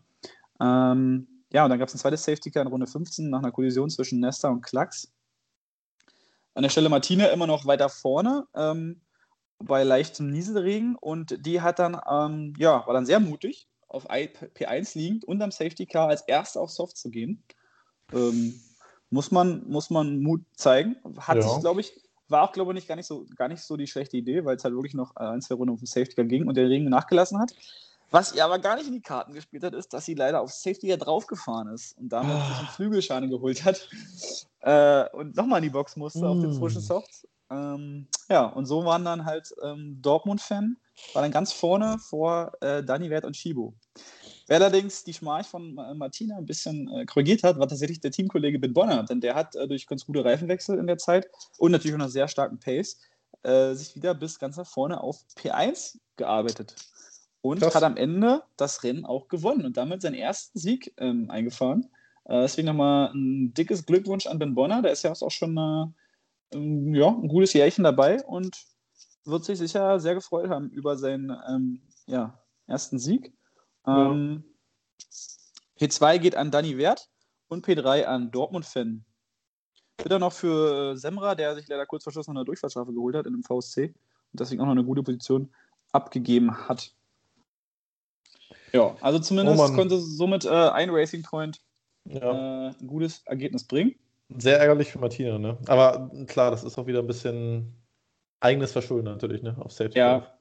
Ähm, ja, und dann gab es ein zweites Safety Car in Runde 15 nach einer Kollision zwischen Nesta und Klacks. An der Stelle Martina immer noch weiter vorne, ähm, bei leichtem Nieselregen und die hat dann, ähm, ja, war dann sehr mutig, auf I- P1 liegend unterm Safety Car als Erste auf Soft zu gehen. Ähm, muss, man, muss man Mut zeigen. Hat Ja. sich, glaube ich, war auch, glaube ich, nicht, gar, nicht so, gar nicht so die schlechte Idee, weil es halt wirklich noch äh, ein, zwei Runden auf dem Safety Car ging und der Regen nachgelassen hat. Was ihr aber gar nicht in die Karten gespielt hat, ist, dass sie leider auf Safety ja draufgefahren ist und damit Ah. sich einen Flügelschein geholt hat *laughs* äh, und nochmal in die Box musste auf den Mm. frischen Soft. Ähm, ja, und so waren dann halt ähm, Dortmund-Fan, war dann ganz vorne vor äh, Dani Wert und Schibo. Wer allerdings die Schmarch von äh, Martina ein bisschen äh, korrigiert hat, war tatsächlich der Teamkollege Ben Bonner, denn der hat äh, durch ganz gute Reifenwechsel in der Zeit und natürlich auch einer sehr starken Pace äh, sich wieder bis ganz nach vorne auf P1 gearbeitet und Krass. hat am Ende das Rennen auch gewonnen und damit seinen ersten Sieg ähm, eingefahren. Äh, deswegen nochmal ein dickes Glückwunsch an Ben Bonner, der ist ja auch schon äh, ähm, ja, ein gutes Jährchen dabei und wird sich sicher sehr gefreut haben über seinen ähm, ja, ersten Sieg. Ja. Ähm, P2 geht an Danny Wert und P3 an Dortmund-Fan. Bitte noch für äh, Semra, der sich leider kurz vor Schluss noch eine Durchfahrtsstrafe geholt hat in dem VSC und deswegen auch noch eine gute Position abgegeben hat. Ja, also zumindest Oh konnte somit äh, ein Racing Point Ja. äh, ein gutes Ergebnis bringen. Sehr ärgerlich für Martina, ne? Aber klar, das ist auch wieder ein bisschen eigenes Verschulden natürlich, ne? Auf Safety. Ja,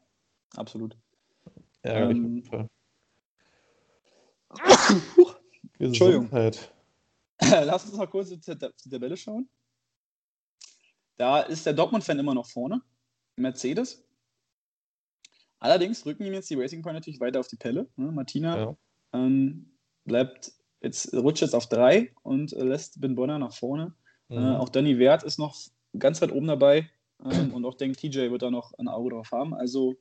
absolut. Ärgerlich Ähm, auf jeden Fall. *coughs* Entschuldigung. *coughs* Lass uns mal kurz die Tabelle schauen. Da ist der Dortmund-Fan immer noch vorne. Mercedes. Allerdings rücken ihm jetzt die Racing Point natürlich weiter auf die Pelle. Ne? Martina Ja. ähm, bleibt jetzt, rutscht jetzt auf drei und äh, lässt Ben Bonner nach vorne. Äh, Mhm. auch Danny Wert ist noch ganz weit oben dabei. Ähm, und auch denkt TJ wird da noch ein Auge drauf haben. Also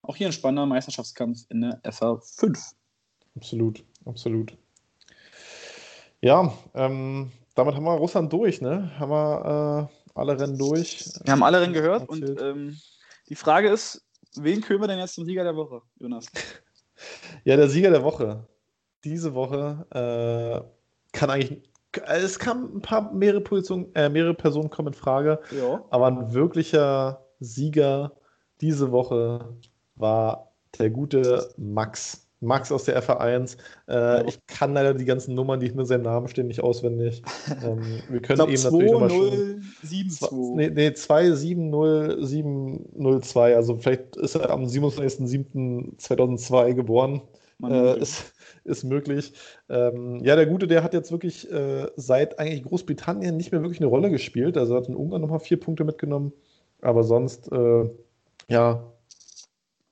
auch hier ein spannender Meisterschaftskampf in der FA5. Absolut, absolut. Ja, ähm, damit haben wir Russland durch, ne? Haben wir äh, alle Rennen durch. Wir haben alle Rennen gehört und Erzählt. ähm, die Frage ist, wen küren wir denn jetzt zum Sieger der Woche, Jonas? *laughs* Ja, der Sieger der Woche. Diese Woche äh, kann eigentlich. Es kamen ein paar mehrere Positionen, äh, mehrere Personen kommen in Frage, Ja. aber ein wirklicher Sieger diese Woche war der gute Max. Max aus der FA1. Äh, ich kann leider die ganzen Nummern, die hinter seinem Namen stehen, nicht auswendig. Ähm, wir Ich können glaube eben natürlich nochmal schon. 2072. Nee, nee 270702. Also vielleicht ist er am 27.07.2002 geboren. Äh, ist, ist möglich. Ähm, ja, der Gute, der hat jetzt wirklich äh, seit eigentlich Großbritannien nicht mehr wirklich eine Rolle gespielt. Also hat in Ungarn nochmal vier Punkte mitgenommen. Aber sonst, äh, ja,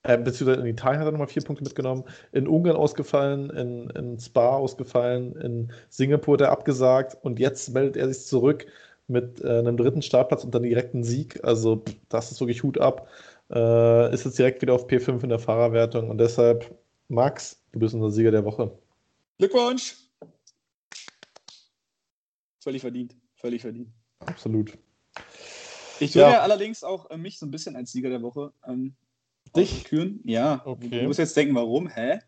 äh, beziehungsweise in Italien hat er nochmal vier Punkte mitgenommen. In Ungarn ausgefallen, in, in Spa ausgefallen, in Singapur hat er abgesagt und jetzt meldet er sich zurück mit äh, einem dritten Startplatz und dann direkt einen Sieg. Also pff, das ist wirklich Hut ab. Äh, ist jetzt direkt wieder auf P5 in der Fahrerwertung und deshalb, Max, du bist unser Sieger der Woche. Glückwunsch! Völlig verdient. Völlig verdient. Absolut. Ich würde Ja. ja. allerdings auch äh, mich so ein bisschen als Sieger der Woche ähm, Dich? küren. Ja. Okay. Du musst jetzt denken, warum? Hä?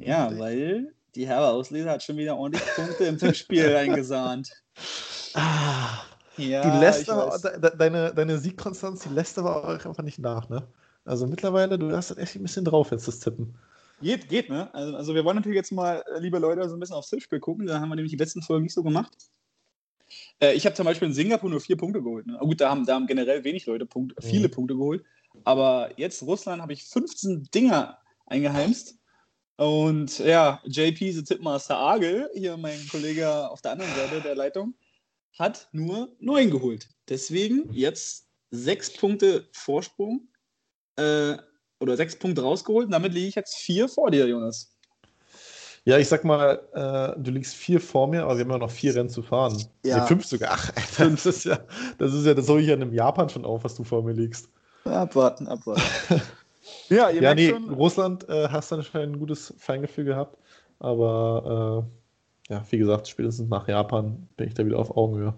Ja, weil die Herr Ausleser hat schon wieder ordentlich Punkte im Tippspiel *laughs* eingesahnt. Ah, Ja, die lässt aber, de, deine, deine Siegkonstanz, die lässt aber auch einfach nicht nach, ne? Also mittlerweile, du hast das echt ein bisschen drauf jetzt, das Tippen. Geht, geht, ne? Also, also wir wollen natürlich jetzt mal, äh, liebe Leute, so ein bisschen aufs Tippspiel gucken. Da haben wir nämlich die letzten Folgen nicht so gemacht. Äh, ich habe zum Beispiel in Singapur nur vier Punkte geholt. Ne? Gut, da haben, da haben generell wenig Leute Punkte, Mhm. viele Punkte geholt. Aber jetzt Russland habe ich 15 Dinger eingeheimst. Und ja, JP, the Tippmaster Agel, hier mein Kollege auf der anderen Seite der Leitung, hat nur neun geholt. Deswegen jetzt sechs Punkte Vorsprung äh, oder sechs Punkte rausgeholt. Und damit liege ich jetzt vier vor dir, Jonas. Ja, ich sag mal, äh, du liegst vier vor mir, aber wir haben ja noch vier Rennen zu fahren. Ja. Nee, fünf sogar. Ach, *laughs* das ist ja, das ist ja, das hole ich ja in einem Japan schon auf, was du vor mir liegst. Abwarten, abwarten. *laughs* ja, ihr Ja, merkt nee, schon, Russland äh, hast du anscheinend ein gutes Feingefühl gehabt, aber äh, ja, wie gesagt, spätestens nach Japan bin ich da wieder auf Augenhöhe.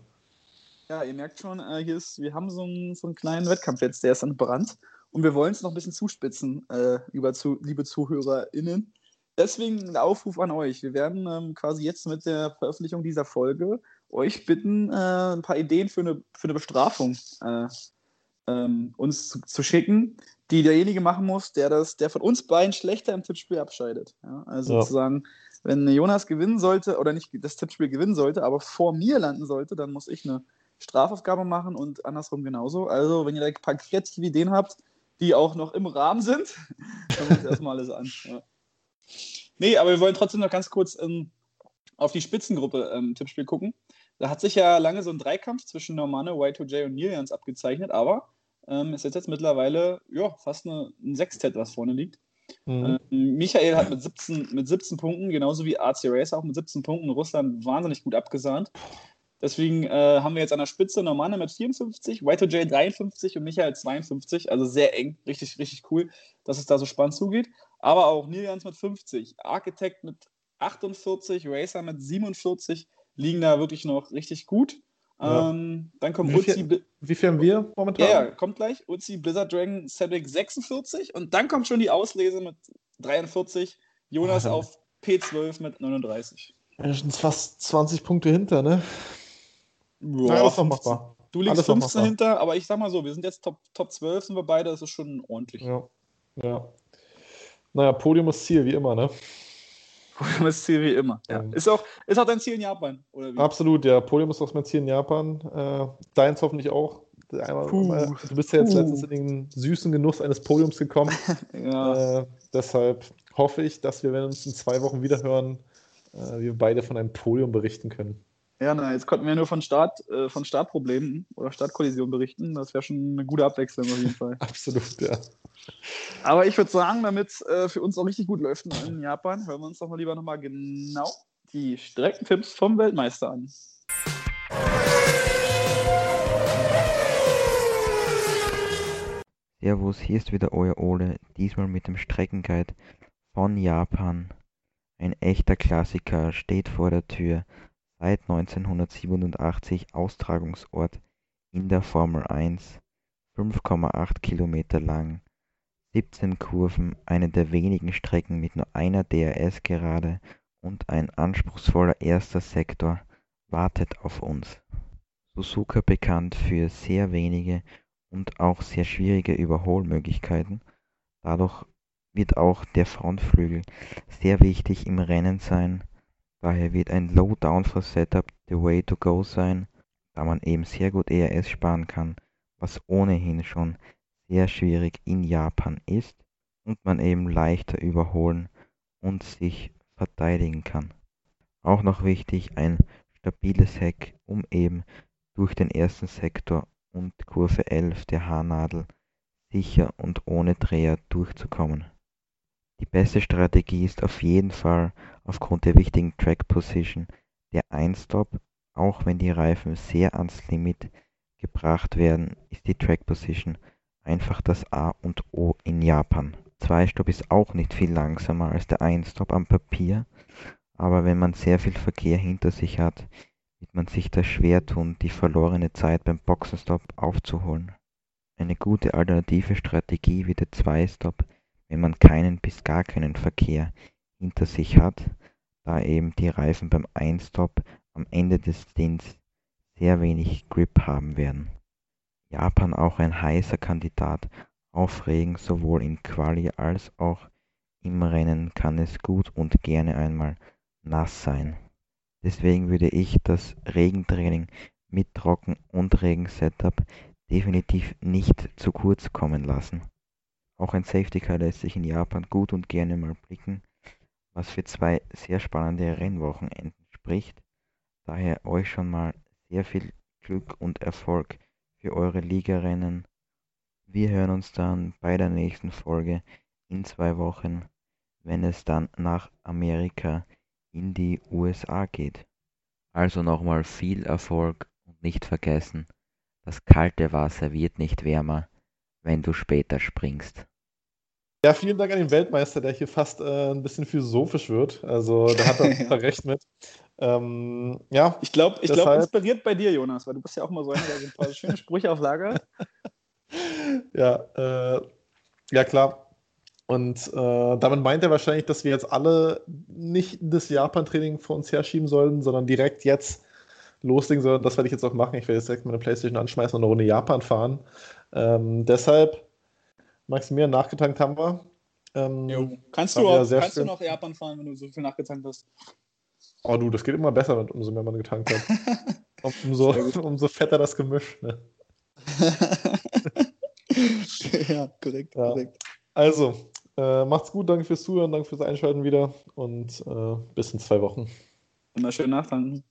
ja, ihr merkt schon, äh, hier ist, wir haben so einen, so einen kleinen Wettkampf jetzt, der ist an Brand. Und wir wollen es noch ein bisschen zuspitzen, äh, lieber zu, liebe ZuhörerInnen. Deswegen ein Aufruf an euch. Wir werden ähm, quasi jetzt mit der Veröffentlichung dieser Folge euch bitten, äh, ein paar Ideen für eine, für eine Bestrafung äh, ähm, uns zu, zu schicken, die derjenige machen muss, der, das, der von uns beiden schlechter im Tippspiel abscheidet. Ja, also Ja. sozusagen, wenn Jonas gewinnen sollte, oder nicht das Tippspiel gewinnen sollte, aber vor mir landen sollte, dann muss ich eine Strafaufgabe machen und andersrum genauso. Also, wenn ihr da ein paar kreative Ideen habt, die auch noch im Rahmen sind. Schauen wir uns erstmal alles an. Ja. Nee, aber wir wollen trotzdem noch ganz kurz ähm, auf die Spitzengruppe ähm, Tippspiel gucken. Da hat sich ja lange so ein Dreikampf zwischen Normane, Y2J und Nilians abgezeichnet, aber ähm, es ist jetzt mittlerweile ja, fast eine, ein Sextett, was vorne liegt. Mhm. Ähm, Michael hat mit 17, mit 17 Punkten, genauso wie AC Racer auch mit 17 Punkten Russland wahnsinnig gut abgesahnt. Deswegen äh, haben wir jetzt an der Spitze Normane mit 54, Y2J 53 und Michael 52. Also sehr eng, richtig, richtig cool, dass es da so spannend zugeht. Aber auch Nilians mit 50, Architect mit 48, Racer mit 47 liegen da wirklich noch richtig gut. Ja. Ähm, dann kommt wie viel, Uzi. Wie viel haben wir momentan? Ja, ja, kommt gleich. Uzi, Blizzard Dragon, Cedric 46 und dann kommt schon die Auslese mit 43. Jonas Ach, auf P12 mit 39. Ja, sind fast 20 Punkte hinter, ne? Ja, ist doch machbar. Du liegst Alles 15 hinter, aber ich sag mal so, wir sind jetzt Top, Top 12, sind wir beide, das ist schon ordentlich. Ja. ja. Naja, Podium ist Ziel, wie immer, ne? Podium ist Ziel wie immer. Ja. Ist, auch, ist auch dein Ziel in Japan, oder wie? Absolut, ja. Podium ist auch mein Ziel in Japan. Äh, deins hoffentlich auch. Einmal, mal, du bist ja jetzt Puh. letztens in den süßen Genuss eines Podiums gekommen. *laughs* ja. äh, deshalb hoffe ich, dass wir, wenn wir uns in zwei Wochen wiederhören, äh, wir beide von einem Podium berichten können. Ja, na, jetzt konnten wir nur von, Start, äh, von Startproblemen oder Startkollisionen berichten. Das wäre schon eine gute Abwechslung auf jeden Fall. *laughs* Absolut, ja. Aber ich würde sagen, damit es äh, für uns auch richtig gut läuft in Japan, hören wir uns doch mal lieber nochmal genau die Streckentipps vom Weltmeister an. Servus, hier ist wieder euer Ole, diesmal mit dem Streckenguide von Japan. Ein echter Klassiker steht vor der Tür seit 1987 Austragungsort in der Formel 1, 5,8 Kilometer lang, 17 Kurven, eine der wenigen Strecken mit nur einer DRS-Gerade und ein anspruchsvoller erster Sektor wartet auf uns. Suzuka bekannt für sehr wenige und auch sehr schwierige Überholmöglichkeiten. Dadurch wird auch der Frontflügel sehr wichtig im Rennen sein Daher wird ein Low-Downforce-Setup the way to go sein, da man eben sehr gut ERS sparen kann, was ohnehin schon sehr schwierig in Japan ist und man eben leichter überholen und sich verteidigen kann. Auch noch wichtig ein stabiles Heck, um eben durch den ersten Sektor und Kurve 11 der Haarnadel sicher und ohne Dreher durchzukommen. Die beste Strategie ist auf jeden Fall aufgrund der wichtigen Track Position der Einstop, auch wenn die Reifen sehr ans Limit gebracht werden, ist die Track Position einfach das A und O in Japan. Zweistop ist auch nicht viel langsamer als der Einstop am Papier, aber wenn man sehr viel Verkehr hinter sich hat, wird man sich da schwer tun, die verlorene Zeit beim Boxenstopp aufzuholen. Eine gute alternative Strategie wie der Zweistop wenn man keinen bis gar keinen Verkehr hinter sich hat, da eben die Reifen beim Einstop am Ende des Stints sehr wenig Grip haben werden. Japan auch ein heißer Kandidat auf Regen, sowohl in Quali als auch im Rennen kann es gut und gerne einmal nass sein. Deswegen würde ich das Regentraining mit Trocken- und Regensetup definitiv nicht zu kurz kommen lassen. Auch ein Safety Car lässt sich in Japan gut und gerne mal blicken, was für zwei sehr spannende Rennwochenenden spricht. Daher euch schon mal sehr viel Glück und Erfolg für eure Ligarennen. Wir hören uns dann bei der nächsten Folge in zwei Wochen, wenn es dann nach Amerika in die USA geht. Also nochmal viel Erfolg und nicht vergessen, das kalte Wasser wird nicht wärmer, wenn du später springst. Ja, vielen Dank an den Weltmeister, der hier fast äh, ein bisschen philosophisch wird. Also da hat er *laughs* ja. recht mit. Ähm, ja, ich glaube, ich deshalb... glaub, inspiriert bei dir, Jonas, weil du bist ja auch mal so einer, der so ein paar schöne Sprüche auf Lager. *laughs* ja, äh, ja klar. Und äh, damit meint er wahrscheinlich, dass wir jetzt alle nicht das Japan-Training vor uns herschieben sollten, sondern direkt jetzt loslegen sollen. Das werde ich jetzt auch machen. Ich werde jetzt direkt meine Playstation anschmeißen und eine Runde Japan fahren. Ähm, deshalb Maximilian, nachgetankt haben wir. Ähm, kannst du, auch, kannst du noch Japan fahren, wenn du so viel nachgetankt hast? Oh du, das geht immer besser, umso mehr man getankt hat. *laughs* umso, *laughs* umso fetter das Gemisch. Ne? *laughs* ja, korrekt, Ja. korrekt. Also, äh, macht's gut, danke fürs Zuhören, danke fürs Einschalten wieder und äh, bis in zwei Wochen. Immer schön nachtanken.